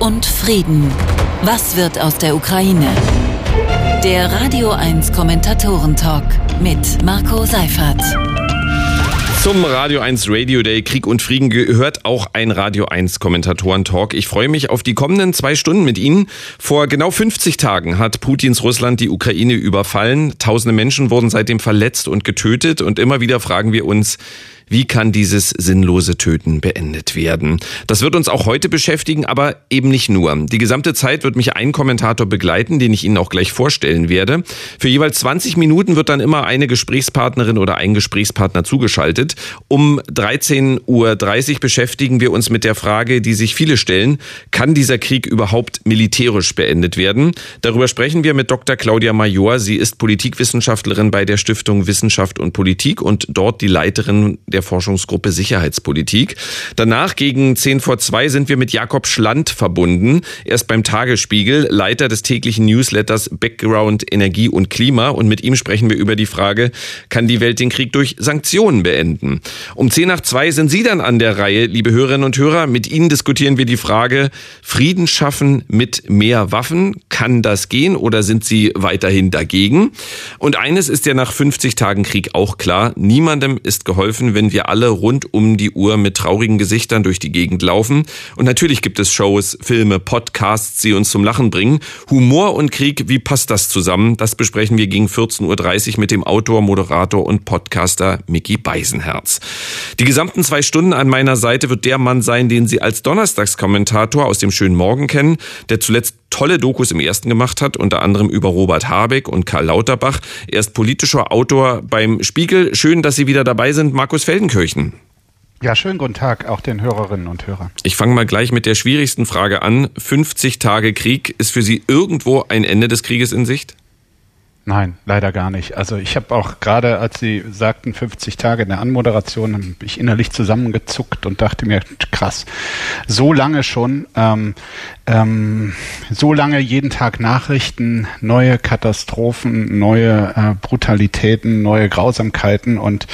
und Frieden. Was wird aus der Ukraine? Der Radio 1 Kommentatoren-Talk mit Marco Seifert. Zum Radio 1 Radio Day Krieg und Frieden gehört auch ein Radio 1 Kommentatoren-Talk. Ich freue mich auf die kommenden zwei Stunden mit Ihnen. Vor genau 50 Tagen hat Putins Russland die Ukraine überfallen. Tausende Menschen wurden seitdem verletzt und getötet. Und immer wieder fragen wir uns, wie kann dieses sinnlose Töten beendet werden? Das wird uns auch heute beschäftigen, aber eben nicht nur. Die gesamte Zeit wird mich ein Kommentator begleiten, den ich Ihnen auch gleich vorstellen werde. Für jeweils 20 Minuten wird dann immer eine Gesprächspartnerin oder ein Gesprächspartner zugeschaltet. Um 13.30 Uhr beschäftigen wir uns mit der Frage, die sich viele stellen, kann dieser Krieg überhaupt militärisch beendet werden? Darüber sprechen wir mit Dr. Claudia Major. Sie ist Politikwissenschaftlerin bei der Stiftung Wissenschaft und Politik und dort die Leiterin der der Forschungsgruppe Sicherheitspolitik. Danach gegen 10 vor 2 sind wir mit Jakob Schland verbunden. Er ist beim Tagesspiegel, Leiter des täglichen Newsletters Background Energie und Klima. Und mit ihm sprechen wir über die Frage, kann die Welt den Krieg durch Sanktionen beenden? Um 10 nach 2 sind Sie dann an der Reihe, liebe Hörerinnen und Hörer. Mit Ihnen diskutieren wir die Frage, Frieden schaffen mit mehr Waffen. Kann das gehen oder sind Sie weiterhin dagegen? Und eines ist ja nach 50 Tagen Krieg auch klar. Niemandem ist geholfen, wenn wir alle rund um die Uhr mit traurigen Gesichtern durch die Gegend laufen. Und natürlich gibt es Shows, Filme, Podcasts, die uns zum Lachen bringen. Humor und Krieg, wie passt das zusammen? Das besprechen wir gegen 14.30 Uhr mit dem Autor, Moderator und Podcaster Mickey Beisenherz. Die gesamten zwei Stunden an meiner Seite wird der Mann sein, den Sie als Donnerstagskommentator aus dem schönen Morgen kennen, der zuletzt tolle Dokus im ersten gemacht hat, unter anderem über Robert Habeck und Karl Lauterbach. Er ist politischer Autor beim Spiegel. Schön, dass Sie wieder dabei sind, Markus Feldenkirchen. Ja, schönen guten Tag auch den Hörerinnen und Hörern. Ich fange mal gleich mit der schwierigsten Frage an. 50 Tage Krieg, ist für Sie irgendwo ein Ende des Krieges in Sicht? Nein, leider gar nicht. Also ich habe auch gerade, als Sie sagten 50 Tage in der Anmoderation, habe ich innerlich zusammengezuckt und dachte mir, krass, so lange schon, ähm, ähm, so lange jeden Tag Nachrichten, neue Katastrophen, neue äh, Brutalitäten, neue Grausamkeiten und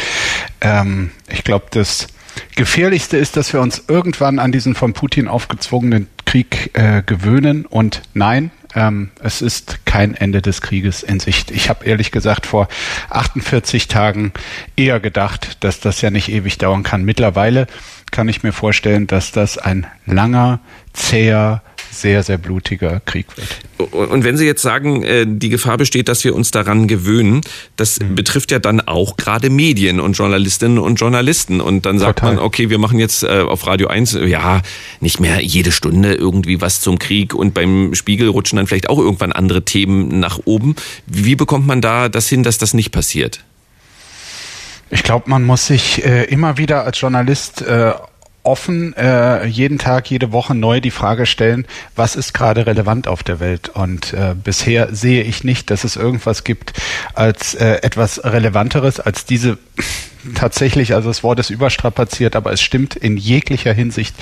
ähm, ich glaube, das Gefährlichste ist, dass wir uns irgendwann an diesen von Putin aufgezwungenen Krieg äh, gewöhnen und nein, ähm, es ist kein Ende des Krieges in Sicht. Ich habe ehrlich gesagt vor 48 Tagen eher gedacht, dass das ja nicht ewig dauern kann. Mittlerweile kann ich mir vorstellen, dass das ein langer, zäher, sehr, sehr blutiger Krieg wird. Und wenn Sie jetzt sagen, äh, die Gefahr besteht, dass wir uns daran gewöhnen, das mhm. betrifft ja dann auch gerade Medien und Journalistinnen und Journalisten. Und dann sagt Total. man, okay, wir machen jetzt äh, auf Radio 1, ja, nicht mehr jede Stunde irgendwie was zum Krieg und beim Spiegel rutschen dann vielleicht auch irgendwann andere Themen nach oben. Wie bekommt man da das hin, dass das nicht passiert? Ich glaube, man muss sich äh, immer wieder als Journalist äh, offen äh, jeden Tag, jede Woche neu die Frage stellen, was ist gerade relevant auf der Welt? Und äh, bisher sehe ich nicht, dass es irgendwas gibt als äh, etwas Relevanteres als diese tatsächlich, also das Wort ist überstrapaziert, aber es stimmt in jeglicher Hinsicht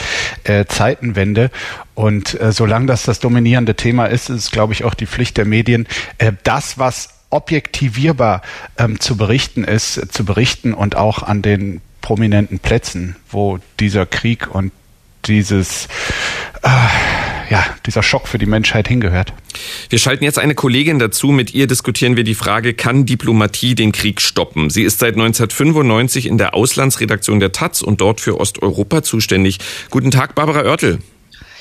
äh, Zeitenwende. Und äh, solange das das dominierende Thema ist, ist es, glaube ich, auch die Pflicht der Medien, äh, das, was objektivierbar ähm, zu berichten ist, zu berichten und auch an den prominenten Plätzen, wo dieser Krieg und dieses äh, ja, dieser Schock für die Menschheit hingehört. Wir schalten jetzt eine Kollegin dazu. Mit ihr diskutieren wir die Frage, kann Diplomatie den Krieg stoppen? Sie ist seit 1995 in der Auslandsredaktion der Taz und dort für Osteuropa zuständig. Guten Tag, Barbara Oertel.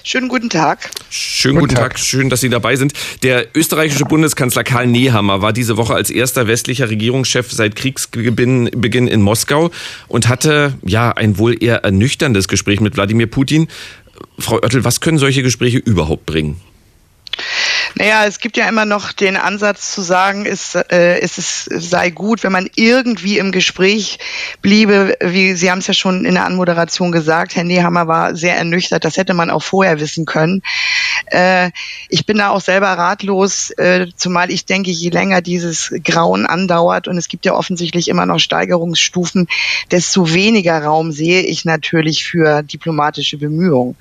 Schönen guten Tag. Schönen guten, guten Tag. Tag. Schön, dass Sie dabei sind. Der österreichische Bundeskanzler Karl Nehammer war diese Woche als erster westlicher Regierungschef seit Kriegsbeginn in Moskau und hatte ja ein wohl eher ernüchterndes Gespräch mit Wladimir Putin. Frau Oertel, was können solche Gespräche überhaupt bringen? Naja, es gibt ja immer noch den Ansatz zu sagen, es, äh, es, es sei gut, wenn man irgendwie im Gespräch bliebe. Wie Sie haben es ja schon in der Anmoderation gesagt, Herr Nehammer war sehr ernüchtert. Das hätte man auch vorher wissen können. Äh, ich bin da auch selber ratlos, äh, zumal ich denke, je länger dieses Grauen andauert und es gibt ja offensichtlich immer noch Steigerungsstufen, desto weniger Raum sehe ich natürlich für diplomatische Bemühungen.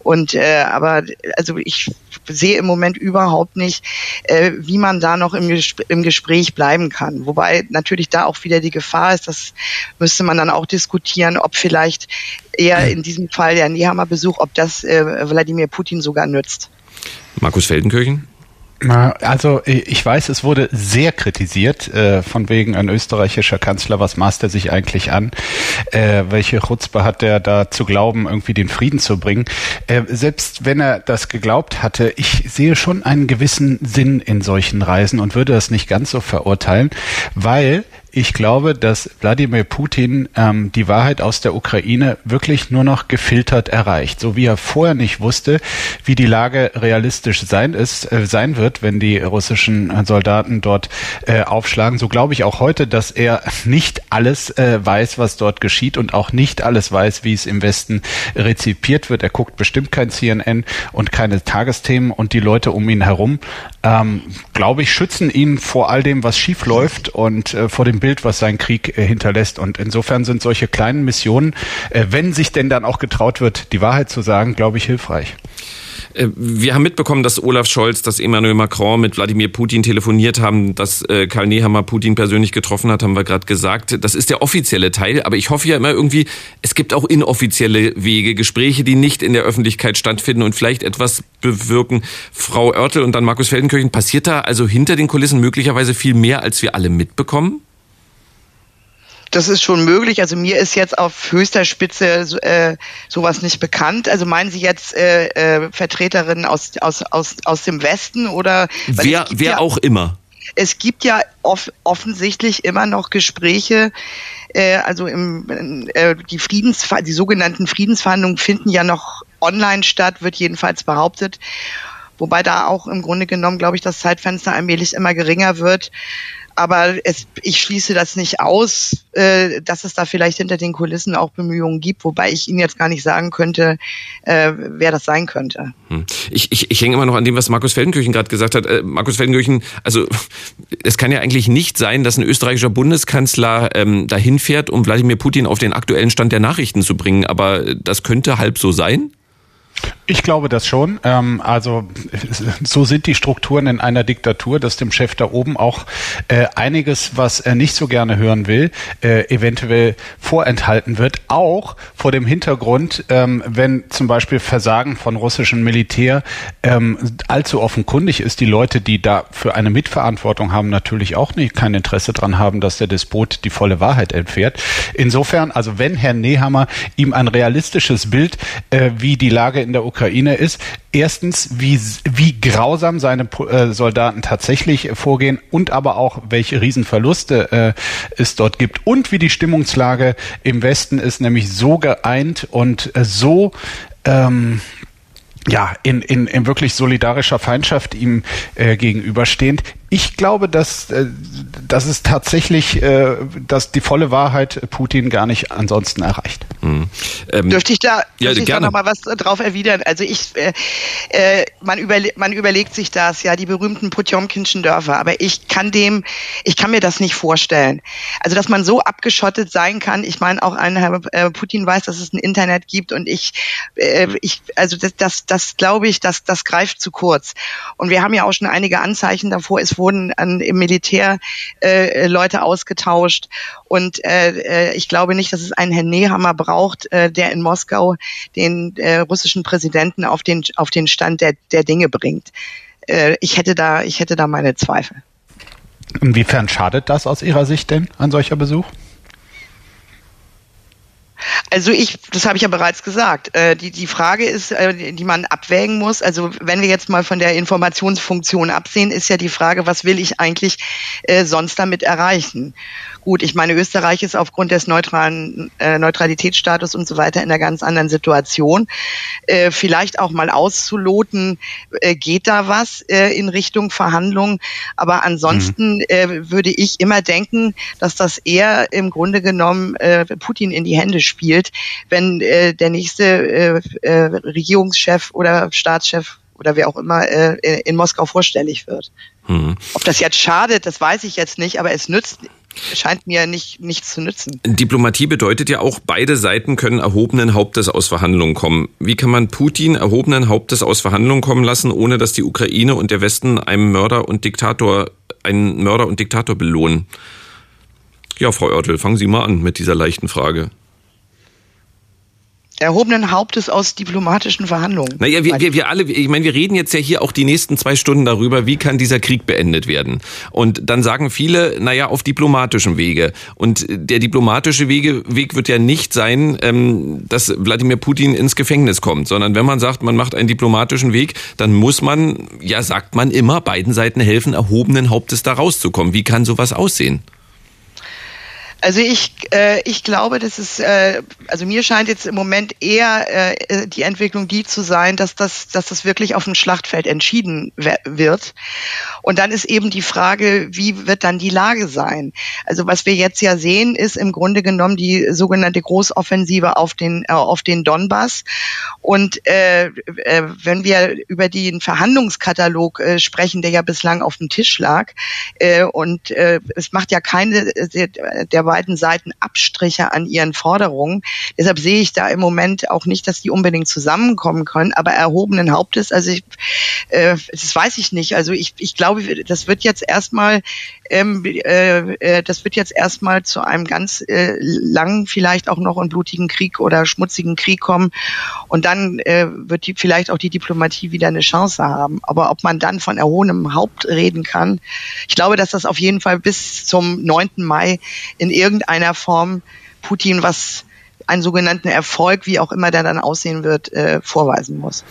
Und äh, aber also ich sehe im Moment überhaupt nicht, äh, wie man da noch im, Gespr im Gespräch bleiben kann. Wobei natürlich da auch wieder die Gefahr ist, das müsste man dann auch diskutieren, ob vielleicht eher in diesem Fall der Nehammer Besuch, ob das äh, Wladimir Putin sogar nützt. Markus Feldenkirchen? Also ich weiß, es wurde sehr kritisiert, äh, von wegen ein österreichischer Kanzler, was maßt er sich eigentlich an? Äh, welche Chutzpe hat er da zu glauben, irgendwie den Frieden zu bringen? Äh, selbst wenn er das geglaubt hatte, ich sehe schon einen gewissen Sinn in solchen Reisen und würde das nicht ganz so verurteilen, weil ich glaube, dass Wladimir Putin ähm, die Wahrheit aus der Ukraine wirklich nur noch gefiltert erreicht. So wie er vorher nicht wusste, wie die Lage realistisch sein, ist, äh, sein wird, wenn die russischen Soldaten dort äh, aufschlagen. So glaube ich auch heute, dass er nicht alles äh, weiß, was dort geschieht und auch nicht alles weiß, wie es im Westen rezipiert wird. Er guckt bestimmt kein CNN und keine Tagesthemen und die Leute um ihn herum, ähm, glaube ich, schützen ihn vor all dem, was schief läuft und äh, vor dem Bild, was sein Krieg äh, hinterlässt. Und insofern sind solche kleinen Missionen, äh, wenn sich denn dann auch getraut wird, die Wahrheit zu sagen, glaube ich, hilfreich. Äh, wir haben mitbekommen, dass Olaf Scholz, dass Emmanuel Macron mit Wladimir Putin telefoniert haben, dass äh, Karl Nehammer Putin persönlich getroffen hat, haben wir gerade gesagt. Das ist der offizielle Teil, aber ich hoffe ja immer irgendwie, es gibt auch inoffizielle Wege, Gespräche, die nicht in der Öffentlichkeit stattfinden und vielleicht etwas bewirken. Frau Oertel und dann Markus Feldenkirchen, passiert da also hinter den Kulissen möglicherweise viel mehr, als wir alle mitbekommen? Das ist schon möglich. Also mir ist jetzt auf höchster Spitze äh, sowas nicht bekannt. Also meinen Sie jetzt äh, äh, Vertreterinnen aus, aus, aus, aus dem Westen oder wer, wer ja, auch immer? Es gibt ja off offensichtlich immer noch Gespräche. Äh, also im, äh, die Friedens die sogenannten Friedensverhandlungen finden ja noch online statt, wird jedenfalls behauptet. Wobei da auch im Grunde genommen, glaube ich, das Zeitfenster allmählich immer geringer wird aber es, ich schließe das nicht aus, äh, dass es da vielleicht hinter den Kulissen auch Bemühungen gibt, wobei ich Ihnen jetzt gar nicht sagen könnte, äh, wer das sein könnte. Hm. Ich, ich, ich hänge immer noch an dem, was Markus Feldenkirchen gerade gesagt hat. Äh, Markus Feldenkirchen, also es kann ja eigentlich nicht sein, dass ein österreichischer Bundeskanzler ähm, dahin fährt, um Wladimir Putin auf den aktuellen Stand der Nachrichten zu bringen, aber das könnte halb so sein. Ich glaube das schon. Ähm, also so sind die Strukturen in einer Diktatur, dass dem Chef da oben auch äh, einiges, was er nicht so gerne hören will, äh, eventuell vorenthalten wird. Auch vor dem Hintergrund, ähm, wenn zum Beispiel Versagen von russischem Militär ähm, allzu offenkundig ist, die Leute, die da für eine Mitverantwortung haben, natürlich auch nicht kein Interesse dran haben, dass der Despot die volle Wahrheit entfährt. Insofern, also wenn Herr Nehammer ihm ein realistisches Bild, äh, wie die Lage in der Ukraine ist. Erstens, wie, wie grausam seine äh, Soldaten tatsächlich vorgehen und aber auch, welche Riesenverluste äh, es dort gibt und wie die Stimmungslage im Westen ist, nämlich so geeint und äh, so ähm, ja, in, in, in wirklich solidarischer Feindschaft ihm äh, gegenüberstehend. Ich glaube, dass, äh, dass es tatsächlich, äh, dass die volle Wahrheit Putin gar nicht ansonsten erreicht. Hm. Ähm, dürfte ich da, ja, dürfte ich da noch mal was drauf erwidern? Also ich, äh, äh, man, überle man überlegt sich das, ja, die berühmten Potjomkinschen Dörfer, aber ich kann dem, ich kann mir das nicht vorstellen. Also, dass man so abgeschottet sein kann, ich meine, auch ein Herr äh, Putin weiß, dass es ein Internet gibt und ich, äh, ich also das, das, das glaube ich, das, das greift zu kurz. Und wir haben ja auch schon einige Anzeichen davor, es wurden an, im Militär äh, Leute ausgetauscht. Und äh, äh, ich glaube nicht, dass es einen Herrn Nehammer braucht, äh, der in Moskau den äh, russischen Präsidenten auf den, auf den Stand der, der Dinge bringt. Äh, ich hätte da, ich hätte da meine Zweifel. Inwiefern schadet das aus Ihrer Sicht denn, ein solcher Besuch? Also ich, das habe ich ja bereits gesagt. Äh, die, die Frage ist, äh, die man abwägen muss. Also wenn wir jetzt mal von der Informationsfunktion absehen, ist ja die Frage, was will ich eigentlich äh, sonst damit erreichen? Gut, ich meine, Österreich ist aufgrund des neutralen äh, Neutralitätsstatus und so weiter in einer ganz anderen Situation. Äh, vielleicht auch mal auszuloten, äh, geht da was äh, in Richtung Verhandlungen. Aber ansonsten mhm. äh, würde ich immer denken, dass das eher im Grunde genommen äh, Putin in die Hände spielt, wenn äh, der nächste äh, äh, Regierungschef oder Staatschef oder wer auch immer äh, in Moskau vorstellig wird. Mhm. Ob das jetzt schadet, das weiß ich jetzt nicht, aber es nützt scheint mir nicht nichts zu nützen. Diplomatie bedeutet ja auch, beide Seiten können erhobenen Hauptes aus Verhandlungen kommen. Wie kann man Putin erhobenen Hauptes aus Verhandlungen kommen lassen, ohne dass die Ukraine und der Westen einem Mörder und Diktator, einen Mörder und Diktator belohnen? Ja, Frau Oertel, fangen Sie mal an mit dieser leichten Frage. Erhobenen Hauptes aus diplomatischen Verhandlungen. Naja, wir, wir, wir alle, ich meine, wir reden jetzt ja hier auch die nächsten zwei Stunden darüber, wie kann dieser Krieg beendet werden. Und dann sagen viele, naja, auf diplomatischem Wege. Und der diplomatische Wege, Weg wird ja nicht sein, ähm, dass Wladimir Putin ins Gefängnis kommt, sondern wenn man sagt, man macht einen diplomatischen Weg, dann muss man, ja, sagt man immer, beiden Seiten helfen, erhobenen Hauptes da rauszukommen. Wie kann sowas aussehen? Also ich, äh, ich glaube, dass es, äh, also mir scheint jetzt im Moment eher äh, die Entwicklung die zu sein, dass das, dass das wirklich auf dem Schlachtfeld entschieden wird. Und dann ist eben die Frage, wie wird dann die Lage sein? Also was wir jetzt ja sehen, ist im Grunde genommen die sogenannte Großoffensive auf den, äh, auf den Donbass. Und äh, äh, wenn wir über den Verhandlungskatalog äh, sprechen, der ja bislang auf dem Tisch lag, äh, und äh, es macht ja keine äh, der beiden Seiten Abstriche an ihren Forderungen. Deshalb sehe ich da im Moment auch nicht, dass die unbedingt zusammenkommen können, aber erhobenen Hauptes, also ich, äh, das weiß ich nicht. Also ich, ich glaube, das wird jetzt erstmal ähm, äh, äh, das wird jetzt erstmal zu einem ganz äh, langen, vielleicht auch noch und blutigen Krieg oder schmutzigen Krieg kommen. Und dann äh, wird die, vielleicht auch die Diplomatie wieder eine Chance haben. Aber ob man dann von erhobenem Haupt reden kann, ich glaube, dass das auf jeden Fall bis zum 9. Mai in irgendeiner Form Putin was einen sogenannten Erfolg, wie auch immer der dann aussehen wird, äh, vorweisen muss.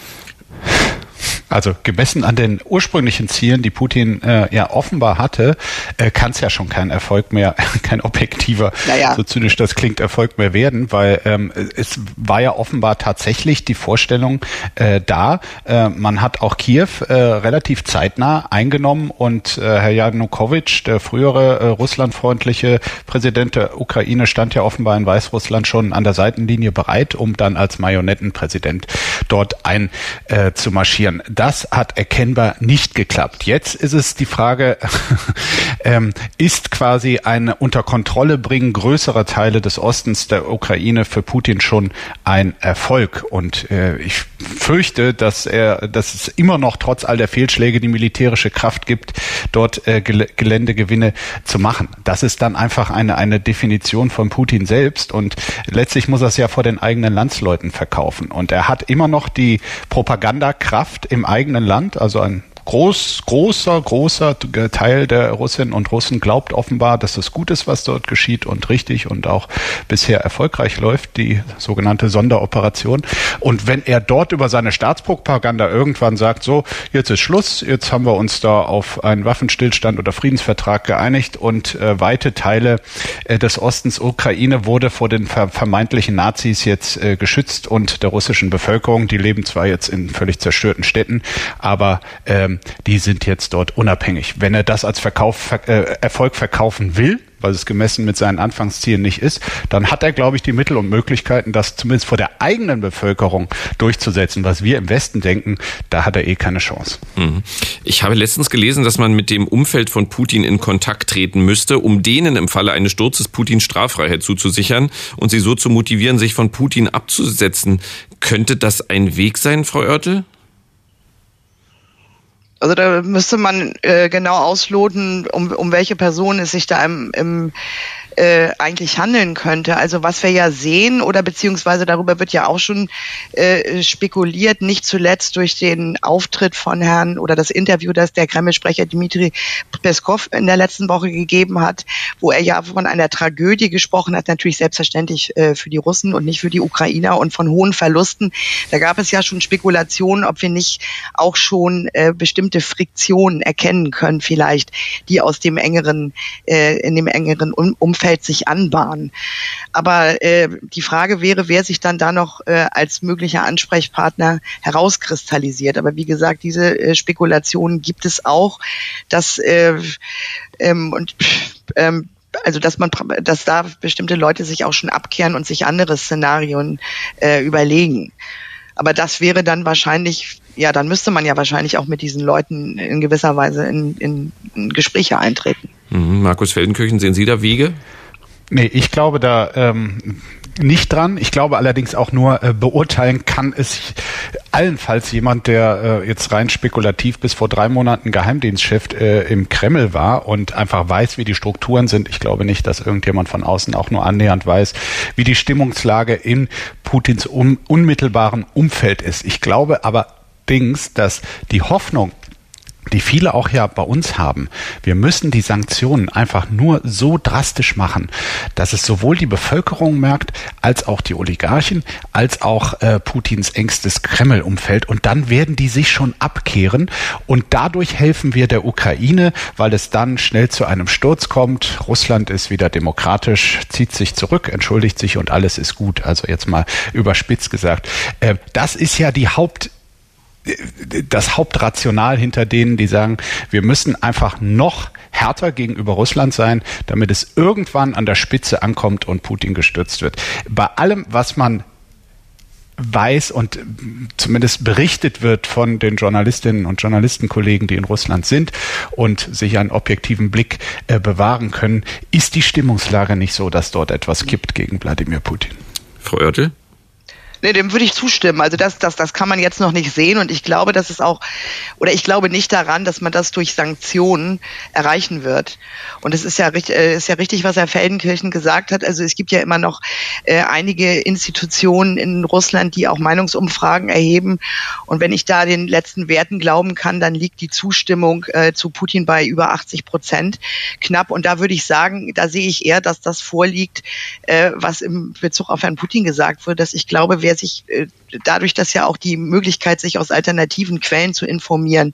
Also gemessen an den ursprünglichen Zielen, die Putin äh, ja offenbar hatte, äh, kann es ja schon kein Erfolg mehr, kein objektiver, naja. so zynisch das klingt, Erfolg mehr werden, weil ähm, es war ja offenbar tatsächlich die Vorstellung äh, da. Äh, man hat auch Kiew äh, relativ zeitnah eingenommen und äh, Herr Janukowitsch, der frühere äh, russlandfreundliche Präsident der Ukraine, stand ja offenbar in Weißrussland schon an der Seitenlinie bereit, um dann als Marionettenpräsident dort ein äh, zu marschieren das hat erkennbar nicht geklappt. Jetzt ist es die Frage, ähm, ist quasi ein unter Kontrolle bringen größerer Teile des Ostens der Ukraine für Putin schon ein Erfolg? Und äh, ich fürchte, dass er, dass es immer noch trotz all der Fehlschläge die militärische Kraft gibt, dort äh, Geländegewinne zu machen. Das ist dann einfach eine, eine Definition von Putin selbst und letztlich muss er es ja vor den eigenen Landsleuten verkaufen. Und er hat immer noch die Propagandakraft im eigenen Land, also ein groß, großer, großer Teil der Russinnen und Russen glaubt offenbar, dass das gut ist, was dort geschieht und richtig und auch bisher erfolgreich läuft, die sogenannte Sonderoperation. Und wenn er dort über seine Staatspropaganda irgendwann sagt, so, jetzt ist Schluss, jetzt haben wir uns da auf einen Waffenstillstand oder Friedensvertrag geeinigt und äh, weite Teile äh, des Ostens Ukraine wurde vor den ver vermeintlichen Nazis jetzt äh, geschützt und der russischen Bevölkerung, die leben zwar jetzt in völlig zerstörten Städten, aber ähm, die sind jetzt dort unabhängig. Wenn er das als Verkauf, äh, Erfolg verkaufen will, weil es gemessen mit seinen Anfangszielen nicht ist, dann hat er, glaube ich, die Mittel und Möglichkeiten, das zumindest vor der eigenen Bevölkerung durchzusetzen. Was wir im Westen denken, da hat er eh keine Chance. Mhm. Ich habe letztens gelesen, dass man mit dem Umfeld von Putin in Kontakt treten müsste, um denen im Falle eines Sturzes Putin Straffreiheit zuzusichern und sie so zu motivieren, sich von Putin abzusetzen. Könnte das ein Weg sein, Frau Oertel? Also da müsste man äh, genau ausloten, um, um welche Person es sich da im, im äh, eigentlich handeln könnte. Also was wir ja sehen oder beziehungsweise darüber wird ja auch schon äh, spekuliert, nicht zuletzt durch den Auftritt von Herrn oder das Interview, das der Kreml-Sprecher Dmitri Peskov in der letzten Woche gegeben hat, wo er ja von einer Tragödie gesprochen hat, natürlich selbstverständlich äh, für die Russen und nicht für die Ukrainer und von hohen Verlusten. Da gab es ja schon Spekulationen, ob wir nicht auch schon äh, bestimmte Friktionen erkennen können, vielleicht, die aus dem engeren, äh, in dem engeren Umfeld Umfeld sich anbahnen. Aber äh, die Frage wäre, wer sich dann da noch äh, als möglicher Ansprechpartner herauskristallisiert. Aber wie gesagt, diese äh, Spekulationen gibt es auch, dass äh, ähm, und ähm, also dass man, dass da bestimmte Leute sich auch schon abkehren und sich andere Szenarien äh, überlegen. Aber das wäre dann wahrscheinlich, ja, dann müsste man ja wahrscheinlich auch mit diesen Leuten in gewisser Weise in, in, in Gespräche eintreten. Mhm. Markus Feldenkirchen, sehen Sie da Wege? Nee, ich glaube da ähm, nicht dran. Ich glaube allerdings auch nur, äh, beurteilen kann es allenfalls jemand, der äh, jetzt rein spekulativ bis vor drei Monaten Geheimdienstchef äh, im Kreml war und einfach weiß, wie die Strukturen sind. Ich glaube nicht, dass irgendjemand von außen auch nur annähernd weiß, wie die Stimmungslage in Putins un unmittelbaren Umfeld ist. Ich glaube aber Dings, dass die Hoffnung, die viele auch ja bei uns haben. Wir müssen die Sanktionen einfach nur so drastisch machen, dass es sowohl die Bevölkerung merkt, als auch die Oligarchen, als auch äh, Putins engstes Kreml-Umfeld. Und dann werden die sich schon abkehren. Und dadurch helfen wir der Ukraine, weil es dann schnell zu einem Sturz kommt. Russland ist wieder demokratisch, zieht sich zurück, entschuldigt sich und alles ist gut. Also jetzt mal überspitzt gesagt. Äh, das ist ja die Haupt das Hauptrational hinter denen, die sagen, wir müssen einfach noch härter gegenüber Russland sein, damit es irgendwann an der Spitze ankommt und Putin gestürzt wird. Bei allem, was man weiß und zumindest berichtet wird von den Journalistinnen und Journalistenkollegen, die in Russland sind und sich einen objektiven Blick äh, bewahren können, ist die Stimmungslage nicht so, dass dort etwas kippt gegen Wladimir Putin. Frau Oertel? Nee, dem würde ich zustimmen. Also das, das, das kann man jetzt noch nicht sehen und ich glaube, dass es auch, oder ich glaube nicht daran, dass man das durch Sanktionen erreichen wird. Und es ist ja, äh, ist ja richtig, was Herr Feldenkirchen gesagt hat. Also es gibt ja immer noch äh, einige Institutionen in Russland, die auch Meinungsumfragen erheben. Und wenn ich da den letzten Werten glauben kann, dann liegt die Zustimmung äh, zu Putin bei über 80 Prozent knapp. Und da würde ich sagen, da sehe ich eher, dass das vorliegt, äh, was im Bezug auf Herrn Putin gesagt wird, dass ich glaube, wer sich äh, dadurch, dass ja auch die Möglichkeit, sich aus alternativen Quellen zu informieren,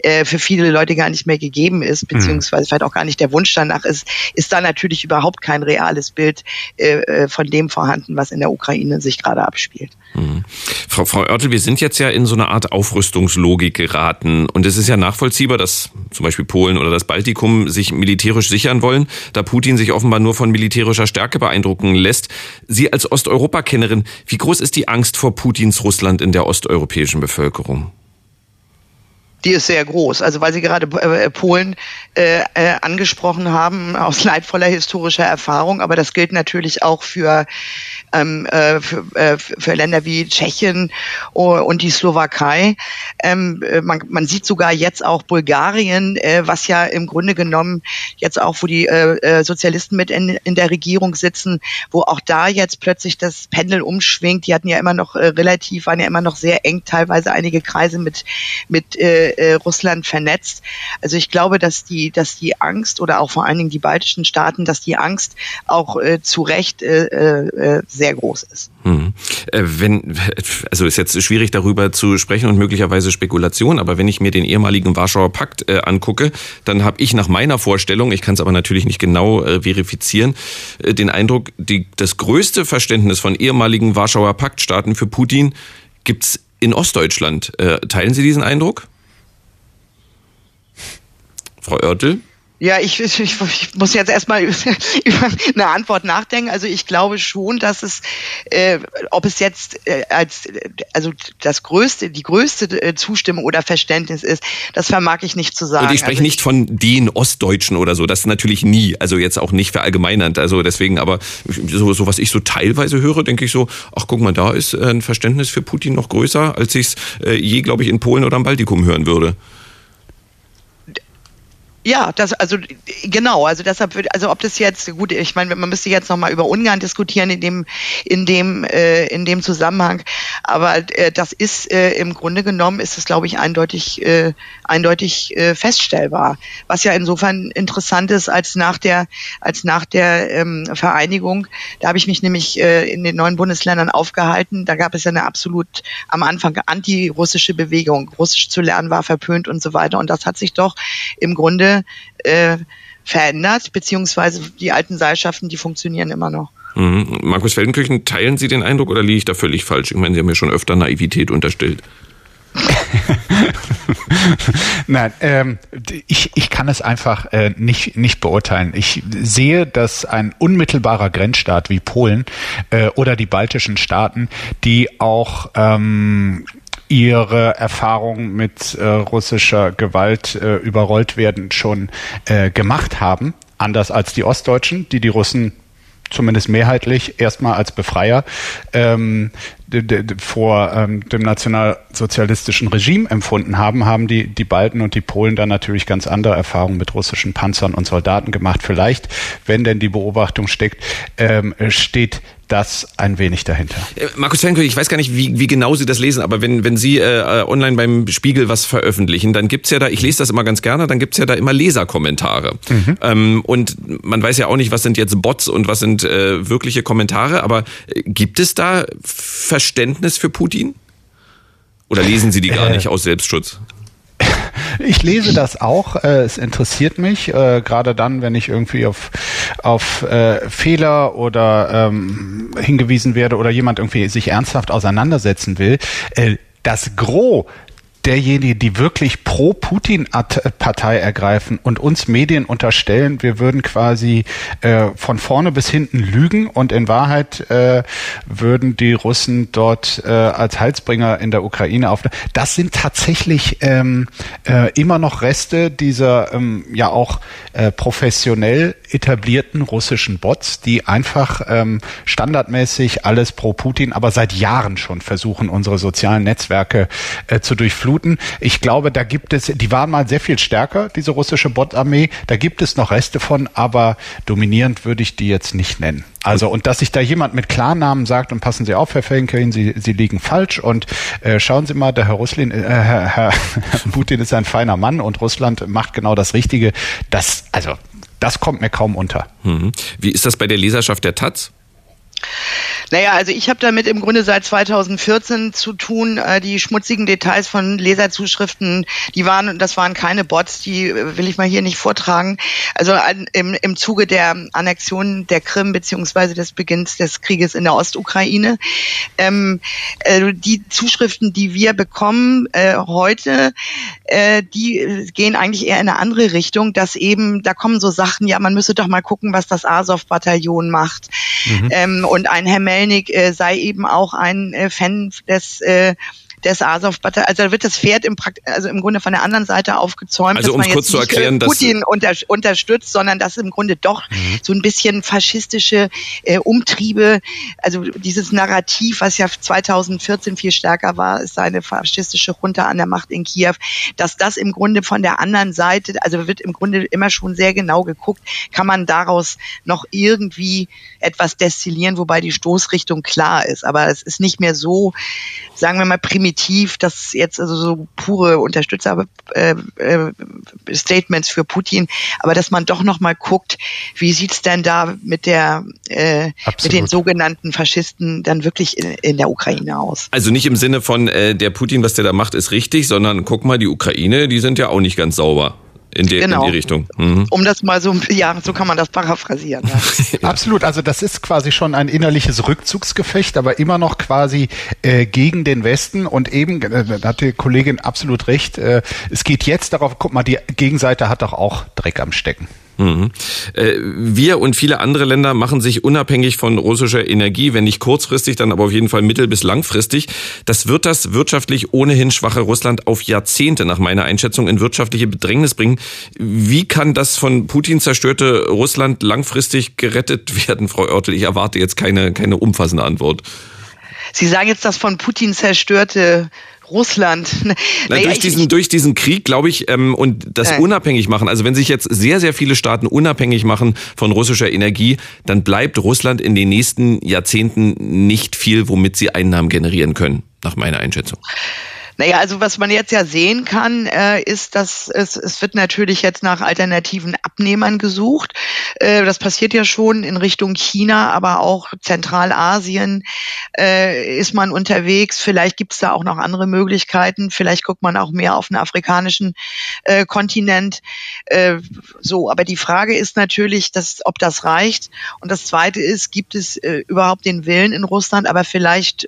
äh, für viele Leute gar nicht mehr gegeben ist, mhm. beziehungsweise vielleicht auch gar nicht der Wunsch danach ist, ist da natürlich überhaupt kein reales Bild äh, von dem vorhanden, was in der Ukraine sich gerade abspielt. Mhm. Frau, Frau Oertel, wir sind jetzt ja in so eine Art Aufrüstungslogik geraten und es ist ja nachvollziehbar, dass zum Beispiel Polen oder das Baltikum sich militärisch sichern wollen, da Putin sich offenbar nur von militärischer Stärke beeindrucken lässt. Sie als Osteuropa-Kennerin, wie groß ist die Angst vor Putins Russland in der osteuropäischen Bevölkerung? Die ist sehr groß. Also weil Sie gerade äh, Polen äh, äh, angesprochen haben, aus leidvoller historischer Erfahrung, aber das gilt natürlich auch für ähm, äh, für, äh, für Länder wie Tschechien und die Slowakei. Ähm, äh, man, man sieht sogar jetzt auch Bulgarien, äh, was ja im Grunde genommen jetzt auch, wo die äh, äh, Sozialisten mit in, in der Regierung sitzen, wo auch da jetzt plötzlich das Pendel umschwingt. Die hatten ja immer noch äh, relativ, waren ja immer noch sehr eng, teilweise einige Kreise mit mit äh, äh, Russland vernetzt. Also ich glaube, dass die, dass die Angst oder auch vor allen Dingen die baltischen Staaten, dass die Angst auch äh, zu Recht äh, äh, sehr groß ist. Hm. Äh, wenn, also ist jetzt schwierig darüber zu sprechen und möglicherweise Spekulation, aber wenn ich mir den ehemaligen Warschauer Pakt äh, angucke, dann habe ich nach meiner Vorstellung, ich kann es aber natürlich nicht genau äh, verifizieren, äh, den Eindruck, die, das größte Verständnis von ehemaligen Warschauer Paktstaaten für Putin gibt's in Ostdeutschland. Äh, teilen Sie diesen Eindruck? Frau Oertel? Ja, ich, ich, ich muss jetzt erstmal über eine Antwort nachdenken. Also ich glaube schon, dass es, äh, ob es jetzt äh, als also das größte, die größte äh, Zustimmung oder Verständnis ist, das vermag ich nicht zu sagen. Und ich spreche also nicht von den Ostdeutschen oder so, das ist natürlich nie, also jetzt auch nicht verallgemeinernd. Also deswegen, aber so, so was ich so teilweise höre, denke ich so, ach guck mal, da ist äh, ein Verständnis für Putin noch größer, als ich es äh, je, glaube ich, in Polen oder im Baltikum hören würde. Ja, das also genau, also deshalb würde also ob das jetzt gut, ich meine, man müsste jetzt noch mal über Ungarn diskutieren in dem in dem äh, in dem Zusammenhang, aber äh, das ist äh, im Grunde genommen ist es glaube ich eindeutig äh, eindeutig äh, feststellbar, was ja insofern interessant ist als nach der als nach der ähm, Vereinigung, da habe ich mich nämlich äh, in den neuen Bundesländern aufgehalten, da gab es ja eine absolut am Anfang anti-russische Bewegung, Russisch zu lernen war verpönt und so weiter. Und das hat sich doch im Grunde äh, verändert, beziehungsweise die alten Seilschaften, die funktionieren immer noch. Mhm. Markus Feldenkirchen, teilen Sie den Eindruck oder liege ich da völlig falsch? Ich meine, Sie haben mir schon öfter Naivität unterstellt. Nein, ähm, ich, ich kann es einfach äh, nicht, nicht beurteilen. Ich sehe, dass ein unmittelbarer Grenzstaat wie Polen äh, oder die baltischen Staaten, die auch ähm, ihre Erfahrungen mit äh, russischer Gewalt äh, überrollt werden schon äh, gemacht haben. Anders als die Ostdeutschen, die die Russen zumindest mehrheitlich erstmal als Befreier ähm, vor ähm, dem nationalsozialistischen Regime empfunden haben, haben die, die Balten und die Polen dann natürlich ganz andere Erfahrungen mit russischen Panzern und Soldaten gemacht. Vielleicht, wenn denn die Beobachtung steckt, ähm, steht das ein wenig dahinter. Äh, Markus Fenko, ich weiß gar nicht, wie, wie genau Sie das lesen, aber wenn, wenn Sie äh, online beim Spiegel was veröffentlichen, dann gibt's ja da, ich lese das immer ganz gerne, dann gibt's ja da immer Leserkommentare. Mhm. Ähm, und man weiß ja auch nicht, was sind jetzt Bots und was sind äh, wirkliche Kommentare, aber äh, gibt es da Verständnis für Putin? Oder lesen Sie die gar äh, nicht aus Selbstschutz? Ich lese das auch. Äh, es interessiert mich, äh, gerade dann, wenn ich irgendwie auf, auf äh, Fehler oder ähm, hingewiesen werde oder jemand irgendwie sich ernsthaft auseinandersetzen will. Äh, das Gros derjenigen, die wirklich pro Putin-Partei ergreifen und uns Medien unterstellen, wir würden quasi äh, von vorne bis hinten lügen und in Wahrheit äh, würden die Russen dort äh, als Heilsbringer in der Ukraine auf. Das sind tatsächlich ähm, äh, immer noch Reste dieser ähm, ja auch äh, professionell etablierten russischen Bots, die einfach ähm, standardmäßig alles pro Putin, aber seit Jahren schon versuchen, unsere sozialen Netzwerke äh, zu durchfluten. Ich glaube, da gibt es, die waren mal sehr viel stärker, diese russische Bot-Armee. Da gibt es noch Reste von, aber dominierend würde ich die jetzt nicht nennen. Also, und dass sich da jemand mit Klarnamen sagt, und passen Sie auf, Herr Felgenkerin, Sie, Sie liegen falsch und äh, schauen Sie mal, der Herr Ruslin, äh, Herr, Herr Putin ist ein feiner Mann und Russland macht genau das Richtige. Das, also, das kommt mir kaum unter. Mhm. Wie ist das bei der Leserschaft der Taz? Naja, also ich habe damit im Grunde seit 2014 zu tun. Äh, die schmutzigen Details von Leserzuschriften, die waren, das waren keine Bots, die äh, will ich mal hier nicht vortragen. Also im, im Zuge der Annexion der Krim beziehungsweise des Beginns des Krieges in der Ostukraine. Ähm, äh, die Zuschriften, die wir bekommen äh, heute, äh, die gehen eigentlich eher in eine andere Richtung, dass eben, da kommen so Sachen, ja, man müsse doch mal gucken, was das Azov-Bataillon macht. Mhm. Ähm, und ein Herr Melnik äh, sei eben auch ein äh, Fan des äh, des Azov also da wird das Pferd im Prakt also im Grunde von der anderen Seite aufgezäumt, also, dass man jetzt nicht erklären, Putin unter unterstützt, sondern dass im Grunde doch mhm. so ein bisschen faschistische äh, Umtriebe, also dieses Narrativ, was ja 2014 viel stärker war, ist eine faschistische Junta an der Macht in Kiew, dass das im Grunde von der anderen Seite, also wird im Grunde immer schon sehr genau geguckt, kann man daraus noch irgendwie etwas destillieren, wobei die Stoßrichtung klar ist, aber es ist nicht mehr so, sagen wir mal primitiv definitiv, dass jetzt also so pure Unterstützer äh, äh, für Putin, aber dass man doch noch mal guckt, wie sieht's denn da mit der äh, mit den sogenannten Faschisten dann wirklich in, in, der Ukraine aus? Also nicht im Sinne von äh, der Putin, was der da macht, ist richtig, sondern guck mal, die Ukraine, die sind ja auch nicht ganz sauber in die, genau. in die Richtung. Mhm. Um das mal so, ja, so kann man das paraphrasieren. Ja. Absolut, also das ist quasi schon ein innerliches Rückzugsgefecht, aber immer noch quasi äh, gegen den Westen und eben, äh, da hat die Kollegin absolut recht, äh, es geht jetzt darauf, guck mal, die Gegenseite hat doch auch Dreck am Stecken. Mhm. Äh, wir und viele andere Länder machen sich unabhängig von russischer Energie, wenn nicht kurzfristig, dann aber auf jeden Fall mittel- bis langfristig. Das wird das wirtschaftlich ohnehin schwache Russland auf Jahrzehnte nach meiner Einschätzung in wirtschaftliche Bedrängnis bringen. Wie kann das von Putin zerstörte Russland langfristig gerettet werden, Frau Oertel? Ich erwarte jetzt keine, keine umfassende Antwort. Sie sagen jetzt das von Putin zerstörte Russland. Na, naja, durch, diesen, durch diesen Krieg, glaube ich, ähm, und das äh. unabhängig machen, also wenn sich jetzt sehr, sehr viele Staaten unabhängig machen von russischer Energie, dann bleibt Russland in den nächsten Jahrzehnten nicht viel, womit sie Einnahmen generieren können, nach meiner Einschätzung. Naja, also was man jetzt ja sehen kann, äh, ist, dass es, es wird natürlich jetzt nach alternativen Abnehmern gesucht. Äh, das passiert ja schon in Richtung China, aber auch Zentralasien äh, ist man unterwegs. Vielleicht gibt es da auch noch andere Möglichkeiten. Vielleicht guckt man auch mehr auf den afrikanischen äh, Kontinent. Äh, so, aber die Frage ist natürlich, dass, ob das reicht. Und das Zweite ist, gibt es äh, überhaupt den Willen in Russland, aber vielleicht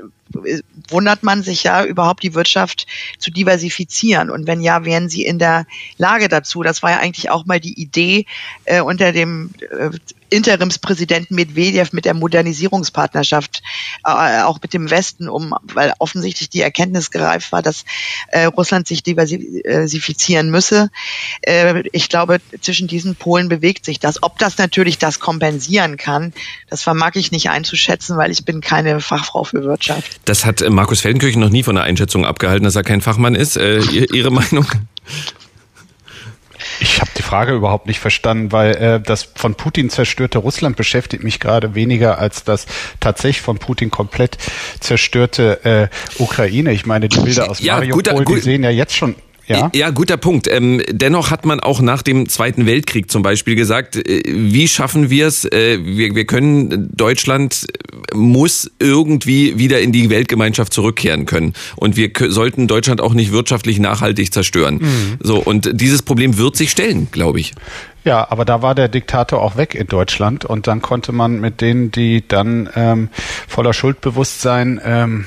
wundert man sich ja überhaupt die Wirtschaft zu diversifizieren. Und wenn ja, wären sie in der Lage dazu. Das war ja eigentlich auch mal die Idee äh, unter dem äh, Interimspräsidenten Medvedev mit der Modernisierungspartnerschaft, äh, auch mit dem Westen, um, weil offensichtlich die Erkenntnis gereift war, dass äh, Russland sich diversifizieren müsse. Äh, ich glaube, zwischen diesen Polen bewegt sich das. Ob das natürlich das kompensieren kann, das vermag ich nicht einzuschätzen, weil ich bin keine Fachfrau für Wirtschaft. Das hat Markus Feldenkirchen noch nie von der Einschätzung abgehalten, dass er kein Fachmann ist. Äh, Ihre Meinung? Ich habe die Frage überhaupt nicht verstanden, weil äh, das von Putin zerstörte Russland beschäftigt mich gerade weniger als das tatsächlich von Putin komplett zerstörte äh, Ukraine. Ich meine, die Bilder aus ja, Mariupol, guter, gut, die sehen ja jetzt schon ja, ja guter Punkt. Ähm, dennoch hat man auch nach dem Zweiten Weltkrieg zum Beispiel gesagt, äh, wie schaffen wir es? Äh, wir, wir können, Deutschland muss irgendwie wieder in die Weltgemeinschaft zurückkehren können. Und wir sollten Deutschland auch nicht wirtschaftlich nachhaltig zerstören. Mhm. So, und dieses Problem wird sich stellen, glaube ich. Ja, aber da war der Diktator auch weg in Deutschland und dann konnte man mit denen, die dann ähm, voller Schuldbewusstsein ähm,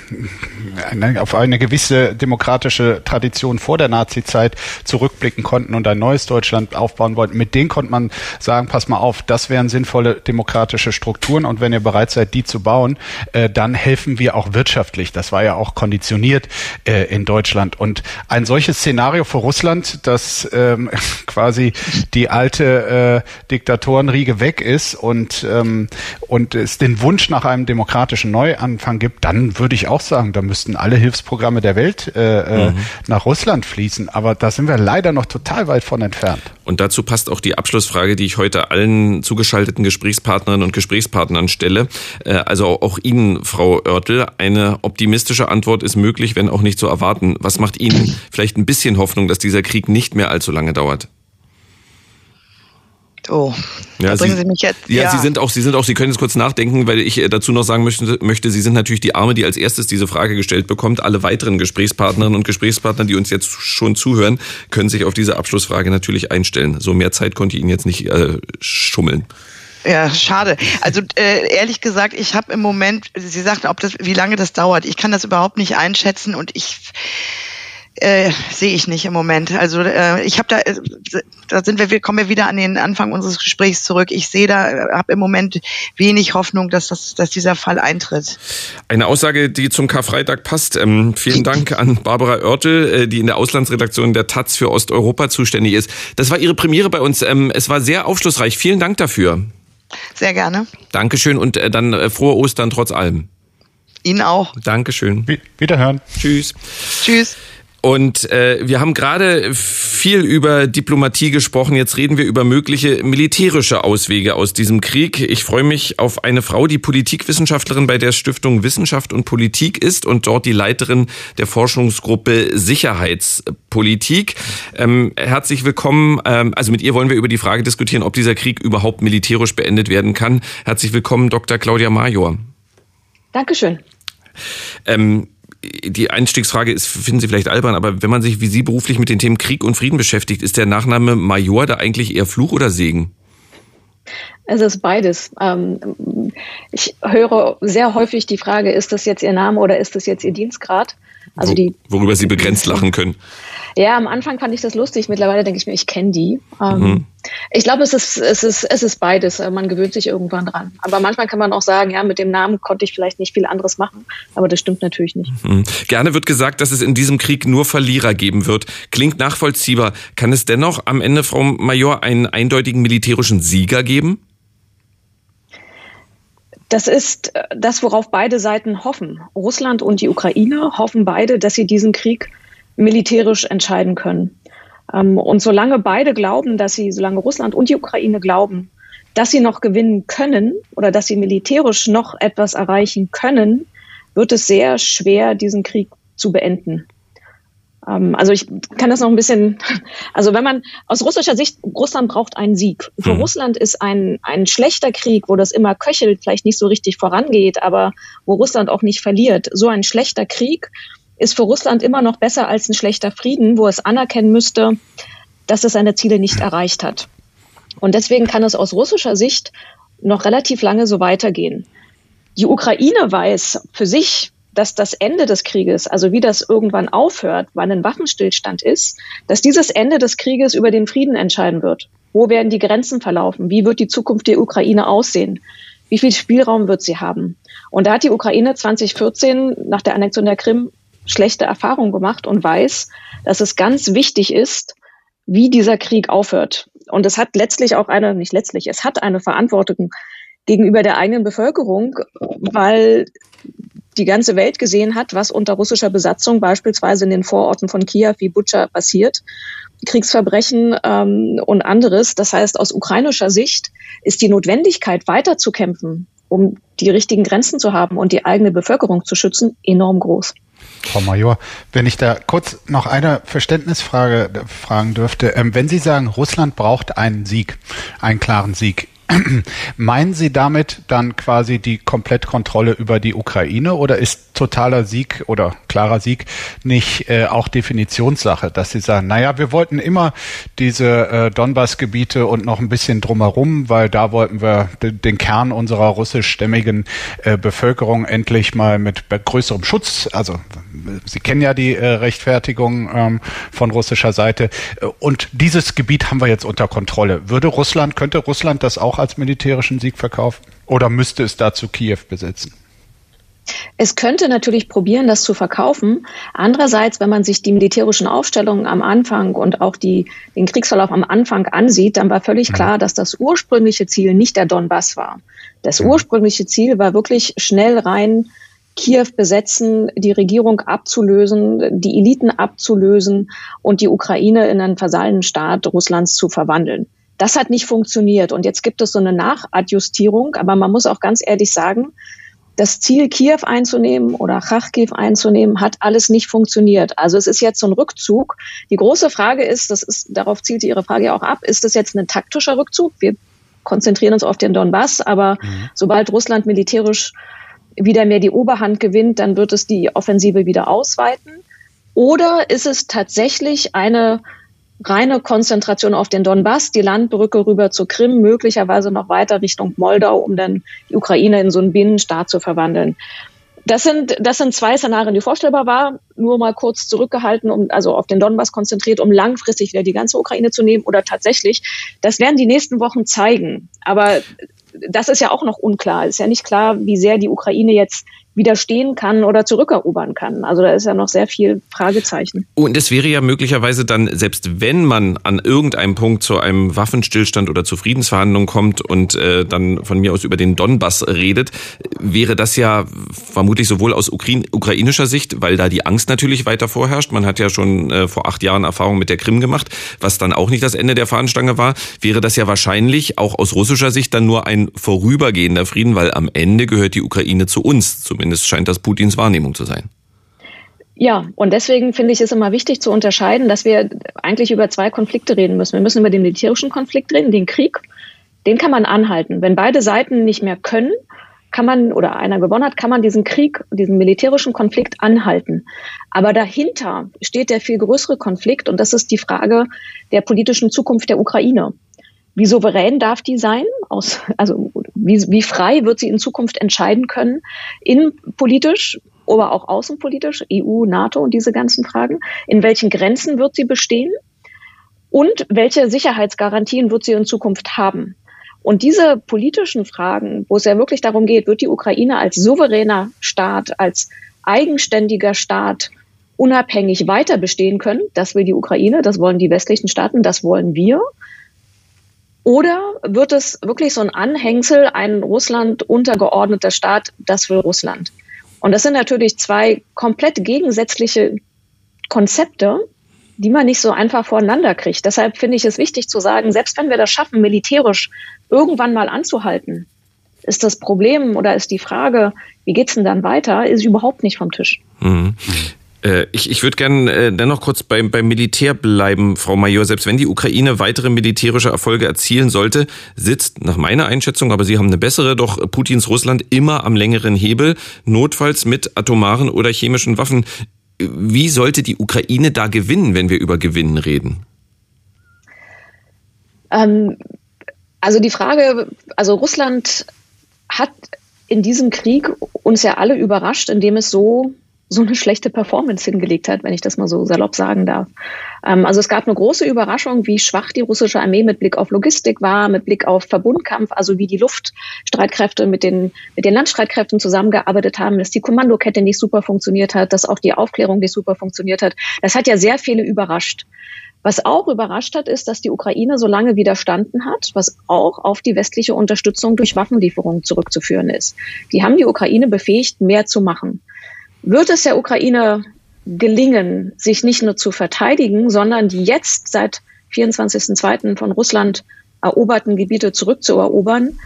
auf eine gewisse demokratische Tradition vor der Nazi-Zeit zurückblicken konnten und ein neues Deutschland aufbauen wollten, mit denen konnte man sagen, pass mal auf, das wären sinnvolle demokratische Strukturen und wenn ihr bereit seid, die zu bauen, äh, dann helfen wir auch wirtschaftlich. Das war ja auch konditioniert äh, in Deutschland. Und ein solches Szenario für Russland, das ähm, quasi die alte äh, Diktatorenriege weg ist und, ähm, und es den Wunsch nach einem demokratischen Neuanfang gibt, dann würde ich auch sagen, da müssten alle Hilfsprogramme der Welt äh, äh, mhm. nach Russland fließen. Aber da sind wir leider noch total weit von entfernt. Und dazu passt auch die Abschlussfrage, die ich heute allen zugeschalteten Gesprächspartnerinnen und Gesprächspartnern stelle. Äh, also auch Ihnen, Frau Oertel, eine optimistische Antwort ist möglich, wenn auch nicht zu erwarten. Was macht Ihnen vielleicht ein bisschen Hoffnung, dass dieser Krieg nicht mehr allzu lange dauert? Oh, ja, da bringen Sie, Sie mich jetzt. Ja, ja, Sie sind auch, Sie sind auch, Sie können jetzt kurz nachdenken, weil ich äh, dazu noch sagen möchte, möchte, Sie sind natürlich die Arme, die als erstes diese Frage gestellt bekommt. Alle weiteren Gesprächspartnerinnen und Gesprächspartner, die uns jetzt schon zuhören, können sich auf diese Abschlussfrage natürlich einstellen. So mehr Zeit konnte ich Ihnen jetzt nicht äh, schummeln. Ja, schade. Also äh, ehrlich gesagt, ich habe im Moment, Sie sagten, ob das, wie lange das dauert. Ich kann das überhaupt nicht einschätzen und ich äh, sehe ich nicht im Moment. Also äh, ich habe da, äh, da sind wir, wir kommen wir wieder an den Anfang unseres Gesprächs zurück. Ich sehe da, äh, habe im Moment wenig Hoffnung, dass das, dass dieser Fall eintritt. Eine Aussage, die zum Karfreitag passt. Ähm, vielen Dank an Barbara Oertel, äh, die in der Auslandsredaktion der Taz für Osteuropa zuständig ist. Das war Ihre Premiere bei uns. Ähm, es war sehr aufschlussreich. Vielen Dank dafür. Sehr gerne. Dankeschön und äh, dann äh, frohe Ostern trotz allem. Ihnen auch. Dankeschön. Wiederhören. Tschüss. Tschüss. Und äh, wir haben gerade viel über Diplomatie gesprochen. Jetzt reden wir über mögliche militärische Auswege aus diesem Krieg. Ich freue mich auf eine Frau, die Politikwissenschaftlerin bei der Stiftung Wissenschaft und Politik ist und dort die Leiterin der Forschungsgruppe Sicherheitspolitik. Ähm, herzlich willkommen. Ähm, also mit ihr wollen wir über die Frage diskutieren, ob dieser Krieg überhaupt militärisch beendet werden kann. Herzlich willkommen, Dr. Claudia Major. Dankeschön. Ähm, die Einstiegsfrage ist, finden Sie vielleicht albern, aber wenn man sich wie Sie beruflich mit den Themen Krieg und Frieden beschäftigt, ist der Nachname Major da eigentlich eher Fluch oder Segen? Es ist beides. Ähm, ich höre sehr häufig die Frage, ist das jetzt Ihr Name oder ist das jetzt Ihr Dienstgrad? Also die, worüber Sie begrenzt lachen können. Ja, am Anfang fand ich das lustig. Mittlerweile denke ich mir, ich kenne die. Ähm, mhm. Ich glaube, es ist, es, ist, es ist beides. Man gewöhnt sich irgendwann dran. Aber manchmal kann man auch sagen, ja, mit dem Namen konnte ich vielleicht nicht viel anderes machen. Aber das stimmt natürlich nicht. Mhm. Gerne wird gesagt, dass es in diesem Krieg nur Verlierer geben wird. Klingt nachvollziehbar. Kann es dennoch am Ende, Frau Major, einen eindeutigen militärischen Sieger geben? Das ist äh, das, worauf beide Seiten hoffen. Russland und die Ukraine hoffen beide, dass sie diesen Krieg militärisch entscheiden können. Ähm, und solange beide glauben, dass sie, solange Russland und die Ukraine glauben, dass sie noch gewinnen können oder dass sie militärisch noch etwas erreichen können, wird es sehr schwer, diesen Krieg zu beenden. Ähm, also ich kann das noch ein bisschen, also wenn man aus russischer Sicht, Russland braucht einen Sieg. Für mhm. Russland ist ein, ein schlechter Krieg, wo das immer köchelt, vielleicht nicht so richtig vorangeht, aber wo Russland auch nicht verliert. So ein schlechter Krieg ist für Russland immer noch besser als ein schlechter Frieden, wo es anerkennen müsste, dass es seine Ziele nicht erreicht hat. Und deswegen kann es aus russischer Sicht noch relativ lange so weitergehen. Die Ukraine weiß für sich, dass das Ende des Krieges, also wie das irgendwann aufhört, wann ein Waffenstillstand ist, dass dieses Ende des Krieges über den Frieden entscheiden wird. Wo werden die Grenzen verlaufen? Wie wird die Zukunft der Ukraine aussehen? Wie viel Spielraum wird sie haben? Und da hat die Ukraine 2014 nach der Annexion der Krim schlechte Erfahrungen gemacht und weiß, dass es ganz wichtig ist, wie dieser Krieg aufhört. Und es hat letztlich auch eine, nicht letztlich, es hat eine Verantwortung gegenüber der eigenen Bevölkerung, weil die ganze Welt gesehen hat, was unter russischer Besatzung beispielsweise in den Vororten von Kiew wie Butscha passiert. Kriegsverbrechen ähm, und anderes. Das heißt, aus ukrainischer Sicht ist die Notwendigkeit, weiterzukämpfen, um die richtigen Grenzen zu haben und die eigene Bevölkerung zu schützen, enorm groß. Frau Major, wenn ich da kurz noch eine Verständnisfrage fragen dürfte. Ähm, wenn Sie sagen, Russland braucht einen Sieg, einen klaren Sieg, Meinen Sie damit dann quasi die Komplettkontrolle über die Ukraine oder ist totaler Sieg oder klarer Sieg nicht äh, auch Definitionssache, dass Sie sagen, naja, wir wollten immer diese äh, Donbass-Gebiete und noch ein bisschen drumherum, weil da wollten wir den Kern unserer russischstämmigen äh, Bevölkerung endlich mal mit größerem Schutz, also Sie kennen ja die äh, Rechtfertigung ähm, von russischer Seite und dieses Gebiet haben wir jetzt unter Kontrolle. Würde Russland, könnte Russland das auch als militärischen Sieg verkaufen? Oder müsste es dazu Kiew besetzen? Es könnte natürlich probieren, das zu verkaufen. Andererseits, wenn man sich die militärischen Aufstellungen am Anfang und auch die, den Kriegsverlauf am Anfang ansieht, dann war völlig mhm. klar, dass das ursprüngliche Ziel nicht der Donbass war. Das mhm. ursprüngliche Ziel war wirklich schnell rein Kiew besetzen, die Regierung abzulösen, die Eliten abzulösen und die Ukraine in einen Vasallenstaat Russlands zu verwandeln. Das hat nicht funktioniert. Und jetzt gibt es so eine Nachadjustierung. Aber man muss auch ganz ehrlich sagen, das Ziel, Kiew einzunehmen oder Kharkiv einzunehmen, hat alles nicht funktioniert. Also es ist jetzt so ein Rückzug. Die große Frage ist, das ist, darauf zielte Ihre Frage ja auch ab, ist das jetzt ein taktischer Rückzug? Wir konzentrieren uns auf den Donbass, aber mhm. sobald Russland militärisch wieder mehr die Oberhand gewinnt, dann wird es die Offensive wieder ausweiten. Oder ist es tatsächlich eine reine Konzentration auf den Donbass, die Landbrücke rüber zur Krim, möglicherweise noch weiter Richtung Moldau, um dann die Ukraine in so einen Binnenstaat zu verwandeln. Das sind, das sind zwei Szenarien, die vorstellbar waren. Nur mal kurz zurückgehalten, um, also auf den Donbass konzentriert, um langfristig wieder die ganze Ukraine zu nehmen oder tatsächlich. Das werden die nächsten Wochen zeigen. Aber das ist ja auch noch unklar. Es ist ja nicht klar, wie sehr die Ukraine jetzt widerstehen kann oder zurückerobern kann. Also da ist ja noch sehr viel Fragezeichen. Und es wäre ja möglicherweise dann, selbst wenn man an irgendeinem Punkt zu einem Waffenstillstand oder zu Friedensverhandlungen kommt und äh, dann von mir aus über den Donbass redet, wäre das ja vermutlich sowohl aus Ukra ukrainischer Sicht, weil da die Angst natürlich weiter vorherrscht. Man hat ja schon äh, vor acht Jahren Erfahrung mit der Krim gemacht, was dann auch nicht das Ende der Fahnenstange war, wäre das ja wahrscheinlich auch aus russischer Sicht dann nur ein vorübergehender Frieden, weil am Ende gehört die Ukraine zu uns, zumindest Zumindest scheint das Putins Wahrnehmung zu sein. Ja, und deswegen finde ich es immer wichtig zu unterscheiden, dass wir eigentlich über zwei Konflikte reden müssen. Wir müssen über den militärischen Konflikt reden, den Krieg. Den kann man anhalten. Wenn beide Seiten nicht mehr können, kann man oder einer gewonnen hat, kann man diesen Krieg, diesen militärischen Konflikt anhalten. Aber dahinter steht der viel größere Konflikt und das ist die Frage der politischen Zukunft der Ukraine. Wie souverän darf die sein? Aus, also wie, wie frei wird sie in Zukunft entscheiden können, innenpolitisch, aber auch außenpolitisch, EU, NATO und diese ganzen Fragen? In welchen Grenzen wird sie bestehen? Und welche Sicherheitsgarantien wird sie in Zukunft haben? Und diese politischen Fragen, wo es ja wirklich darum geht, wird die Ukraine als souveräner Staat, als eigenständiger Staat unabhängig weiter bestehen können? Das will die Ukraine, das wollen die westlichen Staaten, das wollen wir. Oder wird es wirklich so ein Anhängsel, ein Russland untergeordneter Staat, das will Russland? Und das sind natürlich zwei komplett gegensätzliche Konzepte, die man nicht so einfach voreinander kriegt. Deshalb finde ich es wichtig zu sagen, selbst wenn wir das schaffen, militärisch irgendwann mal anzuhalten, ist das Problem oder ist die Frage, wie geht's denn dann weiter, ist überhaupt nicht vom Tisch. Mhm. Äh, ich, ich würde gerne äh, dennoch kurz beim, beim Militär bleiben, Frau Major. Selbst wenn die Ukraine weitere militärische Erfolge erzielen sollte, sitzt nach meiner Einschätzung, aber Sie haben eine bessere, doch Putins Russland immer am längeren Hebel, notfalls mit atomaren oder chemischen Waffen. Wie sollte die Ukraine da gewinnen, wenn wir über Gewinnen reden? Ähm, also die Frage, also Russland hat in diesem Krieg uns ja alle überrascht, indem es so so eine schlechte Performance hingelegt hat, wenn ich das mal so salopp sagen darf. Ähm, also es gab eine große Überraschung, wie schwach die russische Armee mit Blick auf Logistik war, mit Blick auf Verbundkampf, also wie die Luftstreitkräfte mit den, mit den Landstreitkräften zusammengearbeitet haben, dass die Kommandokette nicht super funktioniert hat, dass auch die Aufklärung nicht super funktioniert hat. Das hat ja sehr viele überrascht. Was auch überrascht hat, ist, dass die Ukraine so lange widerstanden hat, was auch auf die westliche Unterstützung durch Waffenlieferungen zurückzuführen ist. Die haben die Ukraine befähigt, mehr zu machen. Wird es der Ukraine gelingen, sich nicht nur zu verteidigen, sondern die jetzt seit 24.02. von Russland eroberten Gebiete zurückzuerobern?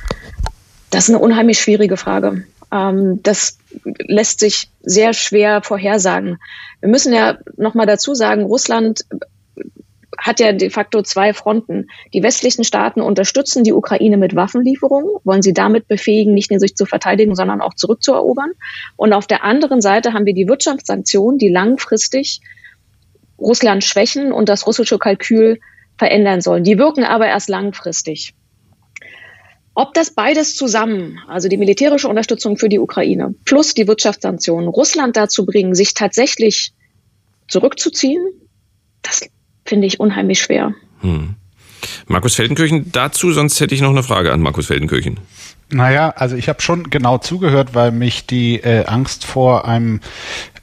Das ist eine unheimlich schwierige Frage. Ähm, das lässt sich sehr schwer vorhersagen. Wir müssen ja noch mal dazu sagen, Russland hat ja de facto zwei Fronten. Die westlichen Staaten unterstützen die Ukraine mit Waffenlieferungen, wollen sie damit befähigen, nicht nur sich zu verteidigen, sondern auch zurückzuerobern. Und auf der anderen Seite haben wir die Wirtschaftssanktionen, die langfristig Russland schwächen und das russische Kalkül verändern sollen. Die wirken aber erst langfristig. Ob das beides zusammen, also die militärische Unterstützung für die Ukraine plus die Wirtschaftssanktionen, Russland dazu bringen, sich tatsächlich zurückzuziehen, das finde ich unheimlich schwer. Hm. Markus Feldenkirchen dazu, sonst hätte ich noch eine Frage an Markus Feldenkirchen. Naja, also ich habe schon genau zugehört, weil mich die äh, Angst vor einem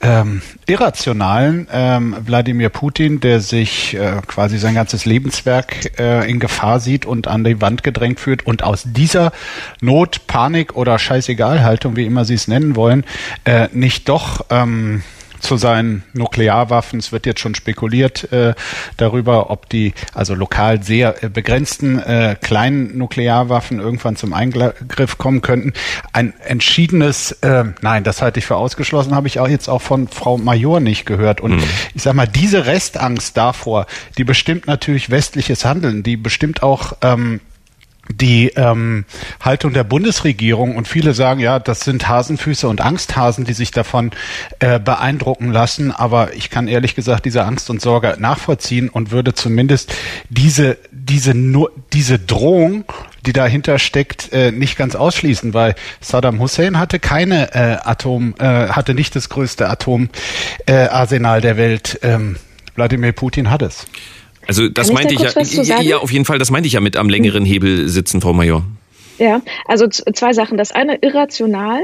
ähm, irrationalen ähm, Wladimir Putin, der sich äh, quasi sein ganzes Lebenswerk äh, in Gefahr sieht und an die Wand gedrängt führt und aus dieser Not, Panik oder Scheißegal-Haltung, wie immer Sie es nennen wollen, äh, nicht doch ähm, zu seinen Nuklearwaffen. Es wird jetzt schon spekuliert äh, darüber, ob die also lokal sehr äh, begrenzten äh, kleinen Nuklearwaffen irgendwann zum Eingriff kommen könnten. Ein entschiedenes, äh, nein, das halte ich für ausgeschlossen, habe ich auch jetzt auch von Frau Major nicht gehört. Und mhm. ich sag mal, diese Restangst davor, die bestimmt natürlich westliches Handeln, die bestimmt auch ähm, die ähm, Haltung der Bundesregierung und viele sagen, ja, das sind Hasenfüße und Angsthasen, die sich davon äh, beeindrucken lassen. Aber ich kann ehrlich gesagt diese Angst und Sorge nachvollziehen und würde zumindest diese, diese, nur, diese Drohung, die dahinter steckt, äh, nicht ganz ausschließen, weil Saddam Hussein hatte keine äh, Atom, äh, hatte nicht das größte Atomarsenal äh, der Welt. Ähm, Wladimir Putin hat es. Also das Kann meinte ich, ich ja, ja, auf jeden Fall, das meinte ich ja mit am längeren Hebel sitzen, Frau Major. Ja, also zwei Sachen. Das eine irrational.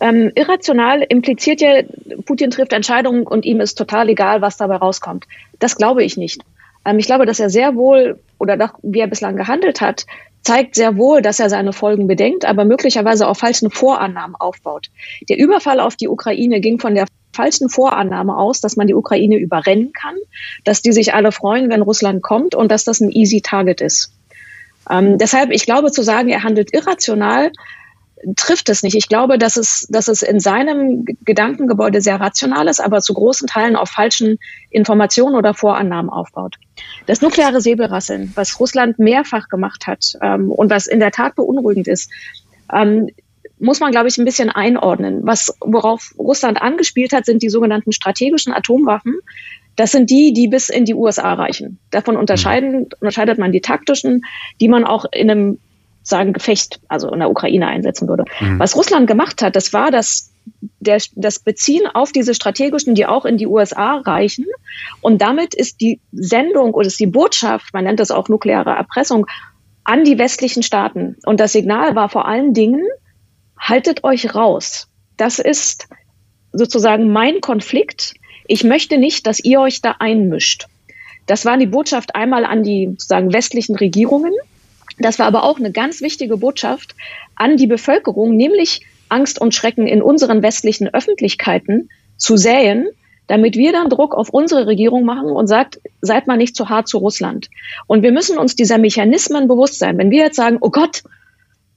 Ähm, irrational impliziert ja, Putin trifft Entscheidungen und ihm ist total egal, was dabei rauskommt. Das glaube ich nicht. Ähm, ich glaube, dass er sehr wohl oder doch, wie er bislang gehandelt hat, zeigt sehr wohl, dass er seine Folgen bedenkt, aber möglicherweise auf falschen Vorannahmen aufbaut. Der Überfall auf die Ukraine ging von der falschen Vorannahme aus, dass man die Ukraine überrennen kann, dass die sich alle freuen, wenn Russland kommt und dass das ein easy Target ist. Ähm, deshalb, ich glaube, zu sagen, er handelt irrational, trifft es nicht. Ich glaube, dass es, dass es in seinem Gedankengebäude sehr rational ist, aber zu großen Teilen auf falschen Informationen oder Vorannahmen aufbaut. Das nukleare Säbelrasseln, was Russland mehrfach gemacht hat ähm, und was in der Tat beunruhigend ist, ähm, muss man, glaube ich, ein bisschen einordnen. Was, worauf Russland angespielt hat, sind die sogenannten strategischen Atomwaffen. Das sind die, die bis in die USA reichen. Davon unterscheiden, unterscheidet man die taktischen, die man auch in einem sagen Gefecht, also in der Ukraine einsetzen würde. Mhm. Was Russland gemacht hat, das war das, der, das Beziehen auf diese strategischen, die auch in die USA reichen. Und damit ist die Sendung oder ist die Botschaft, man nennt das auch nukleare Erpressung, an die westlichen Staaten. Und das Signal war vor allen Dingen, haltet euch raus. Das ist sozusagen mein Konflikt. Ich möchte nicht, dass ihr euch da einmischt. Das war die Botschaft einmal an die sozusagen westlichen Regierungen. Das war aber auch eine ganz wichtige Botschaft an die Bevölkerung, nämlich Angst und Schrecken in unseren westlichen Öffentlichkeiten zu säen, damit wir dann Druck auf unsere Regierung machen und sagt, seid mal nicht zu hart zu Russland. Und wir müssen uns dieser Mechanismen bewusst sein. Wenn wir jetzt sagen, oh Gott,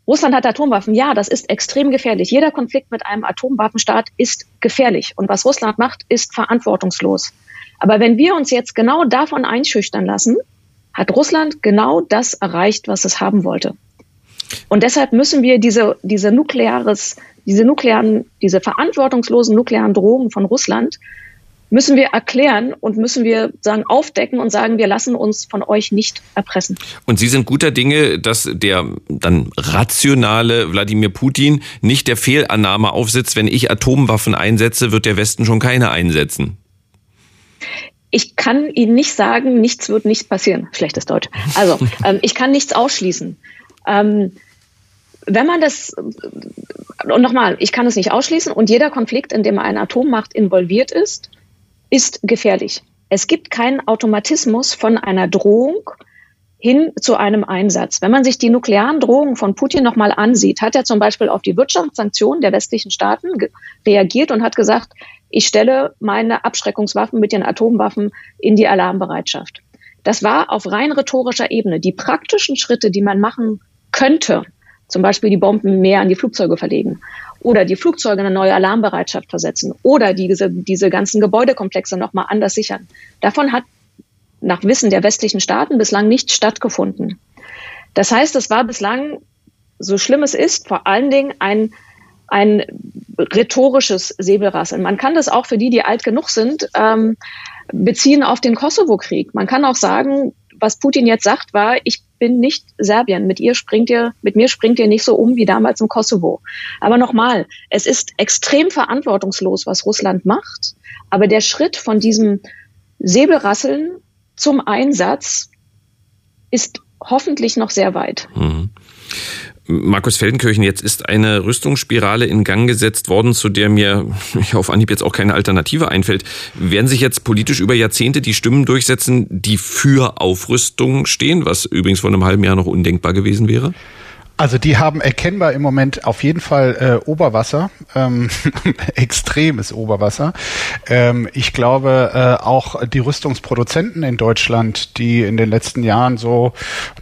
Russland hat Atomwaffen. Ja, das ist extrem gefährlich. Jeder Konflikt mit einem Atomwaffenstaat ist gefährlich. Und was Russland macht, ist verantwortungslos. Aber wenn wir uns jetzt genau davon einschüchtern lassen, hat Russland genau das erreicht, was es haben wollte. Und deshalb müssen wir diese, diese nukleares, diese nuklearen, diese verantwortungslosen nuklearen Drohungen von Russland müssen wir erklären und müssen wir sagen, aufdecken und sagen, wir lassen uns von euch nicht erpressen. Und Sie sind guter Dinge, dass der dann rationale Wladimir Putin nicht der Fehlannahme aufsitzt, wenn ich Atomwaffen einsetze, wird der Westen schon keine einsetzen. Ich kann Ihnen nicht sagen, nichts wird nicht passieren. Schlechtes Deutsch. Also, ähm, ich kann nichts ausschließen. Ähm, wenn man das, und nochmal, ich kann es nicht ausschließen und jeder Konflikt, in dem eine Atommacht involviert ist, ist gefährlich. Es gibt keinen Automatismus von einer Drohung hin zu einem Einsatz. Wenn man sich die nuklearen Drohungen von Putin nochmal ansieht, hat er zum Beispiel auf die Wirtschaftssanktionen der westlichen Staaten reagiert und hat gesagt, ich stelle meine Abschreckungswaffen mit den Atomwaffen in die Alarmbereitschaft. Das war auf rein rhetorischer Ebene. Die praktischen Schritte, die man machen könnte, zum Beispiel die Bomben mehr an die Flugzeuge verlegen oder die Flugzeuge in eine neue Alarmbereitschaft versetzen oder diese, diese ganzen Gebäudekomplexe nochmal anders sichern. Davon hat nach Wissen der westlichen Staaten bislang nicht stattgefunden. Das heißt, es war bislang, so schlimm es ist, vor allen Dingen ein, ein rhetorisches Säbelrasseln. Man kann das auch für die, die alt genug sind, ähm, beziehen auf den Kosovo-Krieg. Man kann auch sagen, was Putin jetzt sagt, war, ich bin nicht Serbien. Mit ihr springt ihr, mit mir springt ihr nicht so um wie damals im Kosovo. Aber nochmal, es ist extrem verantwortungslos, was Russland macht. Aber der Schritt von diesem Säbelrasseln zum Einsatz ist hoffentlich noch sehr weit. Mhm. Markus Feldenkirchen, jetzt ist eine Rüstungsspirale in Gang gesetzt worden, zu der mir auf Anhieb jetzt auch keine Alternative einfällt. Werden sich jetzt politisch über Jahrzehnte die Stimmen durchsetzen, die für Aufrüstung stehen, was übrigens vor einem halben Jahr noch undenkbar gewesen wäre? Also die haben erkennbar im Moment auf jeden Fall äh, Oberwasser, ähm, extremes Oberwasser. Ähm, ich glaube äh, auch die Rüstungsproduzenten in Deutschland, die in den letzten Jahren so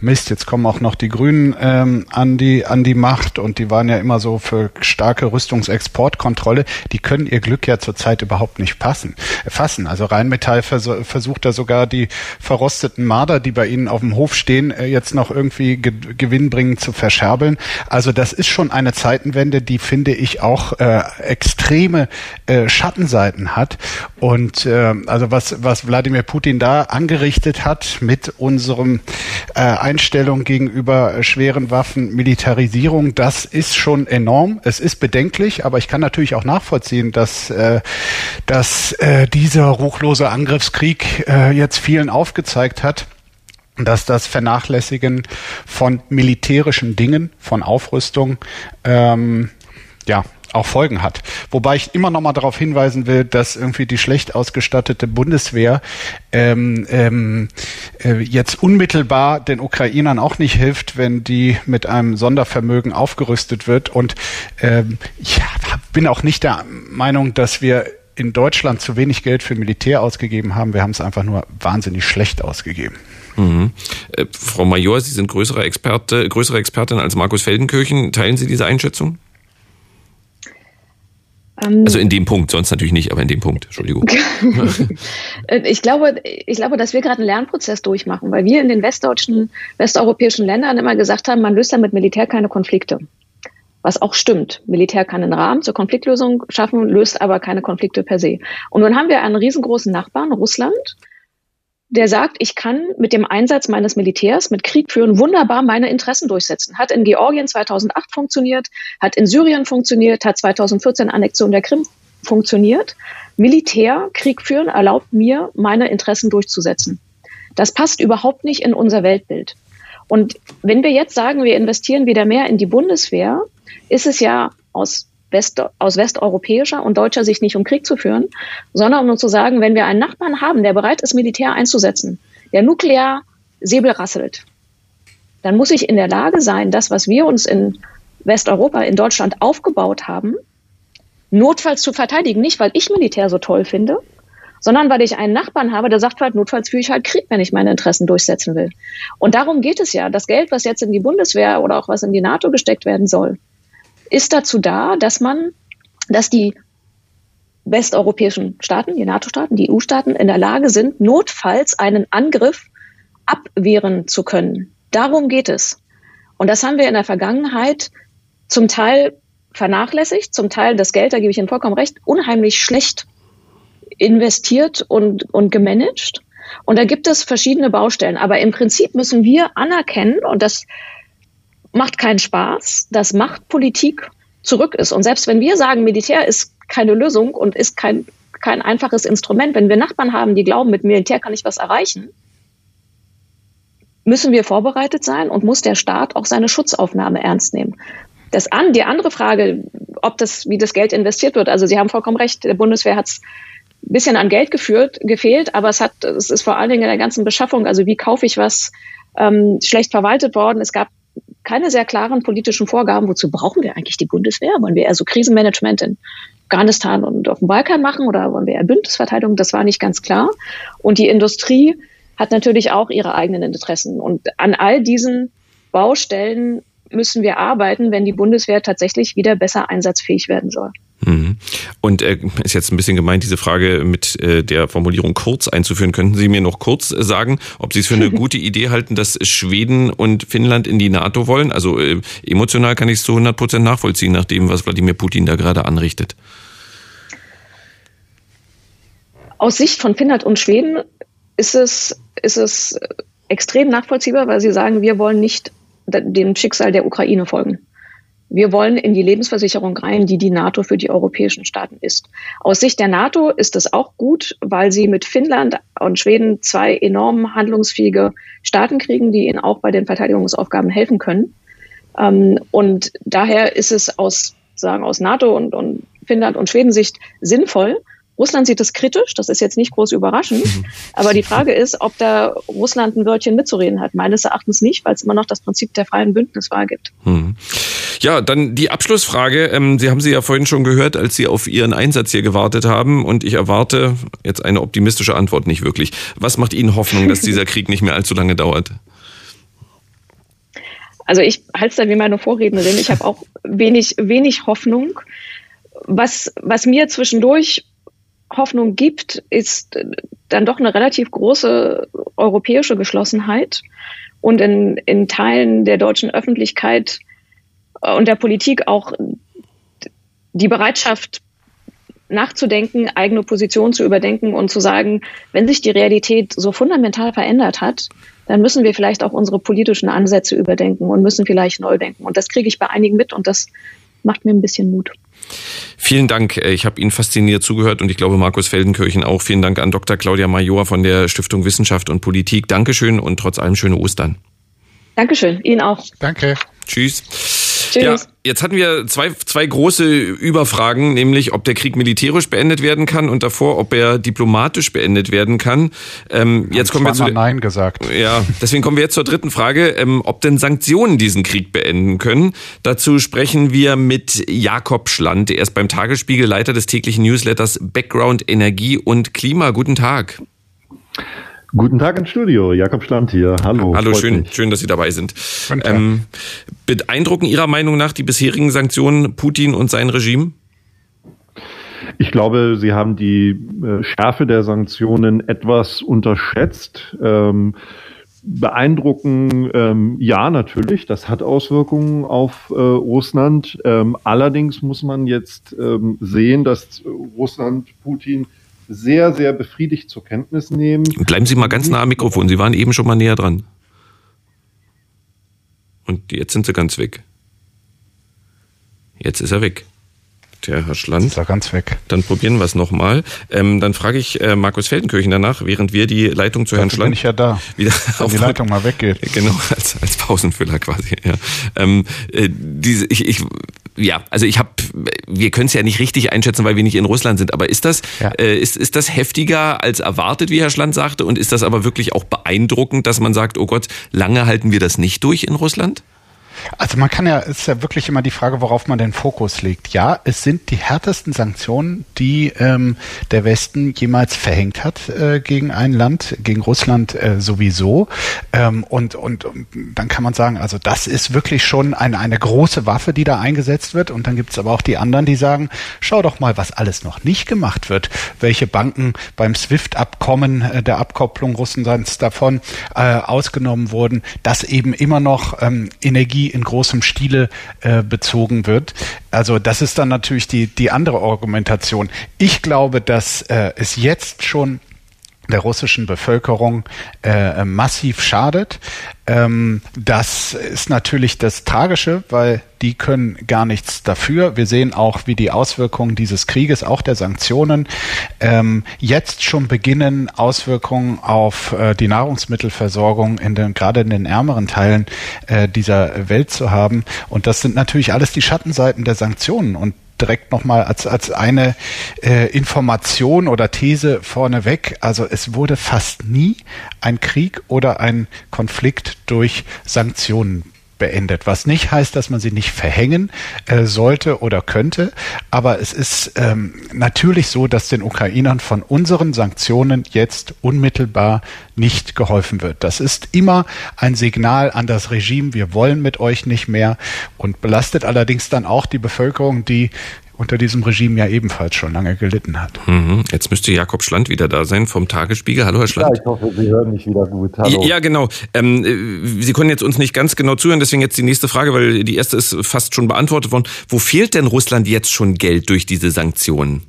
Mist, jetzt kommen auch noch die Grünen ähm, an die an die Macht und die waren ja immer so für starke Rüstungsexportkontrolle. Die können ihr Glück ja zurzeit überhaupt nicht passen, fassen. Also Rheinmetall vers versucht da sogar die verrosteten Marder, die bei ihnen auf dem Hof stehen, äh, jetzt noch irgendwie ge gewinnbringend zu verschärfen verscherbeln. Also das ist schon eine Zeitenwende, die finde ich auch äh, extreme äh, Schattenseiten hat. Und äh, also was, was Wladimir Putin da angerichtet hat mit unserem äh, Einstellung gegenüber schweren Waffen, Militarisierung, das ist schon enorm. Es ist bedenklich, aber ich kann natürlich auch nachvollziehen, dass, äh, dass äh, dieser ruchlose Angriffskrieg äh, jetzt vielen aufgezeigt hat, dass das Vernachlässigen von militärischen Dingen, von Aufrüstung, ähm, ja, auch Folgen hat. Wobei ich immer noch mal darauf hinweisen will, dass irgendwie die schlecht ausgestattete Bundeswehr ähm, ähm, äh, jetzt unmittelbar den Ukrainern auch nicht hilft, wenn die mit einem Sondervermögen aufgerüstet wird. Und ähm, ich bin auch nicht der Meinung, dass wir in Deutschland zu wenig Geld für Militär ausgegeben haben. Wir haben es einfach nur wahnsinnig schlecht ausgegeben. Mhm. Äh, Frau Major, Sie sind größere Experte, größere Expertin als Markus Feldenkirchen. Teilen Sie diese Einschätzung? Ähm, also in dem Punkt, sonst natürlich nicht, aber in dem Punkt, Entschuldigung. ich glaube, ich glaube, dass wir gerade einen Lernprozess durchmachen, weil wir in den westdeutschen, westeuropäischen Ländern immer gesagt haben, man löst ja mit Militär keine Konflikte. Was auch stimmt. Militär kann einen Rahmen zur Konfliktlösung schaffen, löst aber keine Konflikte per se. Und nun haben wir einen riesengroßen Nachbarn, Russland, der sagt, ich kann mit dem Einsatz meines Militärs, mit Krieg führen, wunderbar meine Interessen durchsetzen. Hat in Georgien 2008 funktioniert, hat in Syrien funktioniert, hat 2014 Annexion der Krim funktioniert. Militär, Krieg führen erlaubt mir, meine Interessen durchzusetzen. Das passt überhaupt nicht in unser Weltbild. Und wenn wir jetzt sagen, wir investieren wieder mehr in die Bundeswehr, ist es ja aus West, aus westeuropäischer und deutscher Sicht nicht um Krieg zu führen, sondern um zu sagen, wenn wir einen Nachbarn haben, der bereit ist, Militär einzusetzen, der nuklear Säbel rasselt, dann muss ich in der Lage sein, das, was wir uns in Westeuropa, in Deutschland aufgebaut haben, notfalls zu verteidigen. Nicht, weil ich Militär so toll finde, sondern weil ich einen Nachbarn habe, der sagt halt, notfalls führe ich halt Krieg, wenn ich meine Interessen durchsetzen will. Und darum geht es ja. Das Geld, was jetzt in die Bundeswehr oder auch was in die NATO gesteckt werden soll, ist dazu da, dass man, dass die westeuropäischen Staaten, die NATO-Staaten, die EU-Staaten in der Lage sind, notfalls einen Angriff abwehren zu können. Darum geht es. Und das haben wir in der Vergangenheit zum Teil vernachlässigt, zum Teil das Geld, da gebe ich Ihnen vollkommen recht, unheimlich schlecht investiert und, und gemanagt. Und da gibt es verschiedene Baustellen. Aber im Prinzip müssen wir anerkennen, und das macht keinen Spaß, dass Machtpolitik zurück ist. Und selbst wenn wir sagen, Militär ist keine Lösung und ist kein, kein einfaches Instrument, wenn wir Nachbarn haben, die glauben, mit Militär kann ich was erreichen, müssen wir vorbereitet sein und muss der Staat auch seine Schutzaufnahme ernst nehmen. Das an, die andere Frage, ob das, wie das Geld investiert wird. Also Sie haben vollkommen recht. Der Bundeswehr hat es ein bisschen an Geld geführt, gefehlt, aber es hat, es ist vor allen Dingen in der ganzen Beschaffung, also wie kaufe ich was, ähm, schlecht verwaltet worden. Es gab keine sehr klaren politischen Vorgaben, wozu brauchen wir eigentlich die Bundeswehr? Wollen wir eher so Krisenmanagement in Afghanistan und auf dem Balkan machen oder wollen wir eher Bündnisverteidigung? Das war nicht ganz klar. Und die Industrie hat natürlich auch ihre eigenen Interessen. Und an all diesen Baustellen müssen wir arbeiten, wenn die Bundeswehr tatsächlich wieder besser einsatzfähig werden soll. Mhm. Und äh, ist jetzt ein bisschen gemeint, diese Frage mit äh, der Formulierung kurz einzuführen. Könnten Sie mir noch kurz äh, sagen, ob Sie es für eine gute Idee halten, dass Schweden und Finnland in die NATO wollen? Also äh, emotional kann ich es zu 100 Prozent nachvollziehen, nach dem, was Wladimir Putin da gerade anrichtet. Aus Sicht von Finnland und Schweden ist es, ist es extrem nachvollziehbar, weil sie sagen, wir wollen nicht dem Schicksal der Ukraine folgen. Wir wollen in die Lebensversicherung rein, die die NATO für die europäischen Staaten ist. Aus Sicht der NATO ist es auch gut, weil sie mit Finnland und Schweden zwei enorm handlungsfähige Staaten kriegen, die ihnen auch bei den Verteidigungsaufgaben helfen können. Ähm, und daher ist es aus, sagen, aus NATO und, und Finnland und Schweden Sicht sinnvoll, Russland sieht es kritisch, das ist jetzt nicht groß überraschend, mhm. aber die Frage ist, ob da Russland ein Wörtchen mitzureden hat. Meines Erachtens nicht, weil es immer noch das Prinzip der freien Bündniswahl gibt. Mhm. Ja, dann die Abschlussfrage. Ähm, Sie haben sie ja vorhin schon gehört, als Sie auf Ihren Einsatz hier gewartet haben und ich erwarte jetzt eine optimistische Antwort nicht wirklich. Was macht Ihnen Hoffnung, dass dieser Krieg nicht mehr allzu lange dauert? Also ich halte es da wie meine Vorrednerin. Ich habe auch wenig, wenig Hoffnung. Was, was mir zwischendurch Hoffnung gibt, ist dann doch eine relativ große europäische Geschlossenheit und in, in Teilen der deutschen Öffentlichkeit und der Politik auch die Bereitschaft nachzudenken, eigene Position zu überdenken und zu sagen, wenn sich die Realität so fundamental verändert hat, dann müssen wir vielleicht auch unsere politischen Ansätze überdenken und müssen vielleicht neu denken. Und das kriege ich bei einigen mit und das macht mir ein bisschen Mut. Vielen Dank. Ich habe Ihnen fasziniert zugehört und ich glaube Markus Feldenkirchen auch. Vielen Dank an Dr. Claudia Major von der Stiftung Wissenschaft und Politik. Dankeschön und trotz allem schöne Ostern. Dankeschön. Ihnen auch. Danke. Tschüss. Tschüss. Ja, jetzt hatten wir zwei, zwei große Überfragen, nämlich ob der Krieg militärisch beendet werden kann und davor, ob er diplomatisch beendet werden kann. Ähm, jetzt kommen wir zu Nein gesagt. Ja, deswegen kommen wir jetzt zur dritten Frage, ähm, ob denn Sanktionen diesen Krieg beenden können. Dazu sprechen wir mit Jakob Schland. Er ist beim Tagesspiegel Leiter des täglichen Newsletters Background Energie und Klima. Guten Tag. Guten Tag ins Studio, Jakob Schland hier. Hallo. Hallo, schön, mich. schön, dass Sie dabei sind. Ähm, beeindrucken Ihrer Meinung nach die bisherigen Sanktionen Putin und sein Regime? Ich glaube, Sie haben die äh, Schärfe der Sanktionen etwas unterschätzt. Ähm, beeindrucken, ähm, ja, natürlich, das hat Auswirkungen auf äh, Russland. Ähm, allerdings muss man jetzt ähm, sehen, dass Russland Putin sehr, sehr befriedigt zur Kenntnis nehmen. Bleiben Sie mal ganz nah am Mikrofon. Sie waren eben schon mal näher dran. Und jetzt sind Sie ganz weg. Jetzt ist er weg. Der Herr Schland. Ist er ganz weg. Dann probieren wir es nochmal. Ähm, dann frage ich äh, Markus Feldenkirchen danach, während wir die Leitung zu Herrn Schland. bin ich ja da. Wieder Wenn die Leitung mal weggeht. Genau, als, als Pausenfüller quasi. Ja. Ähm, äh, diese, ich, ich ja, also ich habe, wir können es ja nicht richtig einschätzen, weil wir nicht in Russland sind. Aber ist das, ja. äh, ist, ist das heftiger als erwartet, wie Herr Schland sagte? Und ist das aber wirklich auch beeindruckend, dass man sagt, oh Gott, lange halten wir das nicht durch in Russland? Also man kann ja, ist ja wirklich immer die Frage, worauf man den Fokus legt. Ja, es sind die härtesten Sanktionen, die ähm, der Westen jemals verhängt hat äh, gegen ein Land, gegen Russland äh, sowieso. Ähm, und, und, und dann kann man sagen, also das ist wirklich schon eine, eine große Waffe, die da eingesetzt wird. Und dann gibt es aber auch die anderen, die sagen, schau doch mal, was alles noch nicht gemacht wird. Welche Banken beim SWIFT-Abkommen äh, der Abkopplung Russlands davon äh, ausgenommen wurden, dass eben immer noch ähm, Energie Energie in großem Stile äh, bezogen wird. Also das ist dann natürlich die, die andere Argumentation. Ich glaube, dass äh, es jetzt schon der russischen Bevölkerung äh, massiv schadet. Ähm, das ist natürlich das Tragische, weil die können gar nichts dafür. Wir sehen auch, wie die Auswirkungen dieses Krieges, auch der Sanktionen, ähm, jetzt schon beginnen, Auswirkungen auf äh, die Nahrungsmittelversorgung in den, gerade in den ärmeren Teilen äh, dieser Welt zu haben. Und das sind natürlich alles die Schattenseiten der Sanktionen. Und direkt nochmal als, als eine äh, Information oder These vorneweg. Also es wurde fast nie ein Krieg oder ein Konflikt durch Sanktionen beendet. Was nicht heißt, dass man sie nicht verhängen äh, sollte oder könnte. Aber es ist ähm, natürlich so, dass den Ukrainern von unseren Sanktionen jetzt unmittelbar nicht geholfen wird. Das ist immer ein Signal an das Regime, wir wollen mit euch nicht mehr und belastet allerdings dann auch die Bevölkerung, die unter diesem Regime ja ebenfalls schon lange gelitten hat. Mhm. Jetzt müsste Jakob Schland wieder da sein vom Tagesspiegel. Hallo, Herr Schland. Ja, ich hoffe, Sie hören mich wieder gut. Hallo. Ja, genau. Ähm, Sie können jetzt uns nicht ganz genau zuhören, deswegen jetzt die nächste Frage, weil die erste ist fast schon beantwortet worden. Wo fehlt denn Russland jetzt schon Geld durch diese Sanktionen?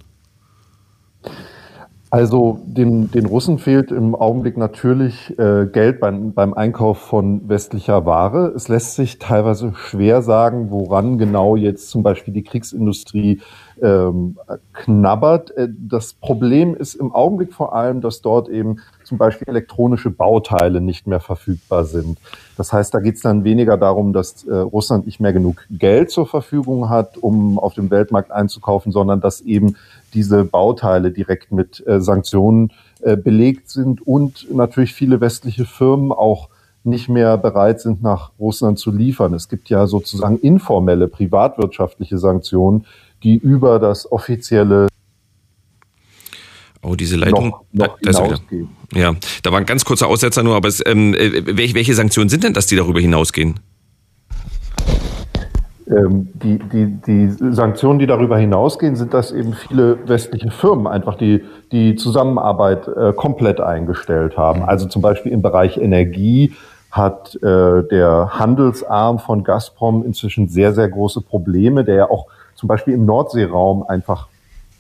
Also den, den Russen fehlt im Augenblick natürlich äh, Geld beim, beim Einkauf von westlicher Ware. Es lässt sich teilweise schwer sagen, woran genau jetzt zum Beispiel die Kriegsindustrie ähm, knabbert. Äh, das Problem ist im Augenblick vor allem, dass dort eben zum Beispiel elektronische Bauteile nicht mehr verfügbar sind. Das heißt, da geht es dann weniger darum, dass äh, Russland nicht mehr genug Geld zur Verfügung hat, um auf dem Weltmarkt einzukaufen, sondern dass eben diese Bauteile direkt mit äh, Sanktionen äh, belegt sind und natürlich viele westliche Firmen auch nicht mehr bereit sind, nach Russland zu liefern. Es gibt ja sozusagen informelle privatwirtschaftliche Sanktionen, die über das offizielle Oh, diese Leitung. Noch, noch ja, da war ein ganz kurzer Aussetzer nur, aber es, ähm, äh, welche, welche Sanktionen sind denn das, die darüber hinausgehen? Ähm, die, die, die Sanktionen, die darüber hinausgehen, sind, dass eben viele westliche Firmen einfach die, die Zusammenarbeit äh, komplett eingestellt haben. Also zum Beispiel im Bereich Energie hat äh, der Handelsarm von Gazprom inzwischen sehr, sehr große Probleme, der ja auch zum Beispiel im Nordseeraum einfach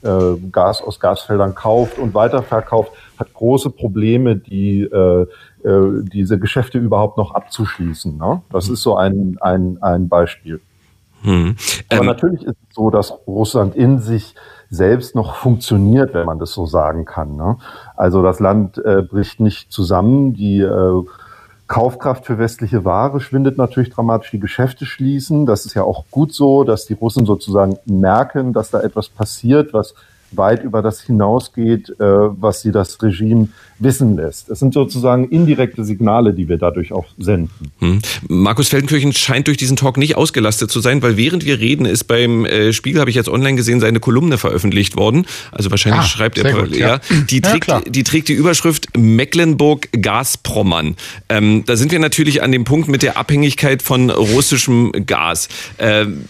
äh, Gas aus Gasfeldern kauft und weiterverkauft, hat große Probleme, die äh, äh, diese Geschäfte überhaupt noch abzuschließen. Ne? Das ist so ein, ein, ein Beispiel. Hm. Aber ähm, natürlich ist es so, dass Russland in sich selbst noch funktioniert, wenn man das so sagen kann. Ne? Also das Land äh, bricht nicht zusammen, die äh, Kaufkraft für westliche Ware schwindet natürlich dramatisch, die Geschäfte schließen. Das ist ja auch gut so, dass die Russen sozusagen merken, dass da etwas passiert, was weit über das hinausgeht, äh, was sie das Regime wissen lässt. Es sind sozusagen indirekte Signale, die wir dadurch auch senden. Hm. Markus Feldenkirchen scheint durch diesen Talk nicht ausgelastet zu sein, weil während wir reden, ist beim äh, Spiegel, habe ich jetzt online gesehen, seine Kolumne veröffentlicht worden. Also wahrscheinlich ah, schreibt er, gut, ja. ja. Die, trägt, ja, die trägt die Überschrift Mecklenburg Gazprommern. Ähm, da sind wir natürlich an dem Punkt mit der Abhängigkeit von russischem Gas. Ähm,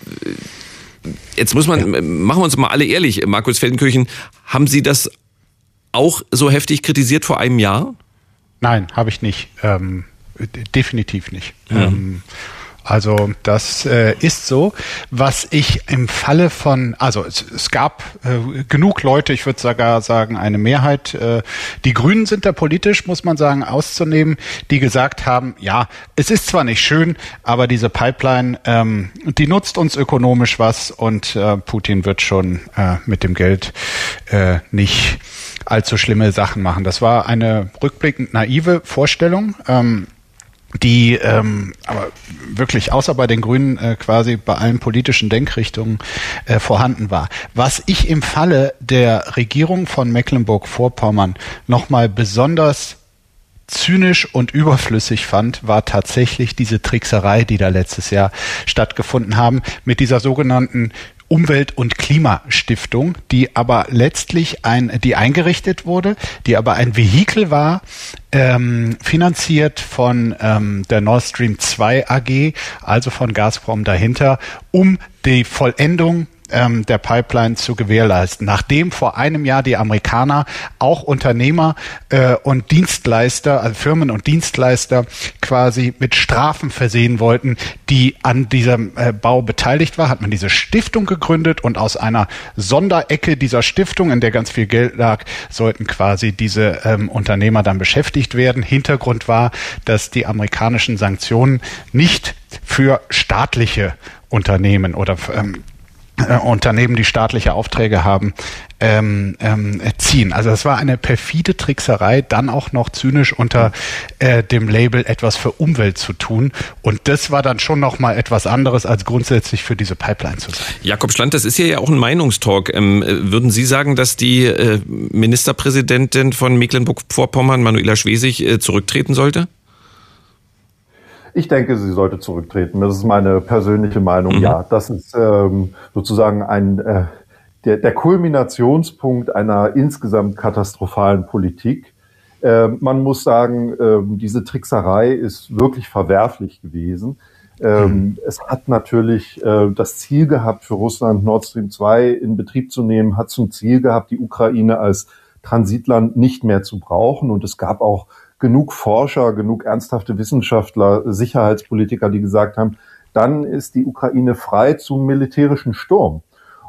Jetzt muss man, ja. machen wir uns mal alle ehrlich, Markus Feldenkirchen, haben Sie das auch so heftig kritisiert vor einem Jahr? Nein, habe ich nicht. Ähm, definitiv nicht. Mhm. Ähm, also das äh, ist so. Was ich im Falle von, also es, es gab äh, genug Leute, ich würde sogar sagen eine Mehrheit, äh, die Grünen sind da politisch, muss man sagen, auszunehmen, die gesagt haben, ja, es ist zwar nicht schön, aber diese Pipeline, ähm, die nutzt uns ökonomisch was und äh, Putin wird schon äh, mit dem Geld äh, nicht allzu schlimme Sachen machen. Das war eine rückblickend naive Vorstellung. Ähm, die ähm, aber wirklich außer bei den Grünen äh, quasi bei allen politischen Denkrichtungen äh, vorhanden war. Was ich im Falle der Regierung von Mecklenburg-Vorpommern nochmal besonders zynisch und überflüssig fand, war tatsächlich diese Trickserei, die da letztes Jahr stattgefunden haben, mit dieser sogenannten Umwelt- und Klimastiftung, die aber letztlich ein, die eingerichtet wurde, die aber ein Vehikel war, ähm, finanziert von ähm, der Nord Stream 2 AG, also von Gazprom dahinter, um die Vollendung ähm, der Pipeline zu gewährleisten. Nachdem vor einem Jahr die Amerikaner auch Unternehmer äh, und Dienstleister, also Firmen und Dienstleister quasi mit Strafen versehen wollten, die an diesem äh, Bau beteiligt war, hat man diese Stiftung gegründet und aus einer Sonderecke dieser Stiftung, in der ganz viel Geld lag, sollten quasi diese ähm, Unternehmer dann beschäftigt werden. Hintergrund war, dass die amerikanischen Sanktionen nicht für staatliche Unternehmen oder ähm, äh, Unternehmen, die staatliche Aufträge haben, ähm, ähm, ziehen. Also es war eine perfide Trickserei, dann auch noch zynisch unter äh, dem Label etwas für Umwelt zu tun. Und das war dann schon noch mal etwas anderes, als grundsätzlich für diese Pipeline zu sein. Jakob Schland, das ist hier ja auch ein Meinungstalk. Ähm, würden Sie sagen, dass die äh, Ministerpräsidentin von Mecklenburg-Vorpommern, Manuela Schwesig, äh, zurücktreten sollte? Ich denke, sie sollte zurücktreten. Das ist meine persönliche Meinung. Mhm. Ja, das ist ähm, sozusagen ein äh, der, der Kulminationspunkt einer insgesamt katastrophalen Politik. Äh, man muss sagen, äh, diese Trickserei ist wirklich verwerflich gewesen. Ähm, mhm. Es hat natürlich äh, das Ziel gehabt, für Russland Nord Stream 2 in Betrieb zu nehmen, hat zum Ziel gehabt, die Ukraine als Transitland nicht mehr zu brauchen. Und es gab auch genug Forscher, genug ernsthafte Wissenschaftler, Sicherheitspolitiker, die gesagt haben, dann ist die Ukraine frei zum militärischen Sturm.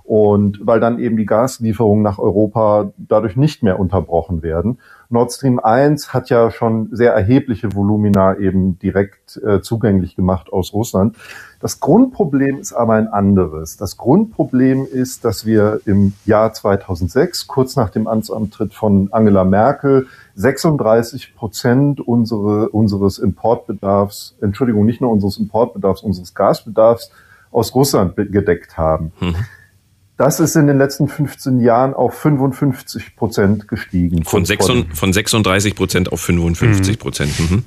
Und weil dann eben die Gaslieferungen nach Europa dadurch nicht mehr unterbrochen werden. Nord Stream 1 hat ja schon sehr erhebliche Volumina eben direkt äh, zugänglich gemacht aus Russland. Das Grundproblem ist aber ein anderes. Das Grundproblem ist, dass wir im Jahr 2006, kurz nach dem Amtsantritt von Angela Merkel, 36 Prozent unsere, unseres Importbedarfs, Entschuldigung, nicht nur unseres Importbedarfs, unseres Gasbedarfs aus Russland gedeckt haben. Mhm. Das ist in den letzten 15 Jahren auf 55 Prozent gestiegen. Von, 36, von 36 Prozent auf 55 Prozent. Mhm.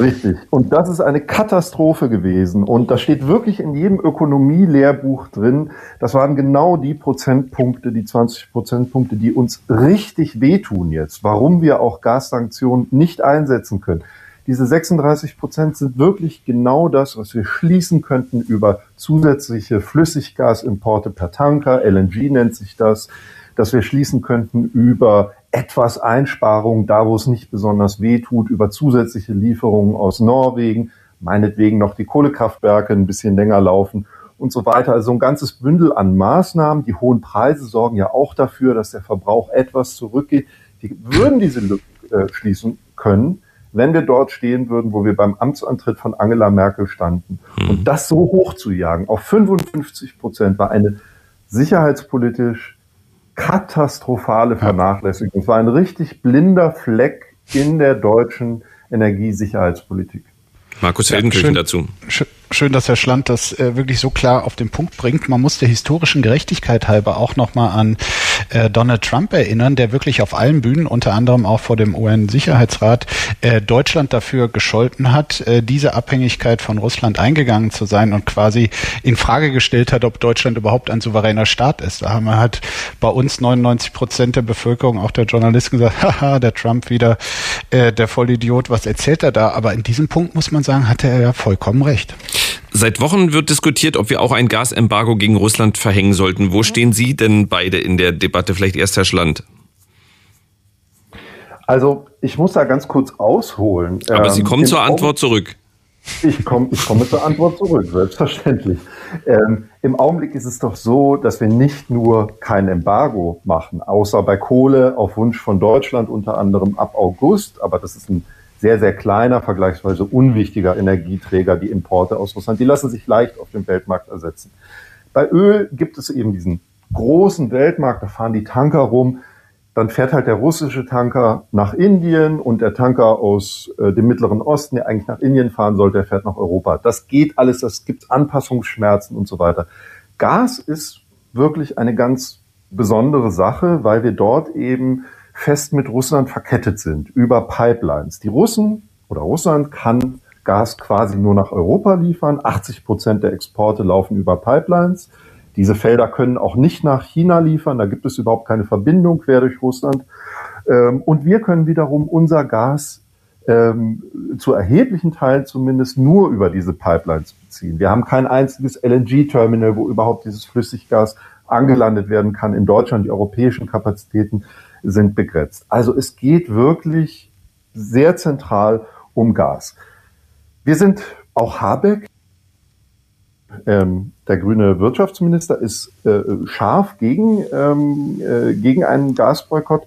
Richtig. Und das ist eine Katastrophe gewesen. Und da steht wirklich in jedem Ökonomie-Lehrbuch drin, das waren genau die Prozentpunkte, die 20 Prozentpunkte, die uns richtig wehtun jetzt. Warum wir auch Gassanktionen nicht einsetzen können. Diese 36 Prozent sind wirklich genau das, was wir schließen könnten über zusätzliche Flüssiggasimporte per Tanker, LNG nennt sich das, dass wir schließen könnten über etwas Einsparungen, da wo es nicht besonders weh tut, über zusätzliche Lieferungen aus Norwegen, meinetwegen noch die Kohlekraftwerke ein bisschen länger laufen und so weiter. Also ein ganzes Bündel an Maßnahmen. Die hohen Preise sorgen ja auch dafür, dass der Verbrauch etwas zurückgeht. Die würden diese Lücken äh, schließen können, wenn wir dort stehen würden, wo wir beim Amtsantritt von Angela Merkel standen. Mhm. Und das so hoch zu jagen auf 55 Prozent war eine sicherheitspolitisch katastrophale Vernachlässigung. Es war ein richtig blinder Fleck in der deutschen Energiesicherheitspolitik. Markus Feldenkirchen ja, dazu. Schön, schön, dass Herr Schland das äh, wirklich so klar auf den Punkt bringt. Man muss der historischen Gerechtigkeit halber auch nochmal an äh, Donald Trump erinnern, der wirklich auf allen Bühnen, unter anderem auch vor dem UN-Sicherheitsrat, äh, Deutschland dafür gescholten hat, äh, diese Abhängigkeit von Russland eingegangen zu sein und quasi in Frage gestellt hat, ob Deutschland überhaupt ein souveräner Staat ist. Da haben wir halt bei uns 99 Prozent der Bevölkerung, auch der Journalisten gesagt, haha, der Trump wieder, äh, der Vollidiot, was erzählt er da? Aber in diesem Punkt muss man sagen, hatte er ja vollkommen recht. Seit Wochen wird diskutiert, ob wir auch ein Gasembargo gegen Russland verhängen sollten. Wo stehen Sie denn beide in der Debatte? Vielleicht erst Herr Schland. Also ich muss da ganz kurz ausholen. Aber Sie ähm, kommen zur Antwort zurück. Ich komme, ich komme zur Antwort zurück, selbstverständlich. Ähm, Im Augenblick ist es doch so, dass wir nicht nur kein Embargo machen, außer bei Kohle auf Wunsch von Deutschland unter anderem ab August, aber das ist ein sehr, sehr kleiner, vergleichsweise unwichtiger Energieträger, die Importe aus Russland. Die lassen sich leicht auf dem Weltmarkt ersetzen. Bei Öl gibt es eben diesen großen Weltmarkt, da fahren die Tanker rum. Dann fährt halt der russische Tanker nach Indien und der Tanker aus äh, dem Mittleren Osten, der eigentlich nach Indien fahren sollte, der fährt nach Europa. Das geht alles, das gibt Anpassungsschmerzen und so weiter. Gas ist wirklich eine ganz besondere Sache, weil wir dort eben fest mit Russland verkettet sind über Pipelines. Die Russen oder Russland kann Gas quasi nur nach Europa liefern. 80 Prozent der Exporte laufen über Pipelines. Diese Felder können auch nicht nach China liefern. Da gibt es überhaupt keine Verbindung quer durch Russland. Ähm, und wir können wiederum unser Gas ähm, zu erheblichen Teilen zumindest nur über diese Pipelines beziehen. Wir haben kein einziges LNG-Terminal, wo überhaupt dieses Flüssiggas angelandet werden kann in Deutschland. Die europäischen Kapazitäten sind begrenzt. Also es geht wirklich sehr zentral um Gas. Wir sind auch Habeck, ähm, der grüne Wirtschaftsminister, ist äh, scharf gegen, ähm, äh, gegen einen Gasboykott.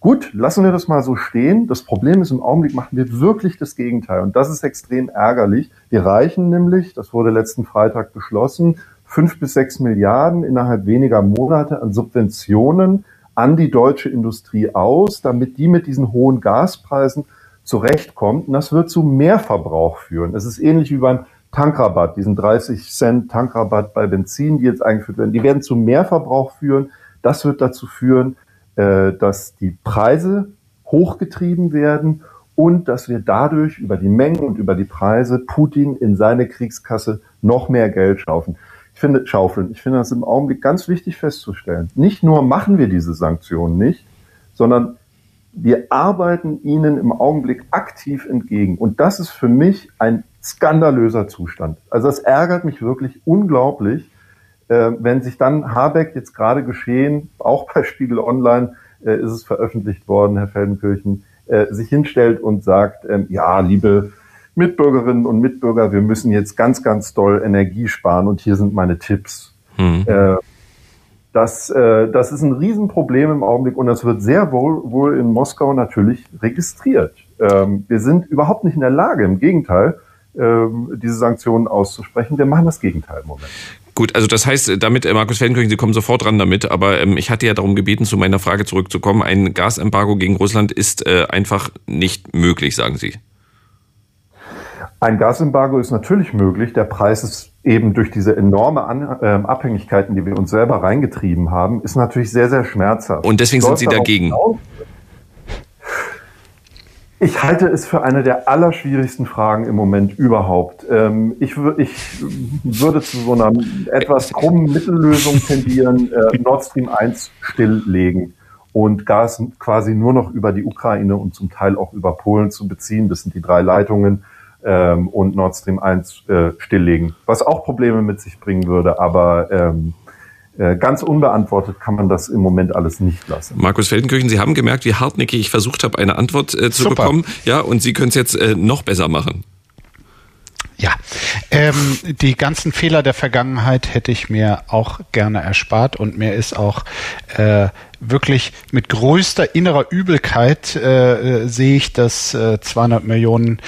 Gut, lassen wir das mal so stehen. Das Problem ist, im Augenblick machen wir wirklich das Gegenteil. Und das ist extrem ärgerlich. Wir reichen nämlich, das wurde letzten Freitag beschlossen, fünf bis sechs Milliarden innerhalb weniger Monate an Subventionen an die deutsche Industrie aus, damit die mit diesen hohen Gaspreisen zurechtkommt. Und das wird zu Mehrverbrauch führen. Es ist ähnlich wie beim Tankrabatt, diesen 30 Cent Tankrabatt bei Benzin, die jetzt eingeführt werden. Die werden zu Mehrverbrauch führen. Das wird dazu führen, äh, dass die Preise hochgetrieben werden und dass wir dadurch über die Mengen und über die Preise Putin in seine Kriegskasse noch mehr Geld schaufeln. Ich finde, schaufeln. Ich finde das im Augenblick ganz wichtig festzustellen. Nicht nur machen wir diese Sanktionen nicht, sondern wir arbeiten ihnen im Augenblick aktiv entgegen. Und das ist für mich ein skandalöser Zustand. Also das ärgert mich wirklich unglaublich, äh, wenn sich dann Habeck jetzt gerade geschehen, auch bei Spiegel Online äh, ist es veröffentlicht worden, Herr Feldenkirchen, äh, sich hinstellt und sagt, ähm, ja, liebe Mitbürgerinnen und Mitbürger, wir müssen jetzt ganz, ganz doll Energie sparen und hier sind meine Tipps. Mhm. Äh, das, äh, das ist ein Riesenproblem im Augenblick und das wird sehr wohl, wohl in Moskau natürlich registriert. Ähm, wir sind überhaupt nicht in der Lage, im Gegenteil, ähm, diese Sanktionen auszusprechen. Wir machen das Gegenteil im Moment. Gut, also das heißt, damit, äh, Markus Feldenkirchen, Sie kommen sofort dran damit, aber ähm, ich hatte ja darum gebeten, zu meiner Frage zurückzukommen. Ein Gasembargo gegen Russland ist äh, einfach nicht möglich, sagen Sie. Ein Gasembargo ist natürlich möglich. Der Preis ist eben durch diese enorme An äh, Abhängigkeiten, die wir uns selber reingetrieben haben, ist natürlich sehr, sehr schmerzhaft. Und deswegen sind Sie dagegen. Hinaus, ich halte es für eine der allerschwierigsten Fragen im Moment überhaupt. Ähm, ich, ich würde zu so einer etwas krummen Mittellösung tendieren, äh, Nord Stream 1 stilllegen und Gas quasi nur noch über die Ukraine und zum Teil auch über Polen zu beziehen. Das sind die drei Leitungen ähm, und Nord Stream 1 äh, stilllegen, was auch Probleme mit sich bringen würde, aber ähm, äh, ganz unbeantwortet kann man das im Moment alles nicht lassen. Markus Feldenkirchen, Sie haben gemerkt, wie hartnäckig ich versucht habe, eine Antwort äh, zu Super. bekommen. Ja, und Sie können es jetzt äh, noch besser machen. Ja, ähm, die ganzen Fehler der Vergangenheit hätte ich mir auch gerne erspart und mir ist auch äh, wirklich mit größter innerer Übelkeit äh, äh sehe ich, dass äh, 200 Millionen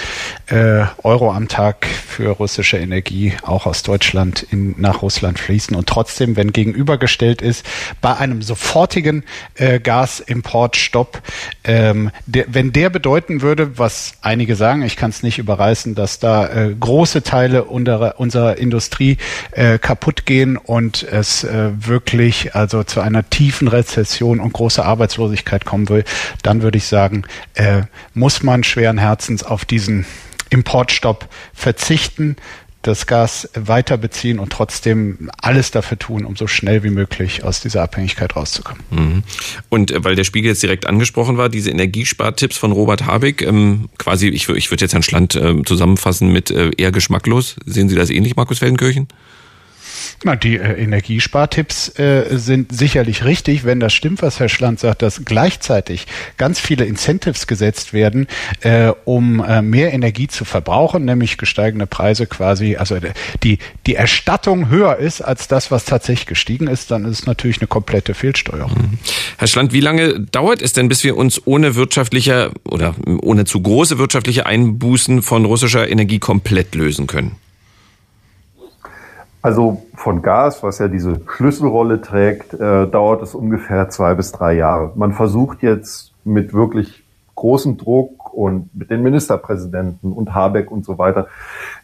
äh, Euro am Tag für russische Energie auch aus Deutschland in, nach Russland fließen. Und trotzdem, wenn gegenübergestellt ist, bei einem sofortigen äh, Gasimportstopp, ähm, der, wenn der bedeuten würde, was einige sagen, ich kann es nicht überreißen, dass da äh, große Teile unserer, unserer Industrie äh, kaputt gehen und es äh, wirklich also zu einer tiefen Rezession Inflation und große Arbeitslosigkeit kommen will, dann würde ich sagen, äh, muss man schweren Herzens auf diesen Importstopp verzichten, das Gas weiter beziehen und trotzdem alles dafür tun, um so schnell wie möglich aus dieser Abhängigkeit rauszukommen. Mhm. Und äh, weil der Spiegel jetzt direkt angesprochen war, diese Energiespartipps von Robert Habeck, ähm, quasi, ich, ich würde jetzt Herrn Schland äh, zusammenfassen mit äh, eher geschmacklos. Sehen Sie das ähnlich, Markus Feldenkirchen? Na, die äh, Energiespartipps äh, sind sicherlich richtig, wenn das stimmt, was Herr Schland sagt, dass gleichzeitig ganz viele Incentives gesetzt werden, äh, um äh, mehr Energie zu verbrauchen, nämlich gesteigende Preise quasi, also die, die Erstattung höher ist als das, was tatsächlich gestiegen ist, dann ist es natürlich eine komplette Fehlsteuerung. Mhm. Herr Schland, wie lange dauert es denn, bis wir uns ohne wirtschaftliche oder ohne zu große wirtschaftliche Einbußen von russischer Energie komplett lösen können? Also von Gas, was ja diese Schlüsselrolle trägt, äh, dauert es ungefähr zwei bis drei Jahre. Man versucht jetzt mit wirklich großem Druck und mit den Ministerpräsidenten und Habeck und so weiter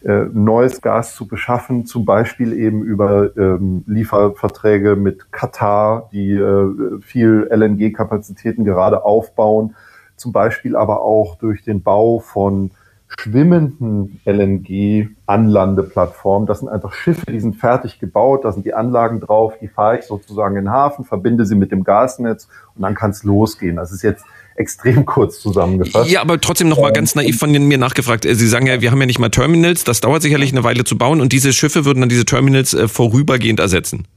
äh, neues Gas zu beschaffen, zum Beispiel eben über ähm, Lieferverträge mit Katar, die äh, viel LNG-Kapazitäten gerade aufbauen, zum Beispiel aber auch durch den Bau von schwimmenden LNG-Anlandeplattformen. Das sind einfach Schiffe, die sind fertig gebaut, da sind die Anlagen drauf, die fahre ich sozusagen in den Hafen, verbinde sie mit dem Gasnetz und dann kann es losgehen. Das ist jetzt extrem kurz zusammengefasst. Ja, aber trotzdem noch mal ganz naiv von mir nachgefragt. Sie sagen ja, wir haben ja nicht mal Terminals, das dauert sicherlich eine Weile zu bauen und diese Schiffe würden dann diese Terminals äh, vorübergehend ersetzen.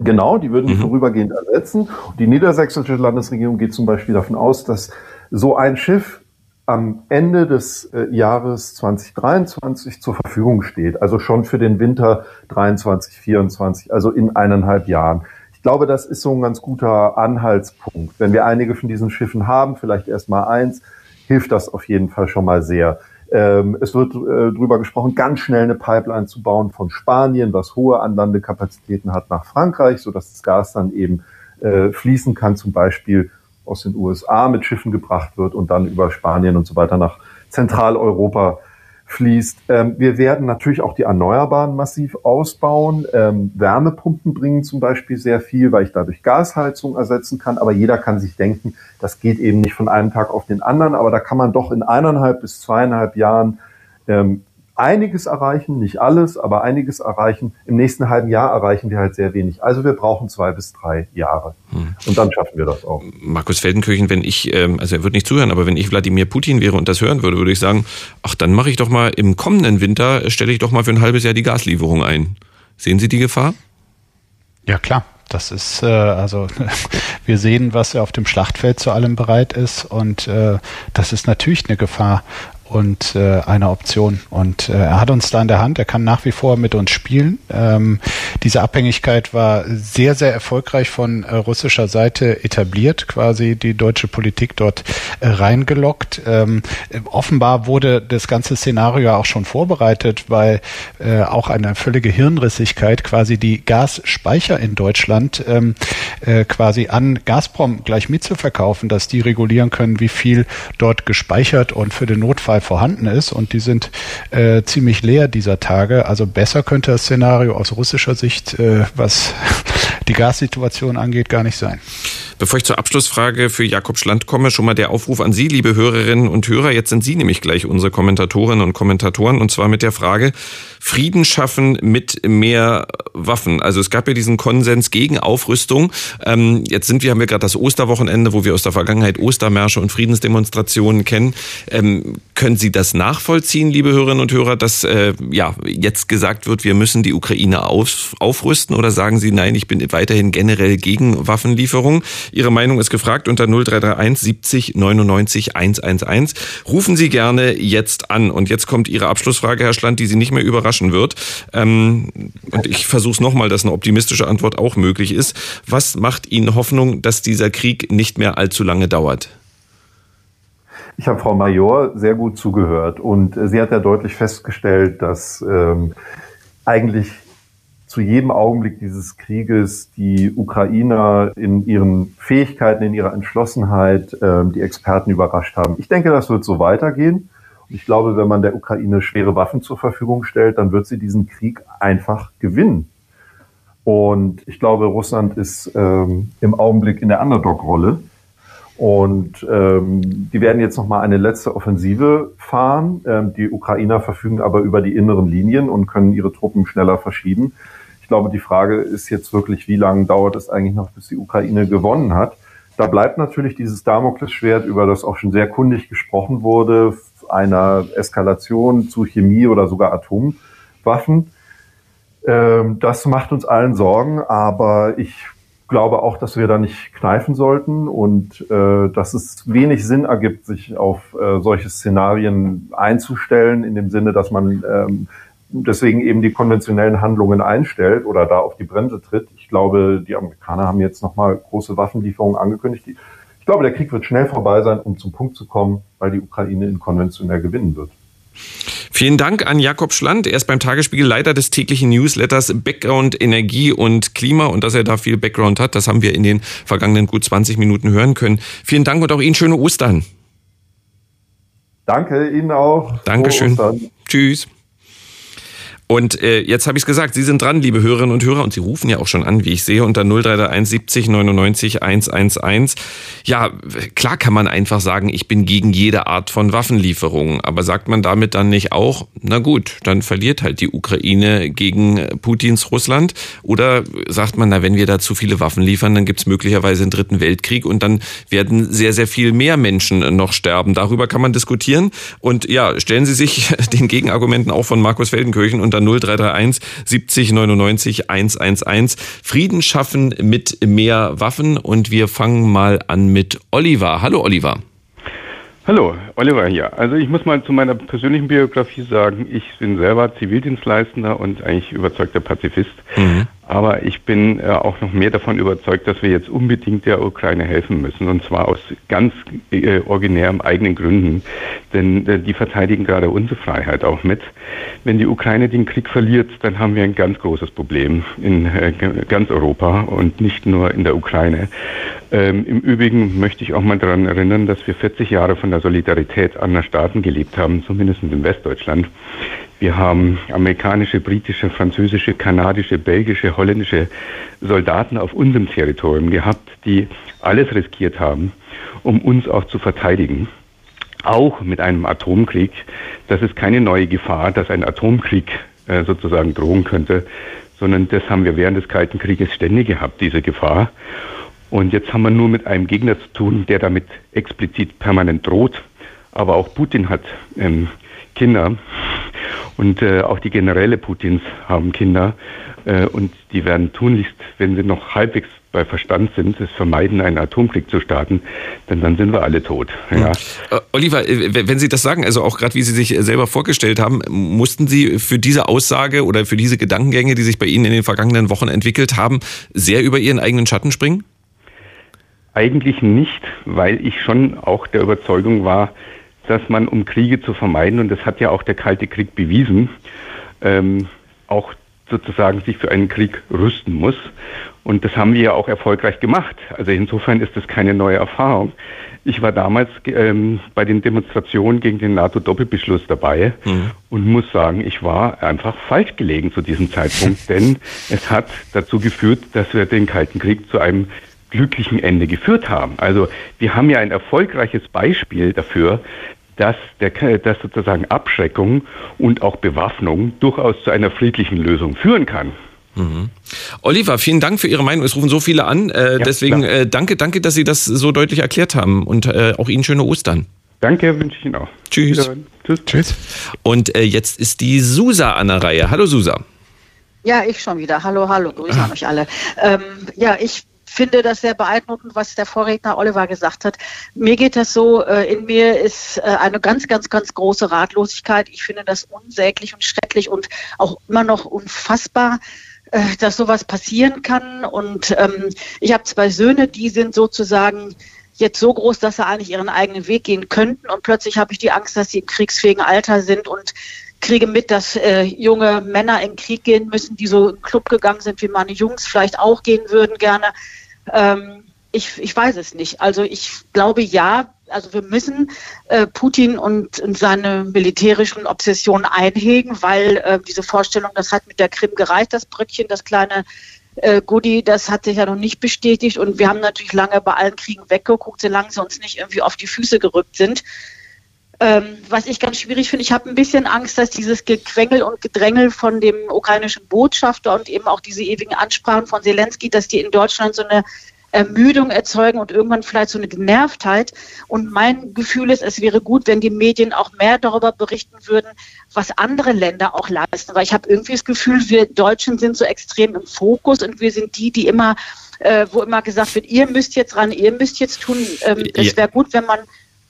Genau, die würden mhm. vorübergehend ersetzen. Und die niedersächsische Landesregierung geht zum Beispiel davon aus, dass so ein Schiff am Ende des äh, Jahres 2023 zur Verfügung steht, also schon für den Winter 23, 24, also in eineinhalb Jahren. Ich glaube, das ist so ein ganz guter Anhaltspunkt. Wenn wir einige von diesen Schiffen haben, vielleicht erst mal eins, hilft das auf jeden Fall schon mal sehr. Ähm, es wird äh, darüber gesprochen, ganz schnell eine Pipeline zu bauen von Spanien, was hohe Anlandekapazitäten hat nach Frankreich, so dass das Gas dann eben äh, fließen kann, zum Beispiel aus den USA mit Schiffen gebracht wird und dann über Spanien und so weiter nach Zentraleuropa fließt. Ähm, wir werden natürlich auch die Erneuerbaren massiv ausbauen. Ähm, Wärmepumpen bringen zum Beispiel sehr viel, weil ich dadurch Gasheizung ersetzen kann. Aber jeder kann sich denken, das geht eben nicht von einem Tag auf den anderen. Aber da kann man doch in eineinhalb bis zweieinhalb Jahren ähm, einiges erreichen, nicht alles, aber einiges erreichen. Im nächsten halben Jahr erreichen wir halt sehr wenig. Also wir brauchen zwei bis drei Jahre. Hm. Und dann schaffen wir das auch. Markus Feldenkirchen, wenn ich, ähm, also er wird nicht zuhören, aber wenn ich Wladimir Putin wäre und das hören würde, würde ich sagen, ach, dann mache ich doch mal im kommenden Winter, stelle ich doch mal für ein halbes Jahr die Gaslieferung ein. Sehen Sie die Gefahr? Ja, klar. Das ist äh, also wir sehen, was er auf dem Schlachtfeld zu allem bereit ist und äh, das ist natürlich eine Gefahr und äh, eine Option. Und äh, er hat uns da in der Hand, er kann nach wie vor mit uns spielen. Ähm, diese Abhängigkeit war sehr, sehr erfolgreich von äh, russischer Seite etabliert, quasi die deutsche Politik dort äh, reingelockt. Ähm, offenbar wurde das ganze Szenario auch schon vorbereitet, weil äh, auch eine völlige Hirnrissigkeit quasi die Gasspeicher in Deutschland ähm, äh, quasi an Gazprom gleich mitzuverkaufen, dass die regulieren können, wie viel dort gespeichert und für den Notfall vorhanden ist und die sind äh, ziemlich leer dieser Tage. Also besser könnte das Szenario aus russischer Sicht, äh, was die Gassituation angeht, gar nicht sein. Bevor ich zur Abschlussfrage für Jakob Schland komme, schon mal der Aufruf an Sie, liebe Hörerinnen und Hörer. Jetzt sind Sie nämlich gleich unsere Kommentatorinnen und Kommentatoren und zwar mit der Frage, Frieden schaffen mit mehr Waffen. Also es gab ja diesen Konsens gegen Aufrüstung. Ähm, jetzt sind wir, haben wir gerade das Osterwochenende, wo wir aus der Vergangenheit Ostermärsche und Friedensdemonstrationen kennen. Ähm, können Sie das nachvollziehen, liebe Hörerinnen und Hörer, dass äh, ja jetzt gesagt wird, wir müssen die Ukraine auf, aufrüsten? Oder sagen Sie, nein, ich bin weiterhin generell gegen Waffenlieferung? Ihre Meinung ist gefragt unter 0331 70 99 111. Rufen Sie gerne jetzt an. Und jetzt kommt Ihre Abschlussfrage, Herr Schland, die Sie nicht mehr überraschen wird. Ähm, und ich versuche es nochmal, dass eine optimistische Antwort auch möglich ist. Was macht Ihnen Hoffnung, dass dieser Krieg nicht mehr allzu lange dauert? Ich habe Frau Major sehr gut zugehört und sie hat ja deutlich festgestellt, dass ähm, eigentlich zu jedem Augenblick dieses Krieges die Ukrainer in ihren Fähigkeiten, in ihrer Entschlossenheit ähm, die Experten überrascht haben. Ich denke, das wird so weitergehen. Ich glaube, wenn man der Ukraine schwere Waffen zur Verfügung stellt, dann wird sie diesen Krieg einfach gewinnen. Und ich glaube, Russland ist ähm, im Augenblick in der Underdog-Rolle. Und ähm, die werden jetzt noch mal eine letzte Offensive fahren. Ähm, die Ukrainer verfügen aber über die inneren Linien und können ihre Truppen schneller verschieben. Ich glaube, die Frage ist jetzt wirklich, wie lange dauert es eigentlich noch, bis die Ukraine gewonnen hat. Da bleibt natürlich dieses Damoklesschwert, über das auch schon sehr kundig gesprochen wurde, einer Eskalation zu Chemie oder sogar Atomwaffen. Ähm, das macht uns allen Sorgen, aber ich glaube auch, dass wir da nicht kneifen sollten und äh, dass es wenig Sinn ergibt, sich auf äh, solche Szenarien einzustellen, in dem Sinne, dass man ähm, deswegen eben die konventionellen Handlungen einstellt oder da auf die Bremse tritt. Ich glaube, die Amerikaner haben jetzt nochmal große Waffenlieferungen angekündigt. Ich glaube, der Krieg wird schnell vorbei sein, um zum Punkt zu kommen, weil die Ukraine in konventionell gewinnen wird. Vielen Dank an Jakob Schland. Er ist beim Tagesspiegel Leiter des täglichen Newsletters Background Energie und Klima. Und dass er da viel Background hat, das haben wir in den vergangenen gut 20 Minuten hören können. Vielen Dank und auch Ihnen schöne Ostern. Danke Ihnen auch. Dankeschön. Tschüss. Und äh, jetzt habe ich es gesagt, Sie sind dran, liebe Hörerinnen und Hörer, und Sie rufen ja auch schon an, wie ich sehe, unter 0331 70 99 111. Ja, klar kann man einfach sagen, ich bin gegen jede Art von Waffenlieferungen, aber sagt man damit dann nicht auch, na gut, dann verliert halt die Ukraine gegen Putins Russland? Oder sagt man, na, wenn wir da zu viele Waffen liefern, dann gibt es möglicherweise einen dritten Weltkrieg und dann werden sehr, sehr viel mehr Menschen noch sterben. Darüber kann man diskutieren. Und ja, stellen Sie sich den Gegenargumenten auch von Markus Feldenkirchen unter 0331 70 99 111. Frieden schaffen mit mehr Waffen und wir fangen mal an mit Oliver. Hallo Oliver. Hallo, Oliver hier. Also ich muss mal zu meiner persönlichen Biografie sagen, ich bin selber Zivildienstleistender und eigentlich überzeugter Pazifist. Mhm. Aber ich bin äh, auch noch mehr davon überzeugt, dass wir jetzt unbedingt der Ukraine helfen müssen. Und zwar aus ganz äh, originären eigenen Gründen. Denn äh, die verteidigen gerade unsere Freiheit auch mit. Wenn die Ukraine den Krieg verliert, dann haben wir ein ganz großes Problem in äh, ganz Europa und nicht nur in der Ukraine. Ähm, Im Übrigen möchte ich auch mal daran erinnern, dass wir 40 Jahre von der Solidarität anderer Staaten gelebt haben, zumindest in Westdeutschland. Wir haben amerikanische, britische, französische, kanadische, belgische, holländische Soldaten auf unserem Territorium gehabt, die alles riskiert haben, um uns auch zu verteidigen. Auch mit einem Atomkrieg. Das ist keine neue Gefahr, dass ein Atomkrieg äh, sozusagen drohen könnte, sondern das haben wir während des Kalten Krieges ständig gehabt, diese Gefahr. Und jetzt haben wir nur mit einem Gegner zu tun, der damit explizit permanent droht. Aber auch Putin hat ähm, Kinder und äh, auch die Generäle Putins haben Kinder äh, und die werden tunlichst, wenn sie noch halbwegs bei Verstand sind, es vermeiden, einen Atomkrieg zu starten, denn dann sind wir alle tot. Ja. Äh, Oliver, äh, wenn Sie das sagen, also auch gerade wie Sie sich selber vorgestellt haben, mussten Sie für diese Aussage oder für diese Gedankengänge, die sich bei Ihnen in den vergangenen Wochen entwickelt haben, sehr über Ihren eigenen Schatten springen? Eigentlich nicht, weil ich schon auch der Überzeugung war, dass man, um Kriege zu vermeiden, und das hat ja auch der Kalte Krieg bewiesen, ähm, auch sozusagen sich für einen Krieg rüsten muss. Und das haben wir ja auch erfolgreich gemacht. Also insofern ist das keine neue Erfahrung. Ich war damals ähm, bei den Demonstrationen gegen den NATO-Doppelbeschluss dabei mhm. und muss sagen, ich war einfach falsch gelegen zu diesem Zeitpunkt, denn es hat dazu geführt, dass wir den Kalten Krieg zu einem glücklichen Ende geführt haben. Also wir haben ja ein erfolgreiches Beispiel dafür, dass, der, dass sozusagen Abschreckung und auch Bewaffnung durchaus zu einer friedlichen Lösung führen kann. Mhm. Oliver, vielen Dank für Ihre Meinung. Es rufen so viele an. Äh, ja, deswegen äh, danke, danke, dass Sie das so deutlich erklärt haben und äh, auch Ihnen schöne Ostern. Danke, wünsche ich Ihnen auch. Tschüss. Tschüss. Tschüss. Und äh, jetzt ist die Susa an der Reihe. Hallo Susa. Ja, ich schon wieder. Hallo, hallo, grüße ah. an euch alle. Ähm, ja, ich finde das sehr beeindruckend, was der Vorredner Oliver gesagt hat. Mir geht das so, äh, in mir ist äh, eine ganz, ganz, ganz große Ratlosigkeit. Ich finde das unsäglich und schrecklich und auch immer noch unfassbar äh, dass sowas passieren kann. Und ähm, ich habe zwei Söhne, die sind sozusagen jetzt so groß, dass sie eigentlich ihren eigenen Weg gehen könnten. Und plötzlich habe ich die Angst, dass sie im kriegsfähigen Alter sind und kriege mit, dass äh, junge Männer in den Krieg gehen müssen, die so im Club gegangen sind, wie meine Jungs vielleicht auch gehen würden gerne. Ähm, ich, ich weiß es nicht. Also ich glaube ja, also wir müssen äh, Putin und, und, seine militärischen Obsessionen einhegen, weil äh, diese Vorstellung, das hat mit der Krim gereicht, das Bröckchen, das kleine äh, Goodie, das hat sich ja noch nicht bestätigt und wir haben natürlich lange bei allen Kriegen weggeguckt, solange sie uns nicht irgendwie auf die Füße gerückt sind. Ähm, was ich ganz schwierig finde, ich habe ein bisschen Angst, dass dieses Gequengel und Gedrängel von dem ukrainischen Botschafter und eben auch diese ewigen Ansprachen von Zelensky, dass die in Deutschland so eine Ermüdung erzeugen und irgendwann vielleicht so eine Genervtheit. Und mein Gefühl ist, es wäre gut, wenn die Medien auch mehr darüber berichten würden, was andere Länder auch leisten. Weil ich habe irgendwie das Gefühl, wir Deutschen sind so extrem im Fokus und wir sind die, die immer, äh, wo immer gesagt wird, ihr müsst jetzt ran, ihr müsst jetzt tun. Ähm, es wäre gut, wenn man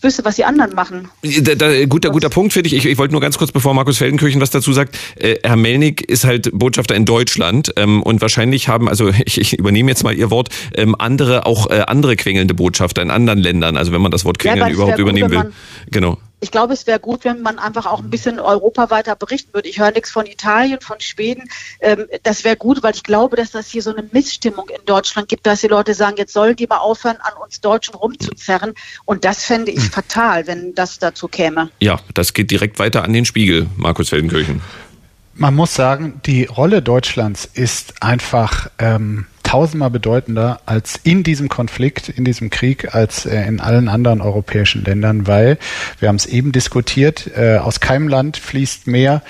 wüsste, was die anderen machen. Da, da, guter, guter Punkt finde ich. ich. Ich wollte nur ganz kurz, bevor Markus Feldenkirchen was dazu sagt, äh, Herr Melnik ist halt Botschafter in Deutschland ähm, und wahrscheinlich haben, also ich, ich übernehme jetzt mal Ihr Wort, ähm, andere auch äh, andere quengelnde Botschafter in anderen Ländern, also wenn man das Wort quengeln ja, überhaupt übernehmen will. Genau ich glaube, es wäre gut, wenn man einfach auch ein bisschen Europa weiter berichten würde. Ich höre nichts von Italien, von Schweden. Ähm, das wäre gut, weil ich glaube, dass das hier so eine Missstimmung in Deutschland gibt, dass die Leute sagen, jetzt sollen die mal aufhören, an uns Deutschen rumzuzerren. Und das fände ich hm. fatal, wenn das dazu käme. Ja, das geht direkt weiter an den Spiegel, Markus Feldenkirchen. Man muss sagen, die Rolle Deutschlands ist einfach ähm, tausendmal bedeutender als in diesem Konflikt, in diesem Krieg, als äh, in allen anderen europäischen Ländern, weil wir haben es eben diskutiert, äh, aus keinem Land fließt mehr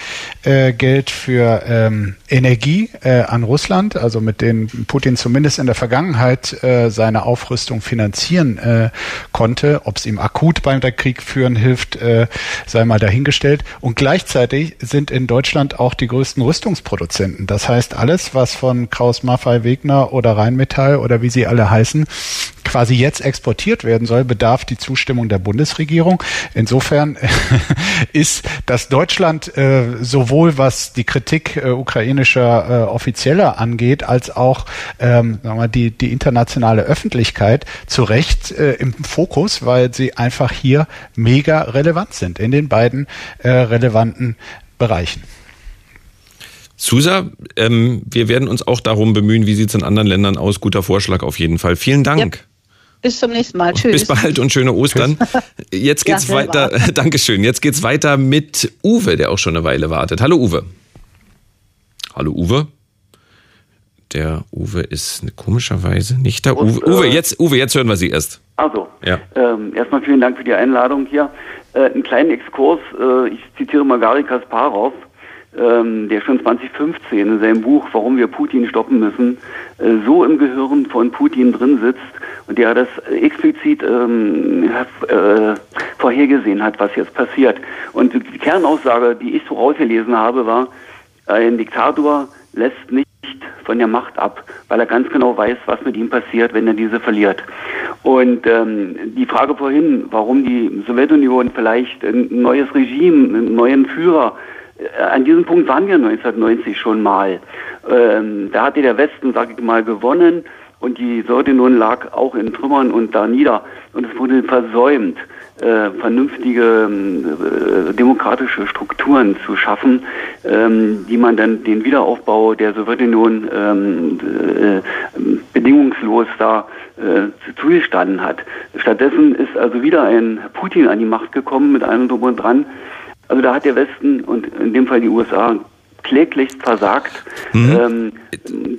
äh, Geld für ähm, Energie äh, an Russland, also mit denen Putin zumindest in der Vergangenheit äh, seine Aufrüstung finanzieren äh, konnte. Ob es ihm akut beim Krieg führen hilft, äh, sei mal dahingestellt. Und gleichzeitig sind in Deutschland auch die größten Rüstungsproduzenten. Das heißt, alles, was von Kraus Maffei Wegner oder Rheinmetall oder wie sie alle heißen, quasi jetzt exportiert werden soll, bedarf die Zustimmung der Bundesregierung. Insofern ist, dass Deutschland äh, sowohl was die Kritik äh, ukrainischer äh, Offizieller angeht, als auch ähm, sagen wir, die, die internationale Öffentlichkeit zu Recht äh, im Fokus, weil sie einfach hier mega relevant sind in den beiden äh, relevanten Bereichen. Susa, ähm, wir werden uns auch darum bemühen, wie sieht es in anderen Ländern aus. Guter Vorschlag auf jeden Fall. Vielen Dank. Ja. Bis zum nächsten Mal. Tschüss. Bis bald und schöne Ostern. Jetzt geht's ja, weiter. Dankeschön. Jetzt geht's weiter mit Uwe, der auch schon eine Weile wartet. Hallo Uwe. Hallo Uwe. Der Uwe ist komischerweise nicht da. Uwe, Uwe, äh, jetzt, Uwe, jetzt hören wir Sie erst. Also, ja. ähm, erstmal vielen Dank für die Einladung hier. Äh, einen kleinen Exkurs. Äh, ich zitiere mal Gary Kasparov ähm, der schon 2015 in seinem Buch Warum wir Putin stoppen müssen, äh, so im Gehirn von Putin drin sitzt und der das explizit ähm, äh, vorhergesehen hat, was jetzt passiert. Und die Kernaussage, die ich so rausgelesen habe, war, ein Diktator lässt nicht von der Macht ab, weil er ganz genau weiß, was mit ihm passiert, wenn er diese verliert. Und ähm, die Frage vorhin, warum die Sowjetunion vielleicht ein neues Regime, einen neuen Führer an diesem Punkt waren wir 1990 schon mal. Ähm, da hatte der Westen, sage ich mal, gewonnen und die Sowjetunion lag auch in Trümmern und da nieder. Und es wurde versäumt, äh, vernünftige äh, demokratische Strukturen zu schaffen, ähm, die man dann den Wiederaufbau der Sowjetunion ähm, äh, bedingungslos da äh, zugestanden hat. Stattdessen ist also wieder ein Putin an die Macht gekommen mit allem drum und dran, also da hat der Westen und in dem Fall die USA kläglich versagt. Mhm. Ähm,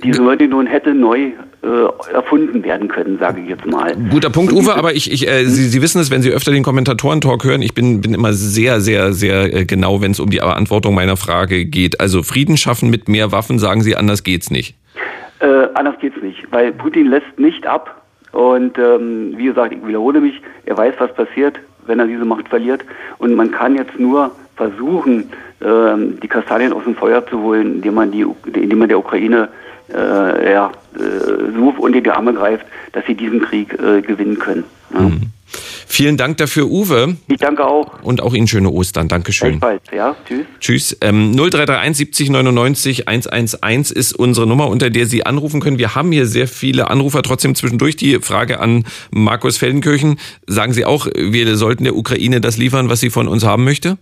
die Sowjetunion hätte neu äh, erfunden werden können, sage ich jetzt mal. Guter Punkt, Uwe, aber ich, ich äh, Sie, Sie wissen es, wenn Sie öfter den Kommentatoren-Talk hören, ich bin, bin immer sehr, sehr, sehr äh, genau, wenn es um die Beantwortung meiner Frage geht. Also Frieden schaffen mit mehr Waffen, sagen Sie, anders geht's nicht. Äh, anders geht's nicht, weil Putin lässt nicht ab. Und ähm, wie gesagt, ich wiederhole mich, er weiß, was passiert, wenn er diese Macht verliert. Und man kann jetzt nur versuchen, ähm, die Kastanien aus dem Feuer zu holen, indem man, die, indem man der Ukraine äh, ja, äh, so unter die Arme greift, dass sie diesen Krieg äh, gewinnen können. Ja. Mhm. Vielen Dank dafür, Uwe. Ich danke auch. Und auch Ihnen schöne Ostern. Dankeschön. Bald, ja. Tschüss. Tschüss. Ähm, 0331 70 99 111 ist unsere Nummer, unter der Sie anrufen können. Wir haben hier sehr viele Anrufer. Trotzdem zwischendurch die Frage an Markus Feldenkirchen. Sagen Sie auch, wir sollten der Ukraine das liefern, was sie von uns haben möchte?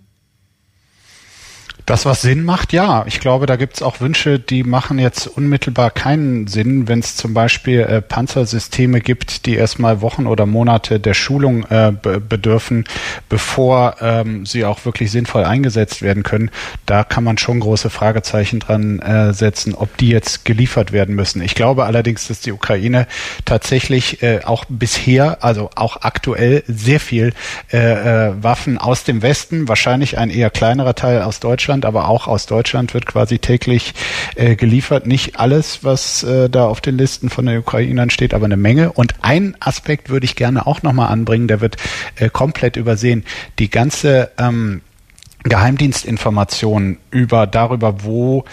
Das, was Sinn macht, ja. Ich glaube, da gibt es auch Wünsche, die machen jetzt unmittelbar keinen Sinn, wenn es zum Beispiel äh, Panzersysteme gibt, die erstmal Wochen oder Monate der Schulung äh, bedürfen, bevor ähm, sie auch wirklich sinnvoll eingesetzt werden können. Da kann man schon große Fragezeichen dran äh, setzen, ob die jetzt geliefert werden müssen. Ich glaube allerdings, dass die Ukraine tatsächlich äh, auch bisher, also auch aktuell, sehr viel äh, äh, Waffen aus dem Westen, wahrscheinlich ein eher kleinerer Teil aus Deutschland, Deutschland, aber auch aus Deutschland wird quasi täglich äh, geliefert. Nicht alles, was äh, da auf den Listen von den Ukrainern steht, aber eine Menge. Und ein Aspekt würde ich gerne auch nochmal anbringen, der wird äh, komplett übersehen. Die ganze ähm, Geheimdienstinformation über darüber, wo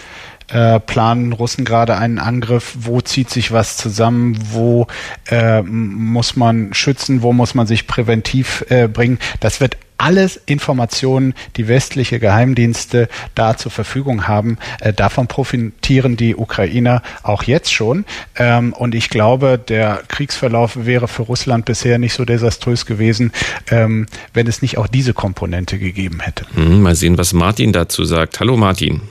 äh, planen Russen gerade einen Angriff, wo zieht sich was zusammen, wo äh, muss man schützen, wo muss man sich präventiv äh, bringen. Das wird alles Informationen, die westliche Geheimdienste da zur Verfügung haben. Äh, davon profitieren die Ukrainer auch jetzt schon. Ähm, und ich glaube, der Kriegsverlauf wäre für Russland bisher nicht so desaströs gewesen, ähm, wenn es nicht auch diese Komponente gegeben hätte. Hm, mal sehen, was Martin dazu sagt. Hallo Martin.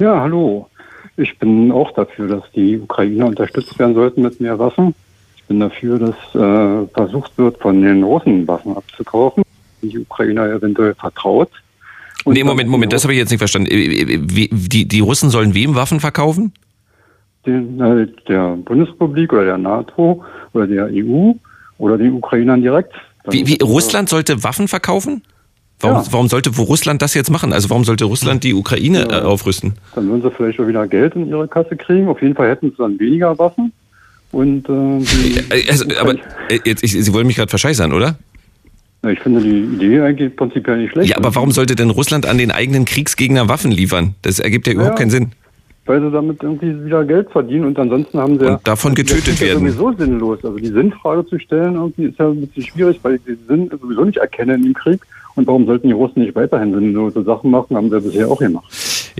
Ja, hallo. Ich bin auch dafür, dass die Ukrainer unterstützt werden sollten mit mehr Waffen. Ich bin dafür, dass äh, versucht wird, von den Russen Waffen abzukaufen die Ukrainer eventuell vertraut. Und nee, Moment, Moment, das habe ich jetzt nicht verstanden. Äh, äh, wie, die, die Russen sollen wem Waffen verkaufen? den, äh, der Bundesrepublik oder der NATO oder der EU oder den Ukrainern direkt. Wie, wie Russland sollte Waffen verkaufen? Warum, ja. warum sollte wo Russland das jetzt machen? Also warum sollte Russland die Ukraine ja. äh, aufrüsten? Dann würden sie vielleicht auch wieder Geld in ihre Kasse kriegen. Auf jeden Fall hätten sie dann weniger Waffen. Und äh, also, aber äh, jetzt, ich, Sie wollen mich gerade verscheißern, oder? Ja, ich finde die Idee eigentlich prinzipiell nicht schlecht. Ja, aber warum sollte denn Russland an den eigenen Kriegsgegner Waffen liefern? Das ergibt ja überhaupt keinen Sinn. Weil sie damit irgendwie wieder Geld verdienen und ansonsten haben sie und ja, davon getötet werden. Das ist sowieso sinnlos. Also die Sinnfrage zu stellen irgendwie ist ja ein bisschen schwierig, weil ich den Sinn sowieso nicht erkennen im Krieg. Und warum sollten die Russen nicht weiterhin sinnlose Sachen machen? Haben sie bisher auch gemacht.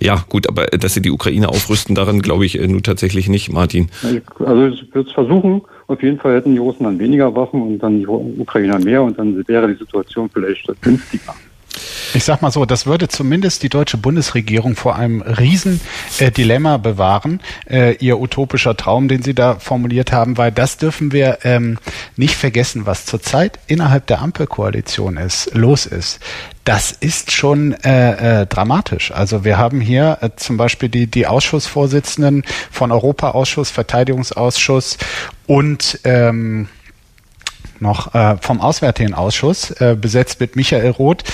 Ja, gut, aber dass sie die Ukraine aufrüsten, daran glaube ich äh, nun tatsächlich nicht, Martin. Also ich würde es versuchen. Auf jeden Fall hätten die Russen dann weniger Waffen und dann die Ukrainer mehr und dann wäre die Situation vielleicht günstiger. Ich sag mal so, das würde zumindest die deutsche Bundesregierung vor einem Riesendilemma äh, bewahren, äh, ihr utopischer Traum, den sie da formuliert haben, weil das dürfen wir ähm, nicht vergessen, was zurzeit innerhalb der Ampelkoalition ist, los ist. Das ist schon äh, äh, dramatisch. Also wir haben hier äh, zum Beispiel die, die Ausschussvorsitzenden von Europaausschuss, Verteidigungsausschuss und ähm, noch äh, vom Auswärtigen Ausschuss, äh, besetzt mit Michael Roth,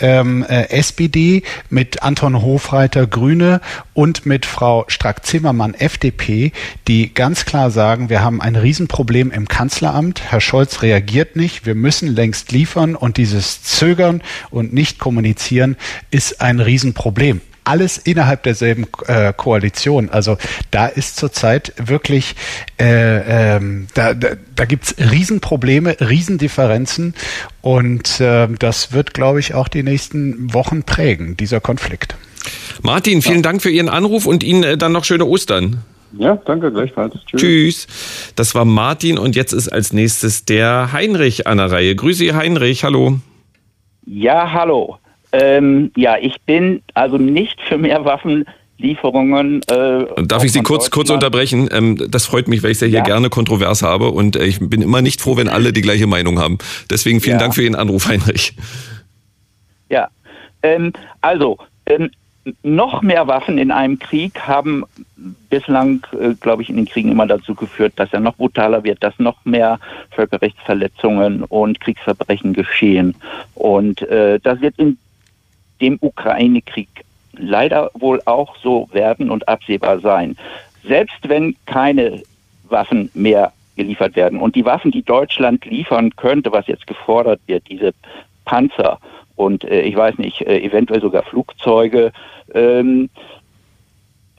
ähm, äh, SPD, mit Anton Hofreiter, Grüne und mit Frau Strack-Zimmermann, FDP, die ganz klar sagen, wir haben ein Riesenproblem im Kanzleramt. Herr Scholz reagiert nicht. Wir müssen längst liefern und dieses Zögern und nicht kommunizieren ist ein Riesenproblem alles innerhalb derselben äh, Koalition. Also da ist zurzeit wirklich, äh, ähm, da, da, da gibt es Riesenprobleme, Riesendifferenzen und äh, das wird, glaube ich, auch die nächsten Wochen prägen, dieser Konflikt. Martin, vielen ja. Dank für Ihren Anruf und Ihnen äh, dann noch schöne Ostern. Ja, danke, gleichfalls. Tschüss. Tschüss. Das war Martin und jetzt ist als nächstes der Heinrich an der Reihe. Grüße Sie, Heinrich, hallo. Ja, hallo. Ähm, ja, ich bin also nicht für mehr Waffenlieferungen. Äh, Darf ich Sie kurz, kurz unterbrechen? Ähm, das freut mich, weil ich es ja hier ja. gerne kontrovers habe und äh, ich bin immer nicht froh, wenn alle die gleiche Meinung haben. Deswegen vielen ja. Dank für Ihren Anruf, Heinrich. Ja, ähm, also ähm, noch mehr Waffen in einem Krieg haben bislang, äh, glaube ich, in den Kriegen immer dazu geführt, dass er noch brutaler wird, dass noch mehr Völkerrechtsverletzungen und Kriegsverbrechen geschehen. Und äh, das wird in dem Ukraine-Krieg leider wohl auch so werden und absehbar sein. Selbst wenn keine Waffen mehr geliefert werden und die Waffen, die Deutschland liefern könnte, was jetzt gefordert wird, diese Panzer und äh, ich weiß nicht, äh, eventuell sogar Flugzeuge, ähm,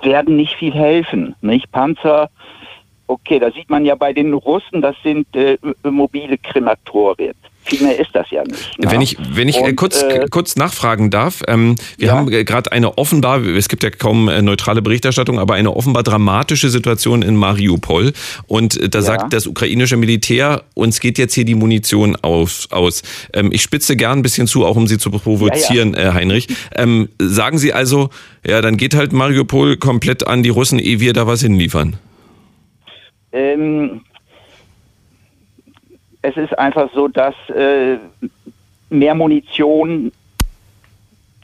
werden nicht viel helfen. Nicht Panzer, okay, da sieht man ja bei den Russen, das sind äh, mobile Krematorien. Viel mehr ist das ja nicht. Ne? Wenn ich, wenn ich äh, Und, kurz, äh, kurz nachfragen darf, ähm, wir ja. haben gerade eine offenbar, es gibt ja kaum äh, neutrale Berichterstattung, aber eine offenbar dramatische Situation in Mariupol. Und äh, da ja. sagt das ukrainische Militär, uns geht jetzt hier die Munition auf, aus. Ähm, ich spitze gern ein bisschen zu, auch um Sie zu provozieren, ja, Heinrich. Ähm, sagen Sie also, ja, dann geht halt Mariupol komplett an die Russen, ehe wir da was hinliefern. Ähm, es ist einfach so, dass äh, mehr Munition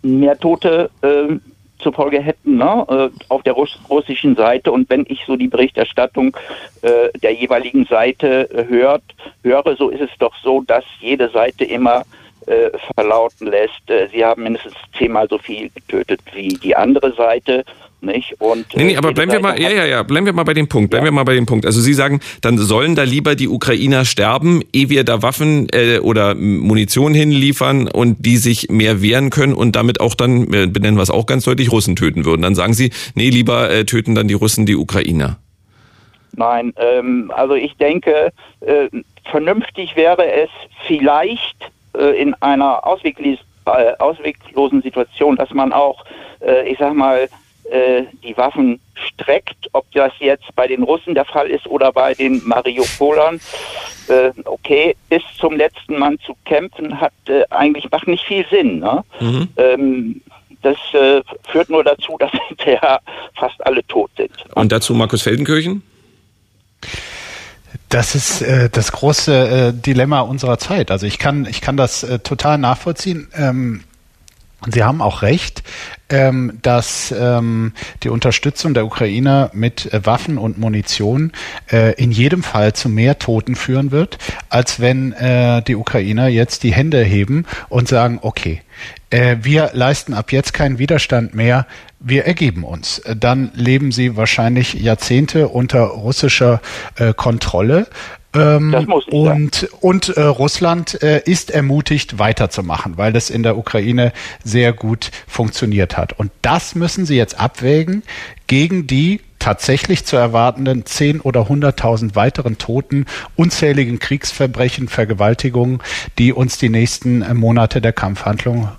mehr Tote äh, zur Folge hätten ne? äh, auf der russ russischen Seite. Und wenn ich so die Berichterstattung äh, der jeweiligen Seite hört, höre, so ist es doch so, dass jede Seite immer äh, verlauten lässt, äh, sie haben mindestens zehnmal so viel getötet wie die andere Seite nicht? Und, nee, nee, äh, aber bleiben wir mal, ja, ja, ja, bleiben wir mal bei dem Punkt, bleiben ja. wir mal bei dem Punkt. Also Sie sagen, dann sollen da lieber die Ukrainer sterben, ehe wir da Waffen äh, oder Munition hinliefern und die sich mehr wehren können und damit auch dann, wir benennen wir es auch ganz deutlich, Russen töten würden. Dann sagen Sie, nee, lieber äh, töten dann die Russen die Ukrainer. Nein, ähm, also ich denke, äh, vernünftig wäre es vielleicht äh, in einer ausweglos, äh, ausweglosen Situation, dass man auch, äh, ich sag mal, äh, die Waffen streckt, ob das jetzt bei den Russen der Fall ist oder bei den Mariupolern. Äh, okay, bis zum letzten Mann zu kämpfen, hat äh, eigentlich macht nicht viel Sinn. Ne? Mhm. Ähm, das äh, führt nur dazu, dass hinterher fast alle tot sind. Und dazu Markus Feldenkirchen? Das ist äh, das große äh, Dilemma unserer Zeit. Also ich kann, ich kann das äh, total nachvollziehen. Ähm, Sie haben auch recht, ähm, dass ähm, die Unterstützung der Ukrainer mit äh, Waffen und Munition äh, in jedem Fall zu mehr Toten führen wird, als wenn äh, die Ukrainer jetzt die Hände heben und sagen, okay, äh, wir leisten ab jetzt keinen Widerstand mehr, wir ergeben uns. Dann leben sie wahrscheinlich Jahrzehnte unter russischer äh, Kontrolle ähm, und und äh, Russland äh, ist ermutigt weiterzumachen, weil das in der Ukraine sehr gut funktioniert hat. Und das müssen sie jetzt abwägen gegen die tatsächlich zu erwartenden 10 oder 100.000 weiteren Toten, unzähligen Kriegsverbrechen, Vergewaltigungen, die uns die nächsten äh, Monate der Kampfhandlung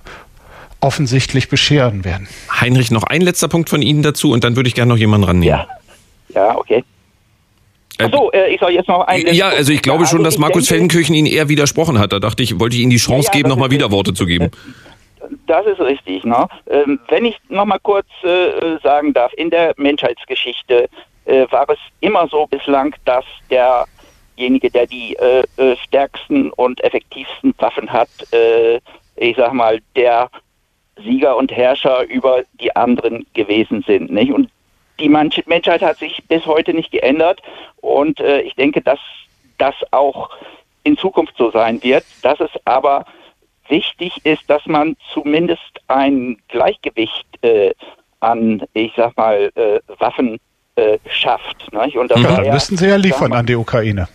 offensichtlich bescheren werden. Heinrich, noch ein letzter Punkt von Ihnen dazu und dann würde ich gerne noch jemanden rannehmen. Ja, ja okay. Achso, äh, ich soll jetzt noch ein. Ja, also ich glaube schon, also dass Markus Feldenkirchen Ihnen eher widersprochen hat. Da dachte ich, wollte ich Ihnen die Chance ja, ja, geben, nochmal Widerworte zu geben. Das ist richtig. Ne? Ähm, wenn ich nochmal kurz äh, sagen darf, in der Menschheitsgeschichte äh, war es immer so bislang, dass derjenige, der die äh, äh stärksten und effektivsten Waffen hat, äh, ich sag mal, der Sieger und Herrscher über die anderen gewesen sind. Nicht? Und die Menschheit hat sich bis heute nicht geändert und äh, ich denke, dass das auch in Zukunft so sein wird, dass es aber wichtig ist, dass man zumindest ein Gleichgewicht äh, an, ich sag mal, äh, Waffen äh, schafft. Nicht? Und ja, dann müssen Sie ja liefern an die Ukraine.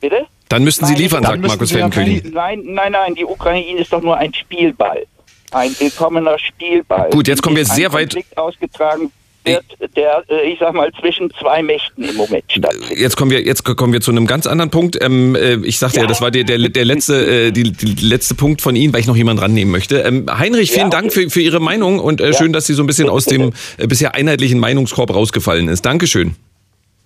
Bitte? Dann müssten Sie liefern, sagt Markus Feldenkirchen. Nein, nein, nein, die Ukraine ist doch nur ein Spielball. Ein willkommener Spielball. Gut, jetzt kommen wir sehr weit. ausgetragen wird, der, äh, ich sag mal, zwischen zwei Mächten im Moment stattfindet. Jetzt kommen wir, jetzt kommen wir zu einem ganz anderen Punkt. Ähm, äh, ich sagte ja. ja, das war der, der, der letzte, äh, die, die letzte Punkt von Ihnen, weil ich noch jemanden rannehmen möchte. Ähm, Heinrich, vielen ja, okay. Dank für, für Ihre Meinung und äh, ja. schön, dass Sie so ein bisschen aus dem äh, bisher einheitlichen Meinungskorb rausgefallen ist. Dankeschön.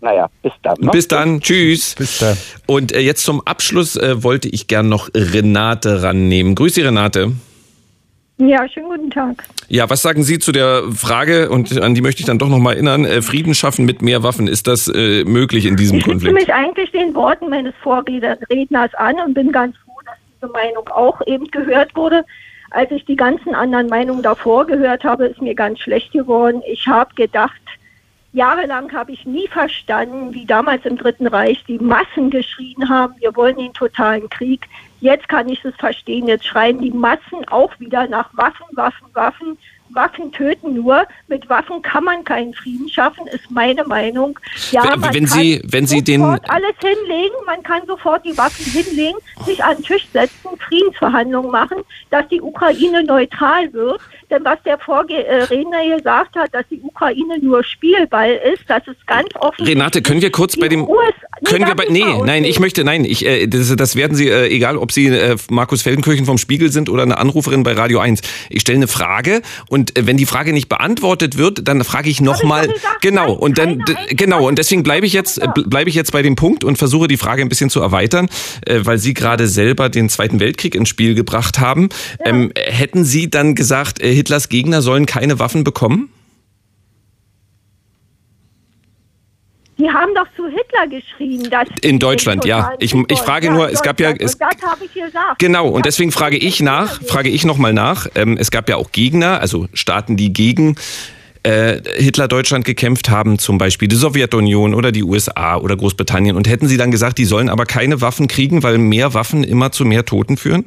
Naja, bis dann. Ne? Bis dann, tschüss. Bis dann. Und äh, jetzt zum Abschluss äh, wollte ich gern noch Renate rannehmen. Grüß Sie, Renate. Ja, schönen guten Tag. Ja, was sagen Sie zu der Frage, und an die möchte ich dann doch nochmal erinnern, äh, Frieden schaffen mit mehr Waffen, ist das äh, möglich in diesem ich Konflikt? Ich schließe mich eigentlich den Worten meines Vorredners an und bin ganz froh, dass diese Meinung auch eben gehört wurde. Als ich die ganzen anderen Meinungen davor gehört habe, ist mir ganz schlecht geworden. Ich habe gedacht, Jahrelang habe ich nie verstanden, wie damals im Dritten Reich die Massen geschrien haben, wir wollen den totalen Krieg. Jetzt kann ich es verstehen. Jetzt schreien die Massen auch wieder nach Waffen, Waffen, Waffen. Waffen töten nur. Mit Waffen kann man keinen Frieden schaffen, ist meine Meinung. Ja, man wenn kann Sie, wenn Sie den alles hinlegen, man kann sofort die Waffen hinlegen, sich an den Tisch setzen, Friedensverhandlungen machen, dass die Ukraine neutral wird. Denn was der Vorredner hier gesagt hat, dass die Ukraine nur Spielball ist, das ist ganz offen. Renate, können wir kurz bei dem US können wir bei nee, nein, ich möchte nein, ich äh, das, das werden Sie äh, egal, ob Sie äh, Markus Feldenkirchen vom Spiegel sind oder eine Anruferin bei Radio 1. Ich stelle eine Frage und äh, wenn die Frage nicht beantwortet wird, dann frage ich nochmal genau und dann genau und deswegen bleibe ich jetzt äh, bleibe ich jetzt bei dem Punkt und versuche die Frage ein bisschen zu erweitern, äh, weil Sie gerade selber den Zweiten Weltkrieg ins Spiel gebracht haben. Ja. Ähm, hätten Sie dann gesagt, äh, Hitlers Gegner sollen keine Waffen bekommen? Die haben doch zu Hitler geschrien. Dass in Deutschland, ja. Ich, ich frage nur, es gab ja. Es, das habe ich gesagt. Genau, und deswegen frage ich nach, frage ich nochmal nach. Ähm, es gab ja auch Gegner, also Staaten, die gegen äh, Hitler Deutschland gekämpft haben, zum Beispiel die Sowjetunion oder die USA oder Großbritannien. Und hätten Sie dann gesagt, die sollen aber keine Waffen kriegen, weil mehr Waffen immer zu mehr Toten führen?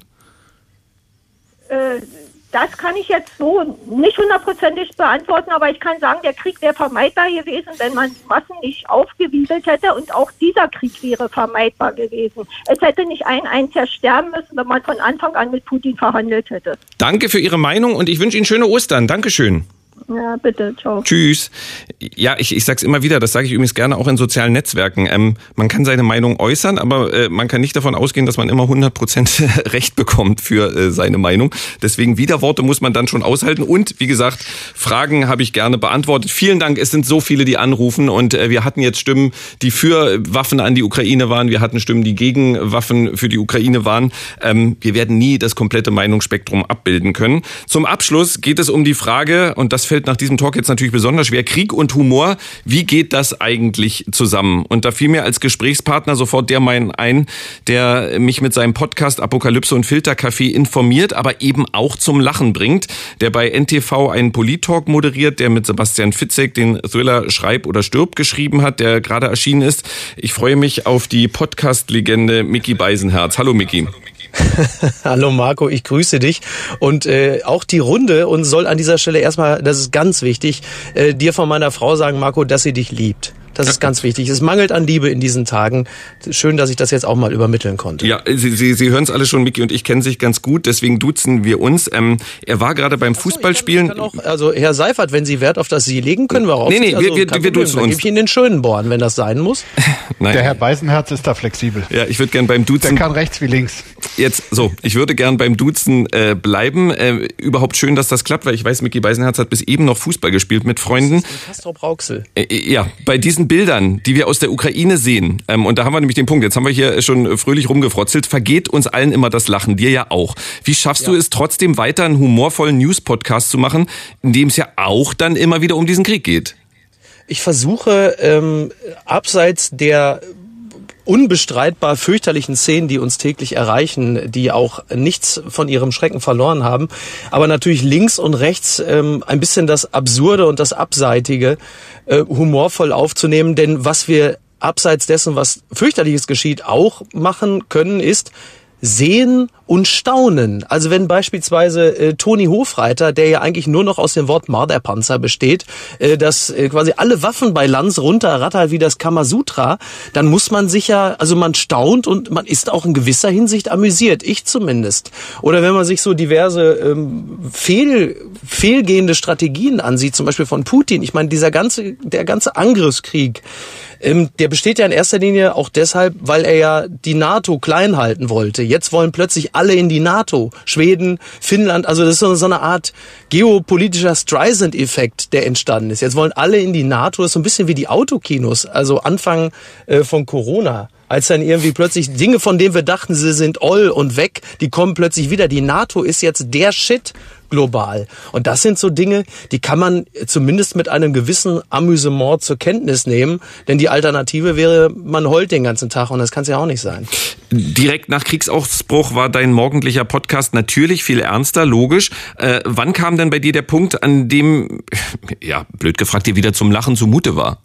Äh, das kann ich jetzt so nicht hundertprozentig beantworten, aber ich kann sagen, der Krieg wäre vermeidbar gewesen, wenn man Massen nicht aufgewiegelt hätte und auch dieser Krieg wäre vermeidbar gewesen. Es hätte nicht ein einziger sterben müssen, wenn man von Anfang an mit Putin verhandelt hätte. Danke für Ihre Meinung und ich wünsche Ihnen schöne Ostern. Dankeschön. Ja, bitte, ciao. Tschüss. Ja, ich, ich sage es immer wieder, das sage ich übrigens gerne auch in sozialen Netzwerken. Ähm, man kann seine Meinung äußern, aber äh, man kann nicht davon ausgehen, dass man immer 100% Recht bekommt für äh, seine Meinung. Deswegen Widerworte muss man dann schon aushalten. Und wie gesagt, Fragen habe ich gerne beantwortet. Vielen Dank, es sind so viele, die anrufen. Und äh, wir hatten jetzt Stimmen, die für Waffen an die Ukraine waren. Wir hatten Stimmen, die gegen Waffen für die Ukraine waren. Ähm, wir werden nie das komplette Meinungsspektrum abbilden können. Zum Abschluss geht es um die Frage, und das fällt nach diesem Talk jetzt natürlich besonders schwer. Krieg und Humor, wie geht das eigentlich zusammen? Und da fiel mir als Gesprächspartner sofort der mein ein, der mich mit seinem Podcast Apokalypse und Filterkaffee informiert, aber eben auch zum Lachen bringt, der bei NTV einen Polit-Talk moderiert, der mit Sebastian Fitzek den Thriller Schreib oder stirb geschrieben hat, der gerade erschienen ist. Ich freue mich auf die Podcast-Legende Mickey Beisenherz. Hallo Mickey. Hallo Marco, ich grüße dich und äh, auch die Runde und soll an dieser Stelle erstmal, das ist ganz wichtig, äh, dir von meiner Frau sagen, Marco, dass sie dich liebt. Das ist ganz wichtig. Es mangelt an Liebe in diesen Tagen. Schön, dass ich das jetzt auch mal übermitteln konnte. Ja, Sie, Sie, Sie hören es alle schon, Miki und ich kennen sich ganz gut, deswegen duzen wir uns. Ähm, er war gerade beim Fußballspielen. So, auch, also Herr Seifert, wenn Sie Wert auf das Sie legen, können wir auch. Nee, nee, also, wir, wir, wir duzen uns. Gebe ich Ihnen den schönen Born, wenn das sein muss. Nein. Der Herr Beisenherz ist da flexibel. Ja, ich würde gern beim Duzen. Der kann rechts wie links. Jetzt so, ich würde gern beim Duzen äh, bleiben. Äh, überhaupt schön, dass das klappt, weil ich weiß, Micky Beisenherz hat bis eben noch Fußball gespielt mit Freunden. Castrop Rauxel. Äh, ja, bei diesen Bildern, die wir aus der Ukraine sehen, ähm, und da haben wir nämlich den Punkt, jetzt haben wir hier schon fröhlich rumgefrotzelt, vergeht uns allen immer das Lachen, dir ja auch. Wie schaffst ja. du es trotzdem weiter, einen humorvollen News-Podcast zu machen, in dem es ja auch dann immer wieder um diesen Krieg geht? Ich versuche ähm, abseits der unbestreitbar fürchterlichen Szenen, die uns täglich erreichen, die auch nichts von ihrem Schrecken verloren haben, aber natürlich links und rechts ähm, ein bisschen das Absurde und das Abseitige äh, humorvoll aufzunehmen, denn was wir abseits dessen, was fürchterliches geschieht, auch machen können, ist sehen und staunen. Also wenn beispielsweise äh, Toni Hofreiter, der ja eigentlich nur noch aus dem Wort Marderpanzer besteht, äh, dass äh, quasi alle Waffen bei Lanz runterrattert wie das Kamasutra, dann muss man sich ja, also man staunt und man ist auch in gewisser Hinsicht amüsiert, ich zumindest. Oder wenn man sich so diverse ähm, fehl, fehlgehende Strategien ansieht, zum Beispiel von Putin, ich meine, dieser ganze, der ganze Angriffskrieg, ähm, der besteht ja in erster Linie auch deshalb, weil er ja die NATO klein halten wollte. Jetzt wollen plötzlich alle in die NATO. Schweden, Finnland, also das ist so, eine Art geopolitischer Streisand-Effekt, der entstanden ist. Jetzt wollen alle in die NATO, das ist so ein bisschen wie die Autokinos, also Anfang äh, von Corona als dann irgendwie plötzlich Dinge, von denen wir dachten, sie sind all und weg, die kommen plötzlich wieder. Die NATO ist jetzt der Shit global. Und das sind so Dinge, die kann man zumindest mit einem gewissen Amüsement zur Kenntnis nehmen, denn die Alternative wäre, man heult den ganzen Tag und das kann es ja auch nicht sein. Direkt nach Kriegsausbruch war dein morgendlicher Podcast natürlich viel ernster, logisch. Äh, wann kam denn bei dir der Punkt, an dem, ja, blöd gefragt, dir wieder zum Lachen zumute war?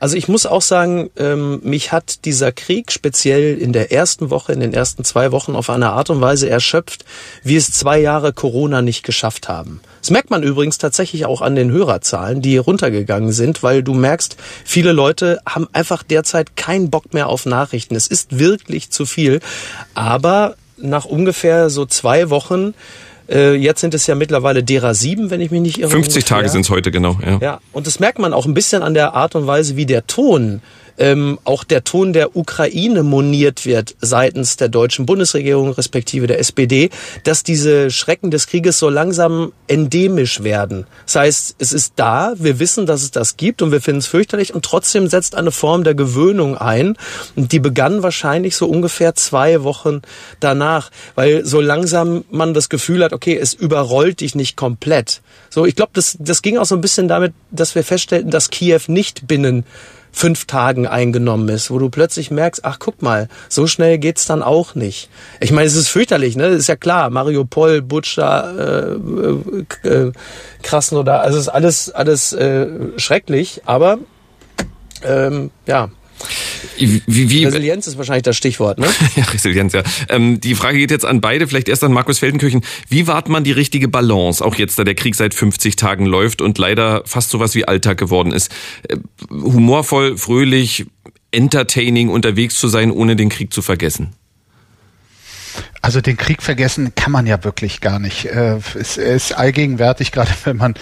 Also ich muss auch sagen, ähm, mich hat dieser Krieg speziell in der ersten Woche, in den ersten zwei Wochen auf eine Art und Weise erschöpft, wie es zwei Jahre Corona nicht geschafft haben. Das merkt man übrigens tatsächlich auch an den Hörerzahlen, die runtergegangen sind, weil du merkst, viele Leute haben einfach derzeit keinen Bock mehr auf Nachrichten. Es ist wirklich zu viel. Aber nach ungefähr so zwei Wochen äh, jetzt sind es ja mittlerweile DERA 7, wenn ich mich nicht irre. 50 Tage sind es heute, genau. Ja. ja, und das merkt man auch ein bisschen an der Art und Weise, wie der Ton ähm, auch der Ton der Ukraine moniert wird seitens der deutschen Bundesregierung respektive der SPD, dass diese Schrecken des Krieges so langsam endemisch werden. Das heißt, es ist da, wir wissen, dass es das gibt und wir finden es fürchterlich und trotzdem setzt eine Form der Gewöhnung ein und die begann wahrscheinlich so ungefähr zwei Wochen danach, weil so langsam man das Gefühl hat, okay, es überrollt dich nicht komplett. So, ich glaube, das, das ging auch so ein bisschen damit, dass wir feststellten, dass Kiew nicht binnen fünf Tagen eingenommen ist, wo du plötzlich merkst, ach guck mal, so schnell geht's dann auch nicht. Ich meine, es ist fürchterlich, ne? Das ist ja klar, Mariupol, Butscha, äh, äh, äh Krasnodar, also es ist alles alles äh, schrecklich, aber ähm, ja, wie, wie, Resilienz ist wahrscheinlich das Stichwort, ne? ja, Resilienz, ja. Ähm, die Frage geht jetzt an beide, vielleicht erst an Markus Feldenkirchen. Wie wahrt man die richtige Balance, auch jetzt, da der Krieg seit 50 Tagen läuft und leider fast sowas wie Alltag geworden ist? Äh, humorvoll, fröhlich, entertaining unterwegs zu sein, ohne den Krieg zu vergessen? Also den Krieg vergessen kann man ja wirklich gar nicht. Äh, es ist allgegenwärtig, gerade wenn man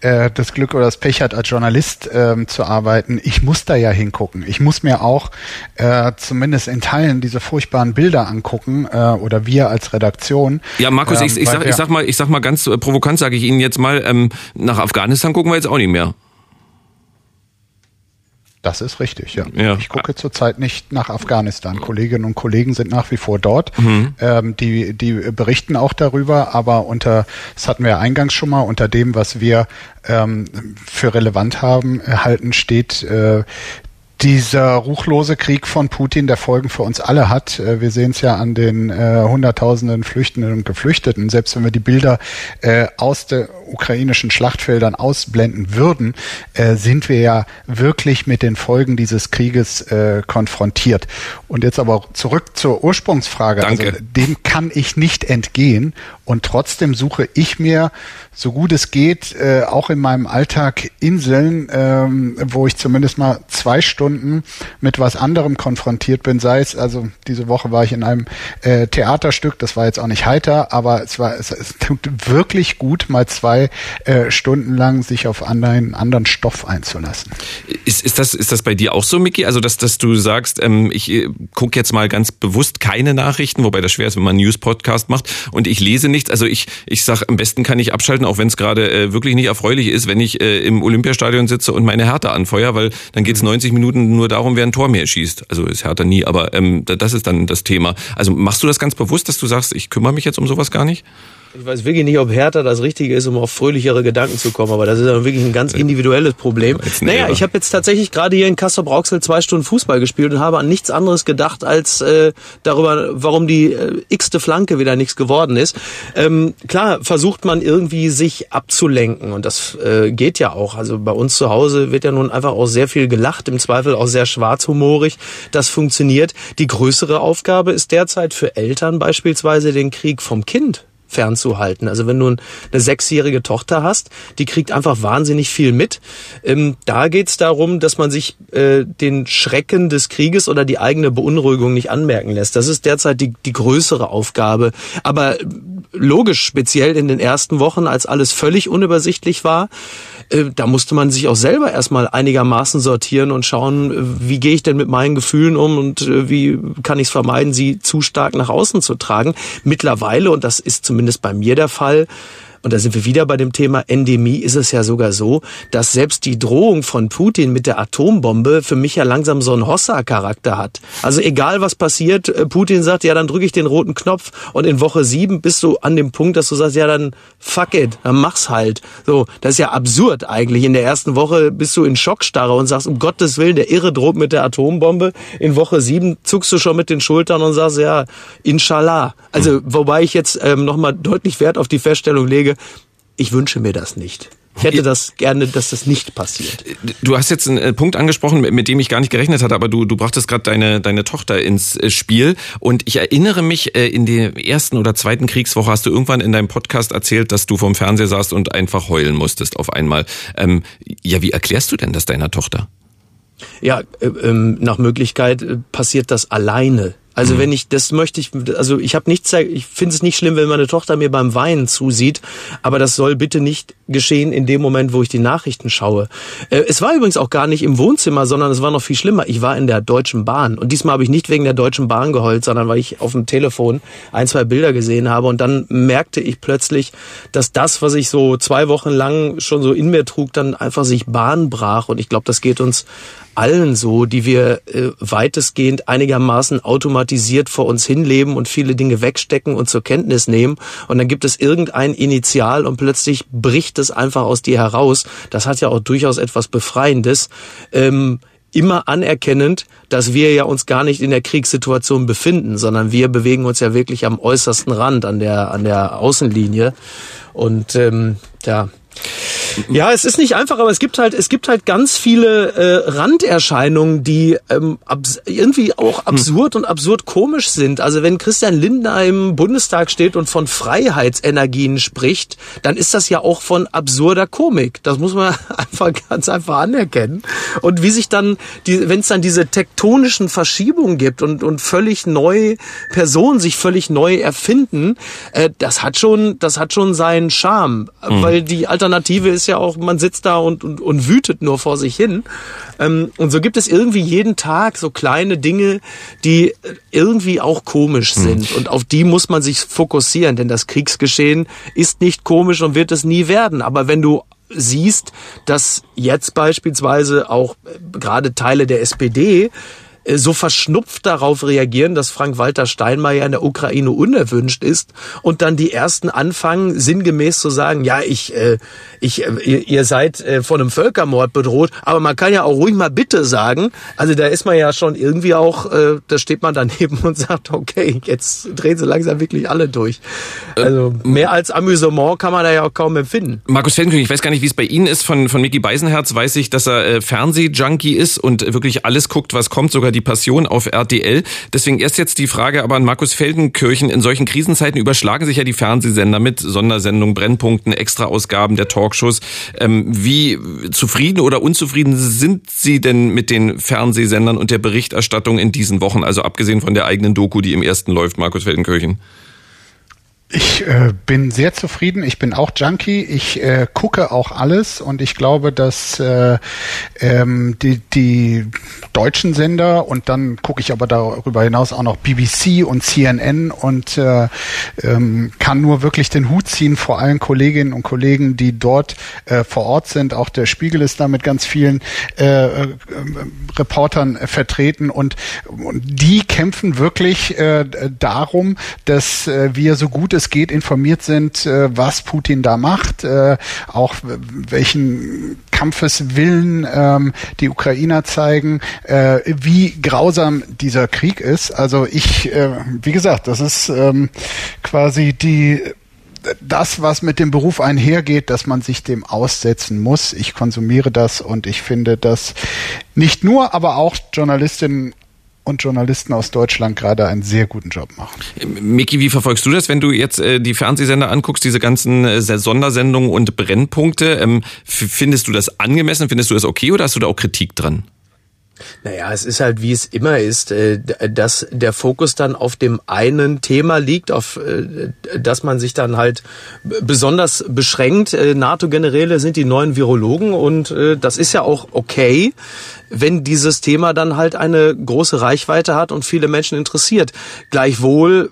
äh, das Glück oder das Pech hat, als Journalist ähm, zu arbeiten. Ich muss da ja hingucken. Ich muss mir auch äh, zumindest in Teilen diese furchtbaren Bilder angucken äh, oder wir als Redaktion. Ja, Markus, ähm, ich, ich, sag, ich sag mal, ich sag mal ganz provokant, sage ich Ihnen jetzt mal, ähm, nach Afghanistan gucken wir jetzt auch nicht mehr. Das ist richtig, ja. ja. Ich gucke zurzeit nicht nach Afghanistan. Kolleginnen und Kollegen sind nach wie vor dort. Mhm. Ähm, die, die berichten auch darüber, aber unter, das hatten wir ja eingangs schon mal, unter dem, was wir ähm, für relevant haben, halten, steht äh, dieser ruchlose Krieg von Putin, der Folgen für uns alle hat. Äh, wir sehen es ja an den äh, Hunderttausenden Flüchtenden und Geflüchteten. Selbst wenn wir die Bilder äh, aus den ukrainischen Schlachtfeldern ausblenden würden, äh, sind wir ja wirklich mit den Folgen dieses Krieges äh, konfrontiert. Und jetzt aber zurück zur Ursprungsfrage. Danke. Also, dem kann ich nicht entgehen. Und trotzdem suche ich mir, so gut es geht, äh, auch in meinem Alltag Inseln, ähm, wo ich zumindest mal zwei Stunden mit was anderem konfrontiert bin. Sei es, also diese Woche war ich in einem äh, Theaterstück, das war jetzt auch nicht heiter, aber es war es, es tut wirklich gut, mal zwei äh, Stunden lang sich auf einen anderen Stoff einzulassen. Ist, ist, das, ist das bei dir auch so, Micky? Also, dass, dass du sagst, ähm, ich äh, gucke jetzt mal ganz bewusst keine Nachrichten, wobei das schwer ist, wenn man einen News-Podcast macht und ich lese nichts. Also ich, ich sag, am besten kann ich abschalten, auch wenn es gerade äh, wirklich nicht erfreulich ist, wenn ich äh, im Olympiastadion sitze und meine Härte anfeuer, weil dann geht es 90 Minuten nur darum, wer ein Tor mehr schießt. Also ist Hertha nie, aber ähm, das ist dann das Thema. Also machst du das ganz bewusst, dass du sagst, ich kümmere mich jetzt um sowas gar nicht? Ich weiß wirklich nicht, ob Hertha das Richtige ist, um auf fröhlichere Gedanken zu kommen, aber das ist ja wirklich ein ganz individuelles Problem. Naja, ich habe jetzt tatsächlich gerade hier in Kassel-Brauxel zwei Stunden Fußball gespielt und habe an nichts anderes gedacht, als äh, darüber, warum die äh, x-te Flanke wieder nichts geworden ist. Ähm, klar, versucht man irgendwie sich abzulenken und das äh, geht ja auch. Also bei uns zu Hause wird ja nun einfach auch sehr viel gelacht, im Zweifel auch sehr schwarzhumorig. Das funktioniert. Die größere Aufgabe ist derzeit für Eltern beispielsweise den Krieg vom Kind fernzuhalten. Also wenn du eine sechsjährige Tochter hast, die kriegt einfach wahnsinnig viel mit. Ähm, da geht's darum, dass man sich äh, den Schrecken des Krieges oder die eigene Beunruhigung nicht anmerken lässt. Das ist derzeit die, die größere Aufgabe. Aber logisch, speziell in den ersten Wochen, als alles völlig unübersichtlich war, äh, da musste man sich auch selber erstmal einigermaßen sortieren und schauen, äh, wie gehe ich denn mit meinen Gefühlen um und äh, wie kann ich es vermeiden, sie zu stark nach außen zu tragen. Mittlerweile, und das ist zumindest bei mir der Fall, und da sind wir wieder bei dem Thema Endemie, ist es ja sogar so, dass selbst die Drohung von Putin mit der Atombombe für mich ja langsam so einen Hossa-Charakter hat. Also egal was passiert, äh, Putin sagt, ja, dann drücke ich den roten Knopf und in Woche sieben bist du an dem Punkt, dass du sagst, ja, dann fuck it, dann mach's halt. So, das ist ja absurd eigentlich. In der ersten Woche bist du in Schockstarre und sagst, um Gottes Willen, der Irre droht mit der Atombombe. In Woche sieben zuckst du schon mit den Schultern und sagst, ja, inshallah. Also, wobei ich jetzt ähm, nochmal deutlich Wert auf die Feststellung lege, ich wünsche mir das nicht. Ich hätte das gerne, dass das nicht passiert. Du hast jetzt einen äh, Punkt angesprochen, mit dem ich gar nicht gerechnet hatte, aber du, du brachtest gerade deine, deine Tochter ins äh, Spiel. Und ich erinnere mich, äh, in der ersten oder zweiten Kriegswoche hast du irgendwann in deinem Podcast erzählt, dass du vom Fernseher saßt und einfach heulen musstest auf einmal. Ähm, ja, wie erklärst du denn das deiner Tochter? Ja, äh, ähm, nach Möglichkeit passiert das alleine also mhm. wenn ich, das möchte ich, also ich habe nichts, ich finde es nicht schlimm, wenn meine Tochter mir beim Weinen zusieht, aber das soll bitte nicht geschehen in dem Moment, wo ich die Nachrichten schaue. Äh, es war übrigens auch gar nicht im Wohnzimmer, sondern es war noch viel schlimmer. Ich war in der Deutschen Bahn und diesmal habe ich nicht wegen der Deutschen Bahn geheult, sondern weil ich auf dem Telefon ein, zwei Bilder gesehen habe und dann merkte ich plötzlich, dass das, was ich so zwei Wochen lang schon so in mir trug, dann einfach sich Bahn brach und ich glaube, das geht uns allen so, die wir äh, weitestgehend einigermaßen automatisiert vor uns hinleben und viele Dinge wegstecken und zur Kenntnis nehmen. Und dann gibt es irgendein Initial und plötzlich bricht es einfach aus dir heraus. Das hat ja auch durchaus etwas Befreiendes. Ähm, immer anerkennend, dass wir ja uns gar nicht in der Kriegssituation befinden, sondern wir bewegen uns ja wirklich am äußersten Rand, an der, an der Außenlinie. Und ähm, ja, ja, es ist nicht einfach, aber es gibt halt, es gibt halt ganz viele äh, Randerscheinungen, die ähm, irgendwie auch absurd hm. und absurd komisch sind. Also wenn Christian Lindner im Bundestag steht und von Freiheitsenergien spricht, dann ist das ja auch von absurder Komik. Das muss man einfach ganz einfach anerkennen. Und wie sich dann, die, wenn es dann diese tektonischen Verschiebungen gibt und, und völlig neue Personen sich völlig neu erfinden, äh, das hat schon, das hat schon seinen Charme, mhm. weil die Alternative ist ja auch, man sitzt da und, und, und wütet nur vor sich hin. Ähm, und so gibt es irgendwie jeden Tag so kleine Dinge, die irgendwie auch komisch hm. sind. Mhm. Und auf die muss man sich fokussieren, denn das Kriegsgeschehen ist nicht komisch und wird es nie werden. Aber wenn du siehst, dass jetzt beispielsweise auch äh, gerade Teile der SPD so verschnupft darauf reagieren, dass Frank-Walter Steinmeier in der Ukraine unerwünscht ist und dann die ersten anfangen, sinngemäß zu sagen, ja, ich, äh, ich, äh, ihr, seid äh, von einem Völkermord bedroht, aber man kann ja auch ruhig mal bitte sagen. Also da ist man ja schon irgendwie auch, äh, da steht man daneben und sagt, okay, jetzt drehen sie langsam wirklich alle durch. Also mehr als Amüsement kann man da ja auch kaum empfinden. Markus Feldenkirchen, ich weiß gar nicht, wie es bei Ihnen ist. Von, von Mickey Beisenherz weiß ich, dass er äh, Fernsehjunkie ist und wirklich alles guckt, was kommt, sogar die Passion auf RTL. Deswegen erst jetzt die Frage aber an Markus Feldenkirchen. In solchen Krisenzeiten überschlagen sich ja die Fernsehsender mit Sondersendungen, Brennpunkten, Extraausgaben der Talkshows. Ähm, wie zufrieden oder unzufrieden sind Sie denn mit den Fernsehsendern und der Berichterstattung in diesen Wochen? Also abgesehen von der eigenen Doku, die im ersten läuft, Markus Feldenkirchen. Ich äh, bin sehr zufrieden. Ich bin auch Junkie. Ich äh, gucke auch alles und ich glaube, dass äh, ähm, die, die deutschen Sender und dann gucke ich aber darüber hinaus auch noch BBC und CNN und äh, ähm, kann nur wirklich den Hut ziehen vor allen Kolleginnen und Kollegen, die dort äh, vor Ort sind. Auch der Spiegel ist da mit ganz vielen äh, äh, Reportern äh, vertreten und, und die kämpfen wirklich äh, darum, dass äh, wir so gut es geht informiert sind, äh, was Putin da macht, äh, auch welchen Kampfeswillen ähm, die Ukrainer zeigen, äh, wie grausam dieser Krieg ist. Also ich, äh, wie gesagt, das ist ähm, quasi die das, was mit dem Beruf einhergeht, dass man sich dem aussetzen muss. Ich konsumiere das und ich finde, dass nicht nur, aber auch Journalistinnen und Journalisten aus Deutschland gerade einen sehr guten Job machen. Miki, wie verfolgst du das, wenn du jetzt äh, die Fernsehsender anguckst, diese ganzen äh, Sondersendungen und Brennpunkte? Ähm, findest du das angemessen? Findest du das okay oder hast du da auch Kritik dran? Naja, es ist halt, wie es immer ist, äh, dass der Fokus dann auf dem einen Thema liegt, auf äh, das man sich dann halt besonders beschränkt. Äh, NATO-Generäle sind die neuen Virologen und das ist ja auch okay, wenn dieses Thema dann halt eine große Reichweite hat und viele Menschen interessiert. Gleichwohl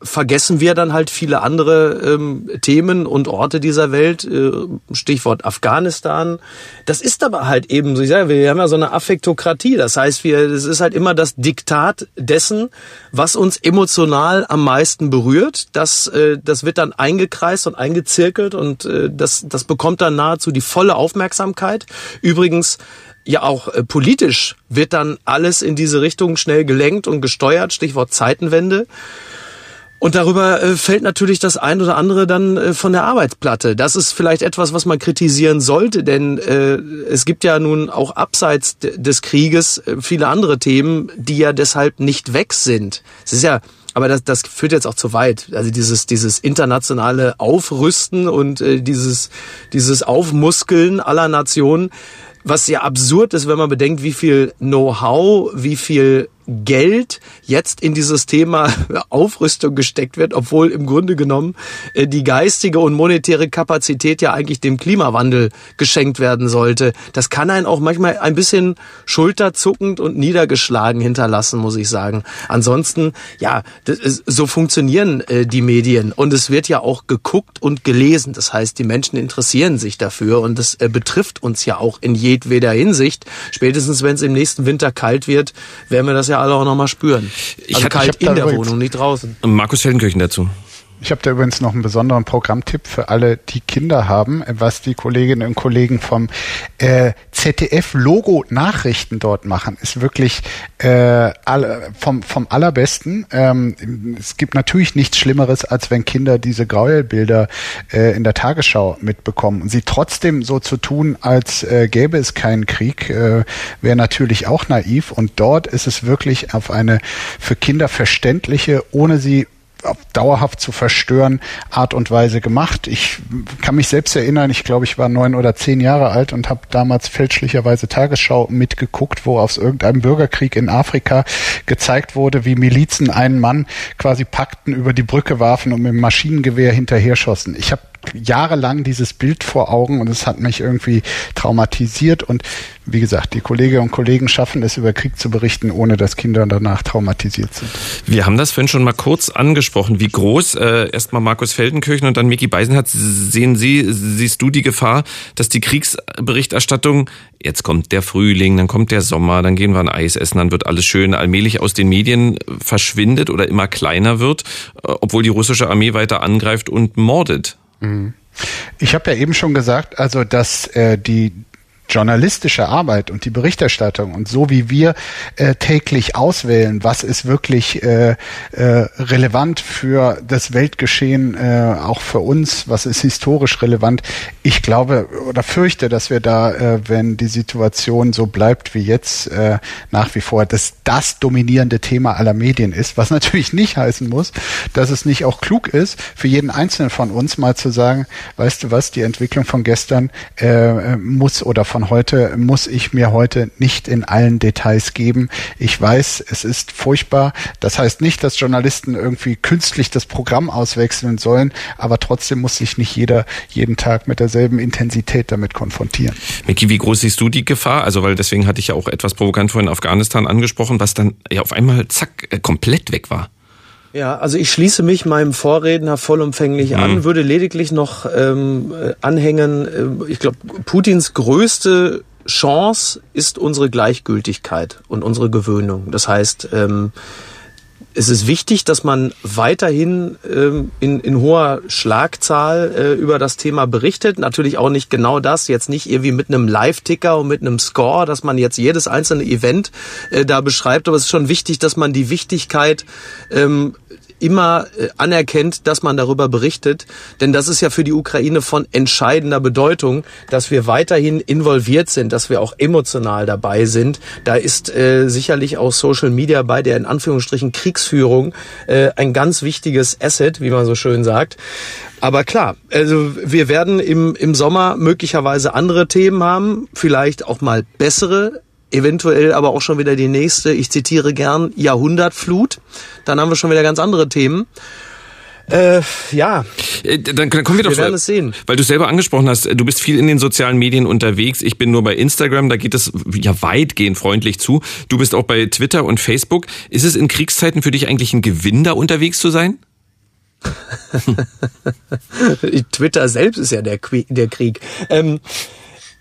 vergessen wir dann halt viele andere ähm, Themen und Orte dieser Welt, äh, Stichwort Afghanistan. Das ist aber halt eben so, ich sage, wir haben ja so eine Affektokratie. Das heißt, wir, es ist halt immer das Diktat dessen, was uns emotional am meisten berührt. Das, äh, das wird dann eingekreist und eingezirkelt und äh, das, das bekommt dann nahezu die volle Aufmerksamkeit. Übrigens, ja auch äh, politisch wird dann alles in diese Richtung schnell gelenkt und gesteuert, Stichwort Zeitenwende. Und darüber äh, fällt natürlich das ein oder andere dann äh, von der Arbeitsplatte. Das ist vielleicht etwas, was man kritisieren sollte, denn äh, es gibt ja nun auch abseits des Krieges äh, viele andere Themen, die ja deshalb nicht weg sind. Es ist ja aber das, das führt jetzt auch zu weit. Also dieses, dieses internationale Aufrüsten und dieses, dieses Aufmuskeln aller Nationen, was ja absurd ist, wenn man bedenkt, wie viel Know-how, wie viel Geld jetzt in dieses Thema Aufrüstung gesteckt wird, obwohl im Grunde genommen äh, die geistige und monetäre Kapazität ja eigentlich dem Klimawandel geschenkt werden sollte. Das kann einen auch manchmal ein bisschen schulterzuckend und niedergeschlagen hinterlassen, muss ich sagen. Ansonsten, ja, ist, so funktionieren äh, die Medien und es wird ja auch geguckt und gelesen. Das heißt, die Menschen interessieren sich dafür und das äh, betrifft uns ja auch in jedweder Hinsicht. Spätestens, wenn es im nächsten Winter kalt wird, werden wir das ja alle auch nochmal spüren. Ich also kalt ich in der Wohnung, nicht draußen. Markus Feldenkirchen dazu. Ich habe da übrigens noch einen besonderen Programmtipp für alle, die Kinder haben, was die Kolleginnen und Kollegen vom äh, ZDF-Logo-Nachrichten dort machen, ist wirklich äh, alle, vom, vom allerbesten. Ähm, es gibt natürlich nichts Schlimmeres, als wenn Kinder diese Gräuelbilder äh, in der Tagesschau mitbekommen. Und sie trotzdem so zu tun, als äh, gäbe es keinen Krieg, äh, wäre natürlich auch naiv. Und dort ist es wirklich auf eine für Kinder verständliche, ohne sie dauerhaft zu verstören Art und Weise gemacht. Ich kann mich selbst erinnern, ich glaube, ich war neun oder zehn Jahre alt und habe damals fälschlicherweise Tagesschau mitgeguckt, wo aus irgendeinem Bürgerkrieg in Afrika gezeigt wurde, wie Milizen einen Mann quasi packten, über die Brücke warfen und mit dem Maschinengewehr hinterher schossen. Ich habe jahrelang dieses Bild vor Augen und es hat mich irgendwie traumatisiert und wie gesagt, die Kolleginnen und Kollegen schaffen es, über Krieg zu berichten, ohne dass Kinder danach traumatisiert sind. Wir haben das vorhin schon mal kurz angesprochen. Wie groß, äh, erstmal Markus Feldenkirchen und dann Micky Beisenherz, sehen Sie, siehst du die Gefahr, dass die Kriegsberichterstattung, jetzt kommt der Frühling, dann kommt der Sommer, dann gehen wir ein Eis essen, dann wird alles schön, allmählich aus den Medien verschwindet oder immer kleiner wird, äh, obwohl die russische Armee weiter angreift und mordet? Mhm. Ich habe ja eben schon gesagt, also dass äh, die journalistische Arbeit und die Berichterstattung und so wie wir äh, täglich auswählen, was ist wirklich äh, äh, relevant für das Weltgeschehen, äh, auch für uns, was ist historisch relevant. Ich glaube oder fürchte, dass wir da, äh, wenn die Situation so bleibt wie jetzt, äh, nach wie vor dass das dominierende Thema aller Medien ist, was natürlich nicht heißen muss, dass es nicht auch klug ist, für jeden Einzelnen von uns mal zu sagen, weißt du was, die Entwicklung von gestern äh, muss oder von von heute muss ich mir heute nicht in allen Details geben. Ich weiß, es ist furchtbar. Das heißt nicht, dass Journalisten irgendwie künstlich das Programm auswechseln sollen, aber trotzdem muss sich nicht jeder jeden Tag mit derselben Intensität damit konfrontieren. Micky, wie groß siehst du die Gefahr? Also, weil deswegen hatte ich ja auch etwas provokant vorhin Afghanistan angesprochen, was dann ja auf einmal zack äh, komplett weg war. Ja, also ich schließe mich meinem Vorredner vollumfänglich mhm. an, würde lediglich noch ähm, anhängen, äh, ich glaube, Putins größte Chance ist unsere Gleichgültigkeit und unsere Gewöhnung. Das heißt, ähm, es ist wichtig, dass man weiterhin ähm, in, in hoher Schlagzahl äh, über das Thema berichtet. Natürlich auch nicht genau das, jetzt nicht irgendwie mit einem Live-Ticker und mit einem Score, dass man jetzt jedes einzelne Event äh, da beschreibt, aber es ist schon wichtig, dass man die Wichtigkeit ähm, immer äh, anerkennt, dass man darüber berichtet. Denn das ist ja für die Ukraine von entscheidender Bedeutung, dass wir weiterhin involviert sind, dass wir auch emotional dabei sind. Da ist äh, sicherlich auch Social Media bei der in Anführungsstrichen Kriegsführung äh, ein ganz wichtiges Asset, wie man so schön sagt. Aber klar, also wir werden im, im Sommer möglicherweise andere Themen haben, vielleicht auch mal bessere eventuell aber auch schon wieder die nächste, ich zitiere gern, Jahrhundertflut. Dann haben wir schon wieder ganz andere Themen. Äh, ja. Äh, dann kommen wir doch. Wir werden es sehen. Weil du selber angesprochen hast, du bist viel in den sozialen Medien unterwegs. Ich bin nur bei Instagram, da geht es ja weitgehend freundlich zu. Du bist auch bei Twitter und Facebook. Ist es in Kriegszeiten für dich eigentlich ein Gewinn, da unterwegs zu sein? Twitter selbst ist ja der, der Krieg. Ähm,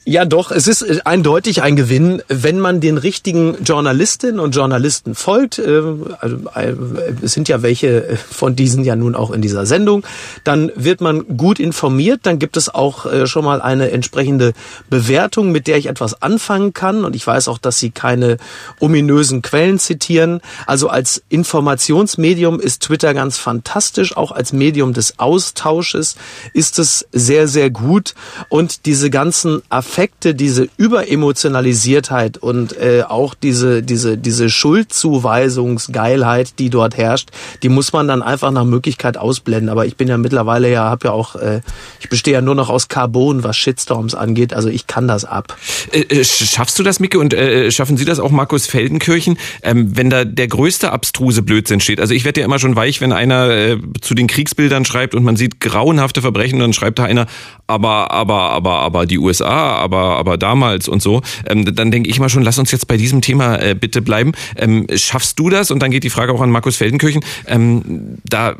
ja, doch, es ist äh, eindeutig ein Gewinn, wenn man den richtigen Journalistinnen und Journalisten folgt. Äh, also, äh, es sind ja welche von diesen ja nun auch in dieser Sendung. Dann wird man gut informiert, dann gibt es auch schon mal eine entsprechende Bewertung, mit der ich etwas anfangen kann. Und ich weiß auch, dass Sie keine ominösen Quellen zitieren. Also als Informationsmedium ist Twitter ganz fantastisch. Auch als Medium des Austausches ist es sehr, sehr gut. Und diese ganzen Affären Affekte, diese Überemotionalisiertheit und äh, auch diese, diese, diese Schuldzuweisungsgeilheit, die dort herrscht, die muss man dann einfach nach Möglichkeit ausblenden. Aber ich bin ja mittlerweile ja, habe ja auch, äh, ich bestehe ja nur noch aus Carbon, was Shitstorms angeht. Also ich kann das ab. Äh, äh, schaffst du das, Micke? Und äh, schaffen Sie das auch, Markus Feldenkirchen? Ähm, wenn da der größte abstruse Blödsinn steht. Also ich werde ja immer schon weich, wenn einer äh, zu den Kriegsbildern schreibt und man sieht grauenhafte Verbrechen dann schreibt da einer, aber, aber, aber, aber die USA, aber, aber damals und so, ähm, dann denke ich mal schon, lass uns jetzt bei diesem Thema äh, bitte bleiben. Ähm, schaffst du das? Und dann geht die Frage auch an Markus Feldenkirchen, ähm, da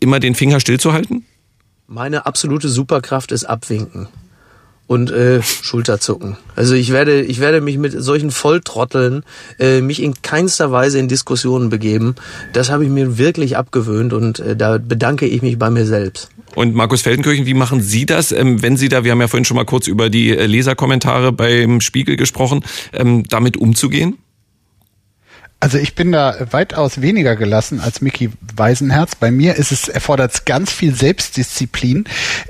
immer den Finger stillzuhalten? Meine absolute Superkraft ist Abwinken und äh, Schulterzucken. Also ich werde, ich werde mich mit solchen Volltrotteln äh, mich in keinster Weise in Diskussionen begeben. Das habe ich mir wirklich abgewöhnt und äh, da bedanke ich mich bei mir selbst. Und Markus Feldenkirchen, wie machen Sie das, ähm, wenn Sie da, wir haben ja vorhin schon mal kurz über die äh, Leserkommentare beim Spiegel gesprochen, ähm, damit umzugehen? Also ich bin da weitaus weniger gelassen als Mickey Weisenherz. Bei mir ist es erfordert ganz viel Selbstdisziplin,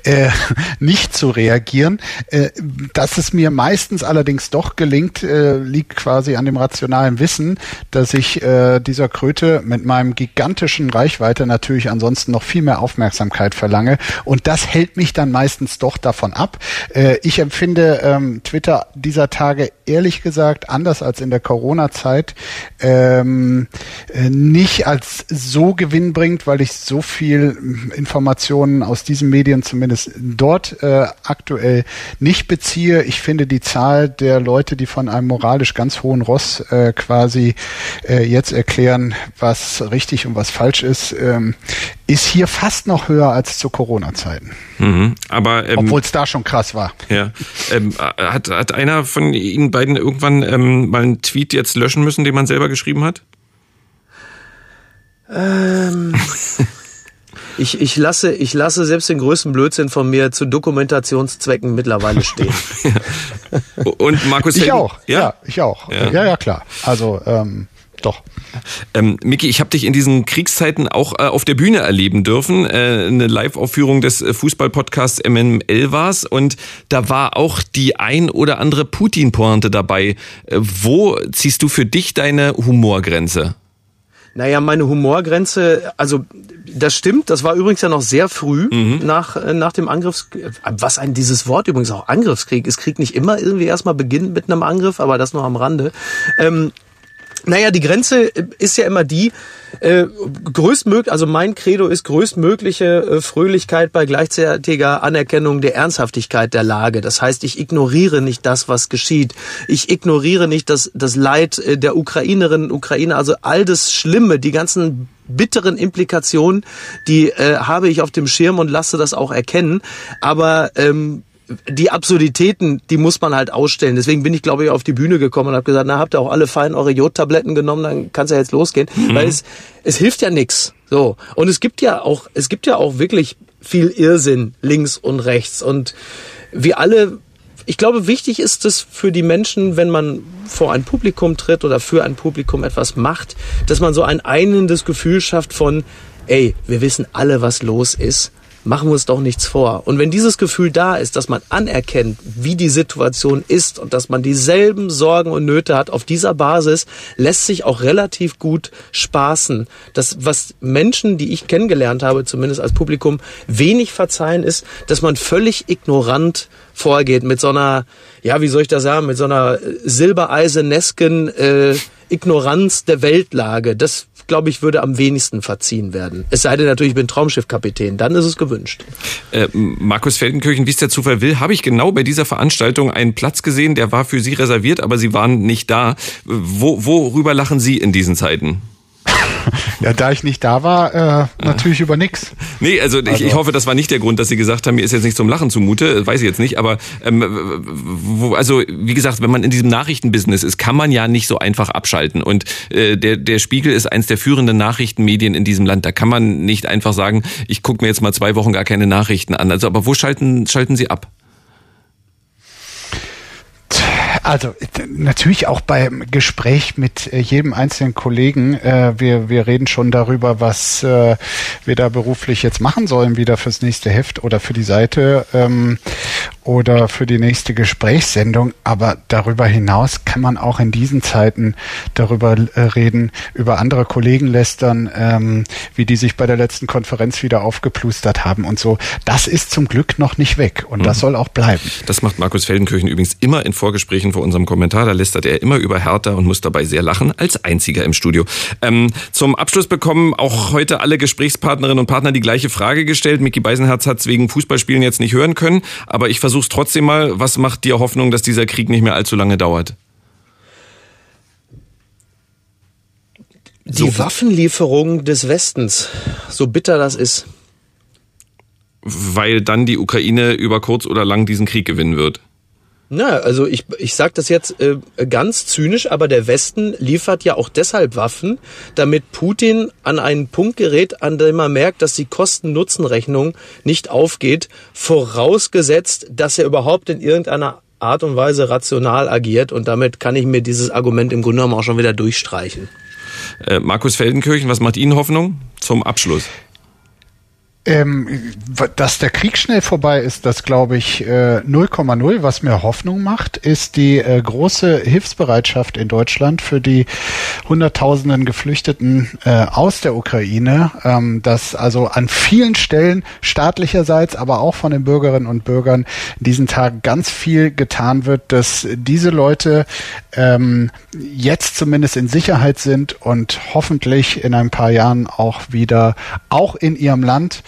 äh, nicht zu reagieren. Äh, dass es mir meistens allerdings doch gelingt, äh, liegt quasi an dem rationalen Wissen, dass ich äh, dieser Kröte mit meinem gigantischen Reichweite natürlich ansonsten noch viel mehr Aufmerksamkeit verlange. Und das hält mich dann meistens doch davon ab. Äh, ich empfinde ähm, Twitter dieser Tage ehrlich gesagt anders als in der Corona-Zeit. Äh, ähm, äh, nicht als so gewinnbringend, weil ich so viel Informationen aus diesen Medien zumindest dort äh, aktuell nicht beziehe. Ich finde die Zahl der Leute, die von einem moralisch ganz hohen Ross äh, quasi äh, jetzt erklären, was richtig und was falsch ist, ähm, ist hier fast noch höher als zu Corona-Zeiten. Mhm, aber ähm, obwohl es da schon krass war. Ja, ähm, hat, hat einer von Ihnen beiden irgendwann ähm, mal einen Tweet jetzt löschen müssen, den man selber geschrieben hat? Ähm, ich, ich, lasse, ich lasse selbst den größten Blödsinn von mir zu Dokumentationszwecken mittlerweile stehen. Und Markus Ich auch, ja, ja ich auch. Ja. ja, ja, klar. Also ähm, doch. Ähm, Miki, ich habe dich in diesen Kriegszeiten auch äh, auf der Bühne erleben dürfen. Äh, eine Live-Aufführung des äh, Fußballpodcasts MML war's und da war auch die ein oder andere Putin-Pointe dabei. Äh, wo ziehst du für dich deine Humorgrenze? Naja, meine Humorgrenze, also das stimmt, das war übrigens ja noch sehr früh mhm. nach, äh, nach dem Angriffskrieg. Was ein dieses Wort übrigens auch Angriffskrieg ist. Krieg nicht immer irgendwie erstmal beginnt mit einem Angriff, aber das nur am Rande. Ähm, naja, die Grenze ist ja immer die, äh, größtmöglich, also mein Credo ist größtmögliche äh, Fröhlichkeit bei gleichzeitiger Anerkennung der Ernsthaftigkeit der Lage. Das heißt, ich ignoriere nicht das, was geschieht. Ich ignoriere nicht das, das Leid äh, der Ukrainerinnen und Ukrainer, also all das Schlimme, die ganzen bitteren Implikationen, die äh, habe ich auf dem Schirm und lasse das auch erkennen. Aber ähm, die Absurditäten, die muss man halt ausstellen. Deswegen bin ich, glaube ich, auf die Bühne gekommen und habe gesagt, na, habt ihr auch alle fein eure Jodtabletten genommen, dann kann es ja jetzt losgehen. Mhm. Weil es, es hilft ja nix. So. Und es gibt ja auch, es gibt ja auch wirklich viel Irrsinn links und rechts. Und wir alle, ich glaube, wichtig ist es für die Menschen, wenn man vor ein Publikum tritt oder für ein Publikum etwas macht, dass man so ein einendes Gefühl schafft von, ey, wir wissen alle, was los ist machen wir uns doch nichts vor. Und wenn dieses Gefühl da ist, dass man anerkennt, wie die Situation ist und dass man dieselben Sorgen und Nöte hat, auf dieser Basis lässt sich auch relativ gut spaßen. Das, was Menschen, die ich kennengelernt habe, zumindest als Publikum, wenig verzeihen, ist, dass man völlig ignorant vorgeht mit so einer, ja, wie soll ich das sagen, mit so einer silbereisenesken äh, Ignoranz der Weltlage. Das glaube ich, würde am wenigsten verziehen werden. Es sei denn natürlich, ich bin Traumschiffkapitän, dann ist es gewünscht. Äh, Markus Feldenkirchen, wie es der Zufall will, habe ich genau bei dieser Veranstaltung einen Platz gesehen, der war für Sie reserviert, aber Sie waren nicht da. Wo, worüber lachen Sie in diesen Zeiten? Ja, da ich nicht da war, äh, natürlich über nix. Nee, also, also. Ich, ich hoffe, das war nicht der Grund, dass Sie gesagt haben, mir ist jetzt nicht zum Lachen zumute, weiß ich jetzt nicht, aber ähm, wo, also wie gesagt, wenn man in diesem Nachrichtenbusiness ist, kann man ja nicht so einfach abschalten. Und äh, der, der Spiegel ist eins der führenden Nachrichtenmedien in diesem Land. Da kann man nicht einfach sagen, ich gucke mir jetzt mal zwei Wochen gar keine Nachrichten an. Also, aber wo schalten, schalten Sie ab? Also natürlich auch beim Gespräch mit äh, jedem einzelnen Kollegen. Äh, wir, wir reden schon darüber, was äh, wir da beruflich jetzt machen sollen, wieder fürs nächste Heft oder für die Seite ähm, oder für die nächste Gesprächssendung. Aber darüber hinaus kann man auch in diesen Zeiten darüber äh, reden, über andere Kollegen lästern, ähm, wie die sich bei der letzten Konferenz wieder aufgeplustert haben und so. Das ist zum Glück noch nicht weg und mhm. das soll auch bleiben. Das macht Markus Feldenkirchen übrigens immer in Vorgesprächen vor unserem Kommentar. Da lästert er immer über Hertha und muss dabei sehr lachen, als einziger im Studio. Ähm, zum Abschluss bekommen auch heute alle Gesprächspartnerinnen und Partner die gleiche Frage gestellt. Micky Beisenherz hat es wegen Fußballspielen jetzt nicht hören können, aber ich versuche es trotzdem mal. Was macht dir Hoffnung, dass dieser Krieg nicht mehr allzu lange dauert? Die so. Waffenlieferung des Westens, so bitter das ist. Weil dann die Ukraine über kurz oder lang diesen Krieg gewinnen wird. Na, also ich, ich sage das jetzt äh, ganz zynisch, aber der Westen liefert ja auch deshalb Waffen, damit Putin an einen Punkt gerät, an dem er merkt, dass die Kosten-Nutzen-Rechnung nicht aufgeht, vorausgesetzt, dass er überhaupt in irgendeiner Art und Weise rational agiert und damit kann ich mir dieses Argument im Grunde genommen auch schon wieder durchstreichen. Äh, Markus Feldenkirchen, was macht Ihnen Hoffnung zum Abschluss? Ähm, dass der Krieg schnell vorbei ist, das glaube ich 0,0. Äh, Was mir Hoffnung macht, ist die äh, große Hilfsbereitschaft in Deutschland für die Hunderttausenden Geflüchteten äh, aus der Ukraine, ähm, dass also an vielen Stellen staatlicherseits, aber auch von den Bürgerinnen und Bürgern in diesen Tagen ganz viel getan wird, dass diese Leute ähm, jetzt zumindest in Sicherheit sind und hoffentlich in ein paar Jahren auch wieder, auch in ihrem Land,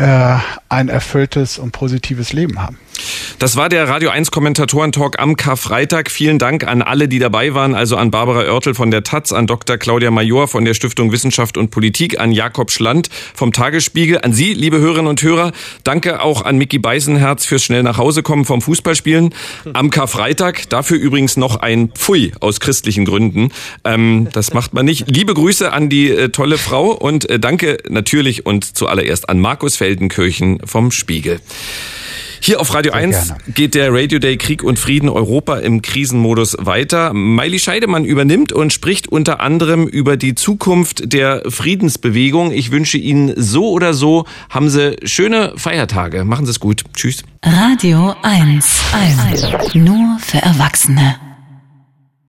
äh, ein erfülltes und positives Leben haben. Das war der Radio 1 Kommentatoren-Talk am Karfreitag. Vielen Dank an alle, die dabei waren, also an Barbara Oertel von der Taz, an Dr. Claudia Major von der Stiftung Wissenschaft und Politik, an Jakob Schland vom Tagesspiegel, an Sie, liebe Hörerinnen und Hörer. Danke auch an Mickey Beisenherz fürs schnell nach Hause kommen vom Fußballspielen am Karfreitag. Dafür übrigens noch ein Pfui aus christlichen Gründen. Ähm, das macht man nicht. Liebe Grüße an die äh, tolle Frau und äh, danke natürlich und zuallererst an Markus Feldenkirchen vom Spiegel. Hier auf Radio Sehr 1 gerne. geht der Radio Day Krieg und Frieden Europa im Krisenmodus weiter. Miley Scheidemann übernimmt und spricht unter anderem über die Zukunft der Friedensbewegung. Ich wünsche Ihnen so oder so, haben Sie schöne Feiertage. Machen Sie es gut. Tschüss. Radio 1. 1. Nur für Erwachsene.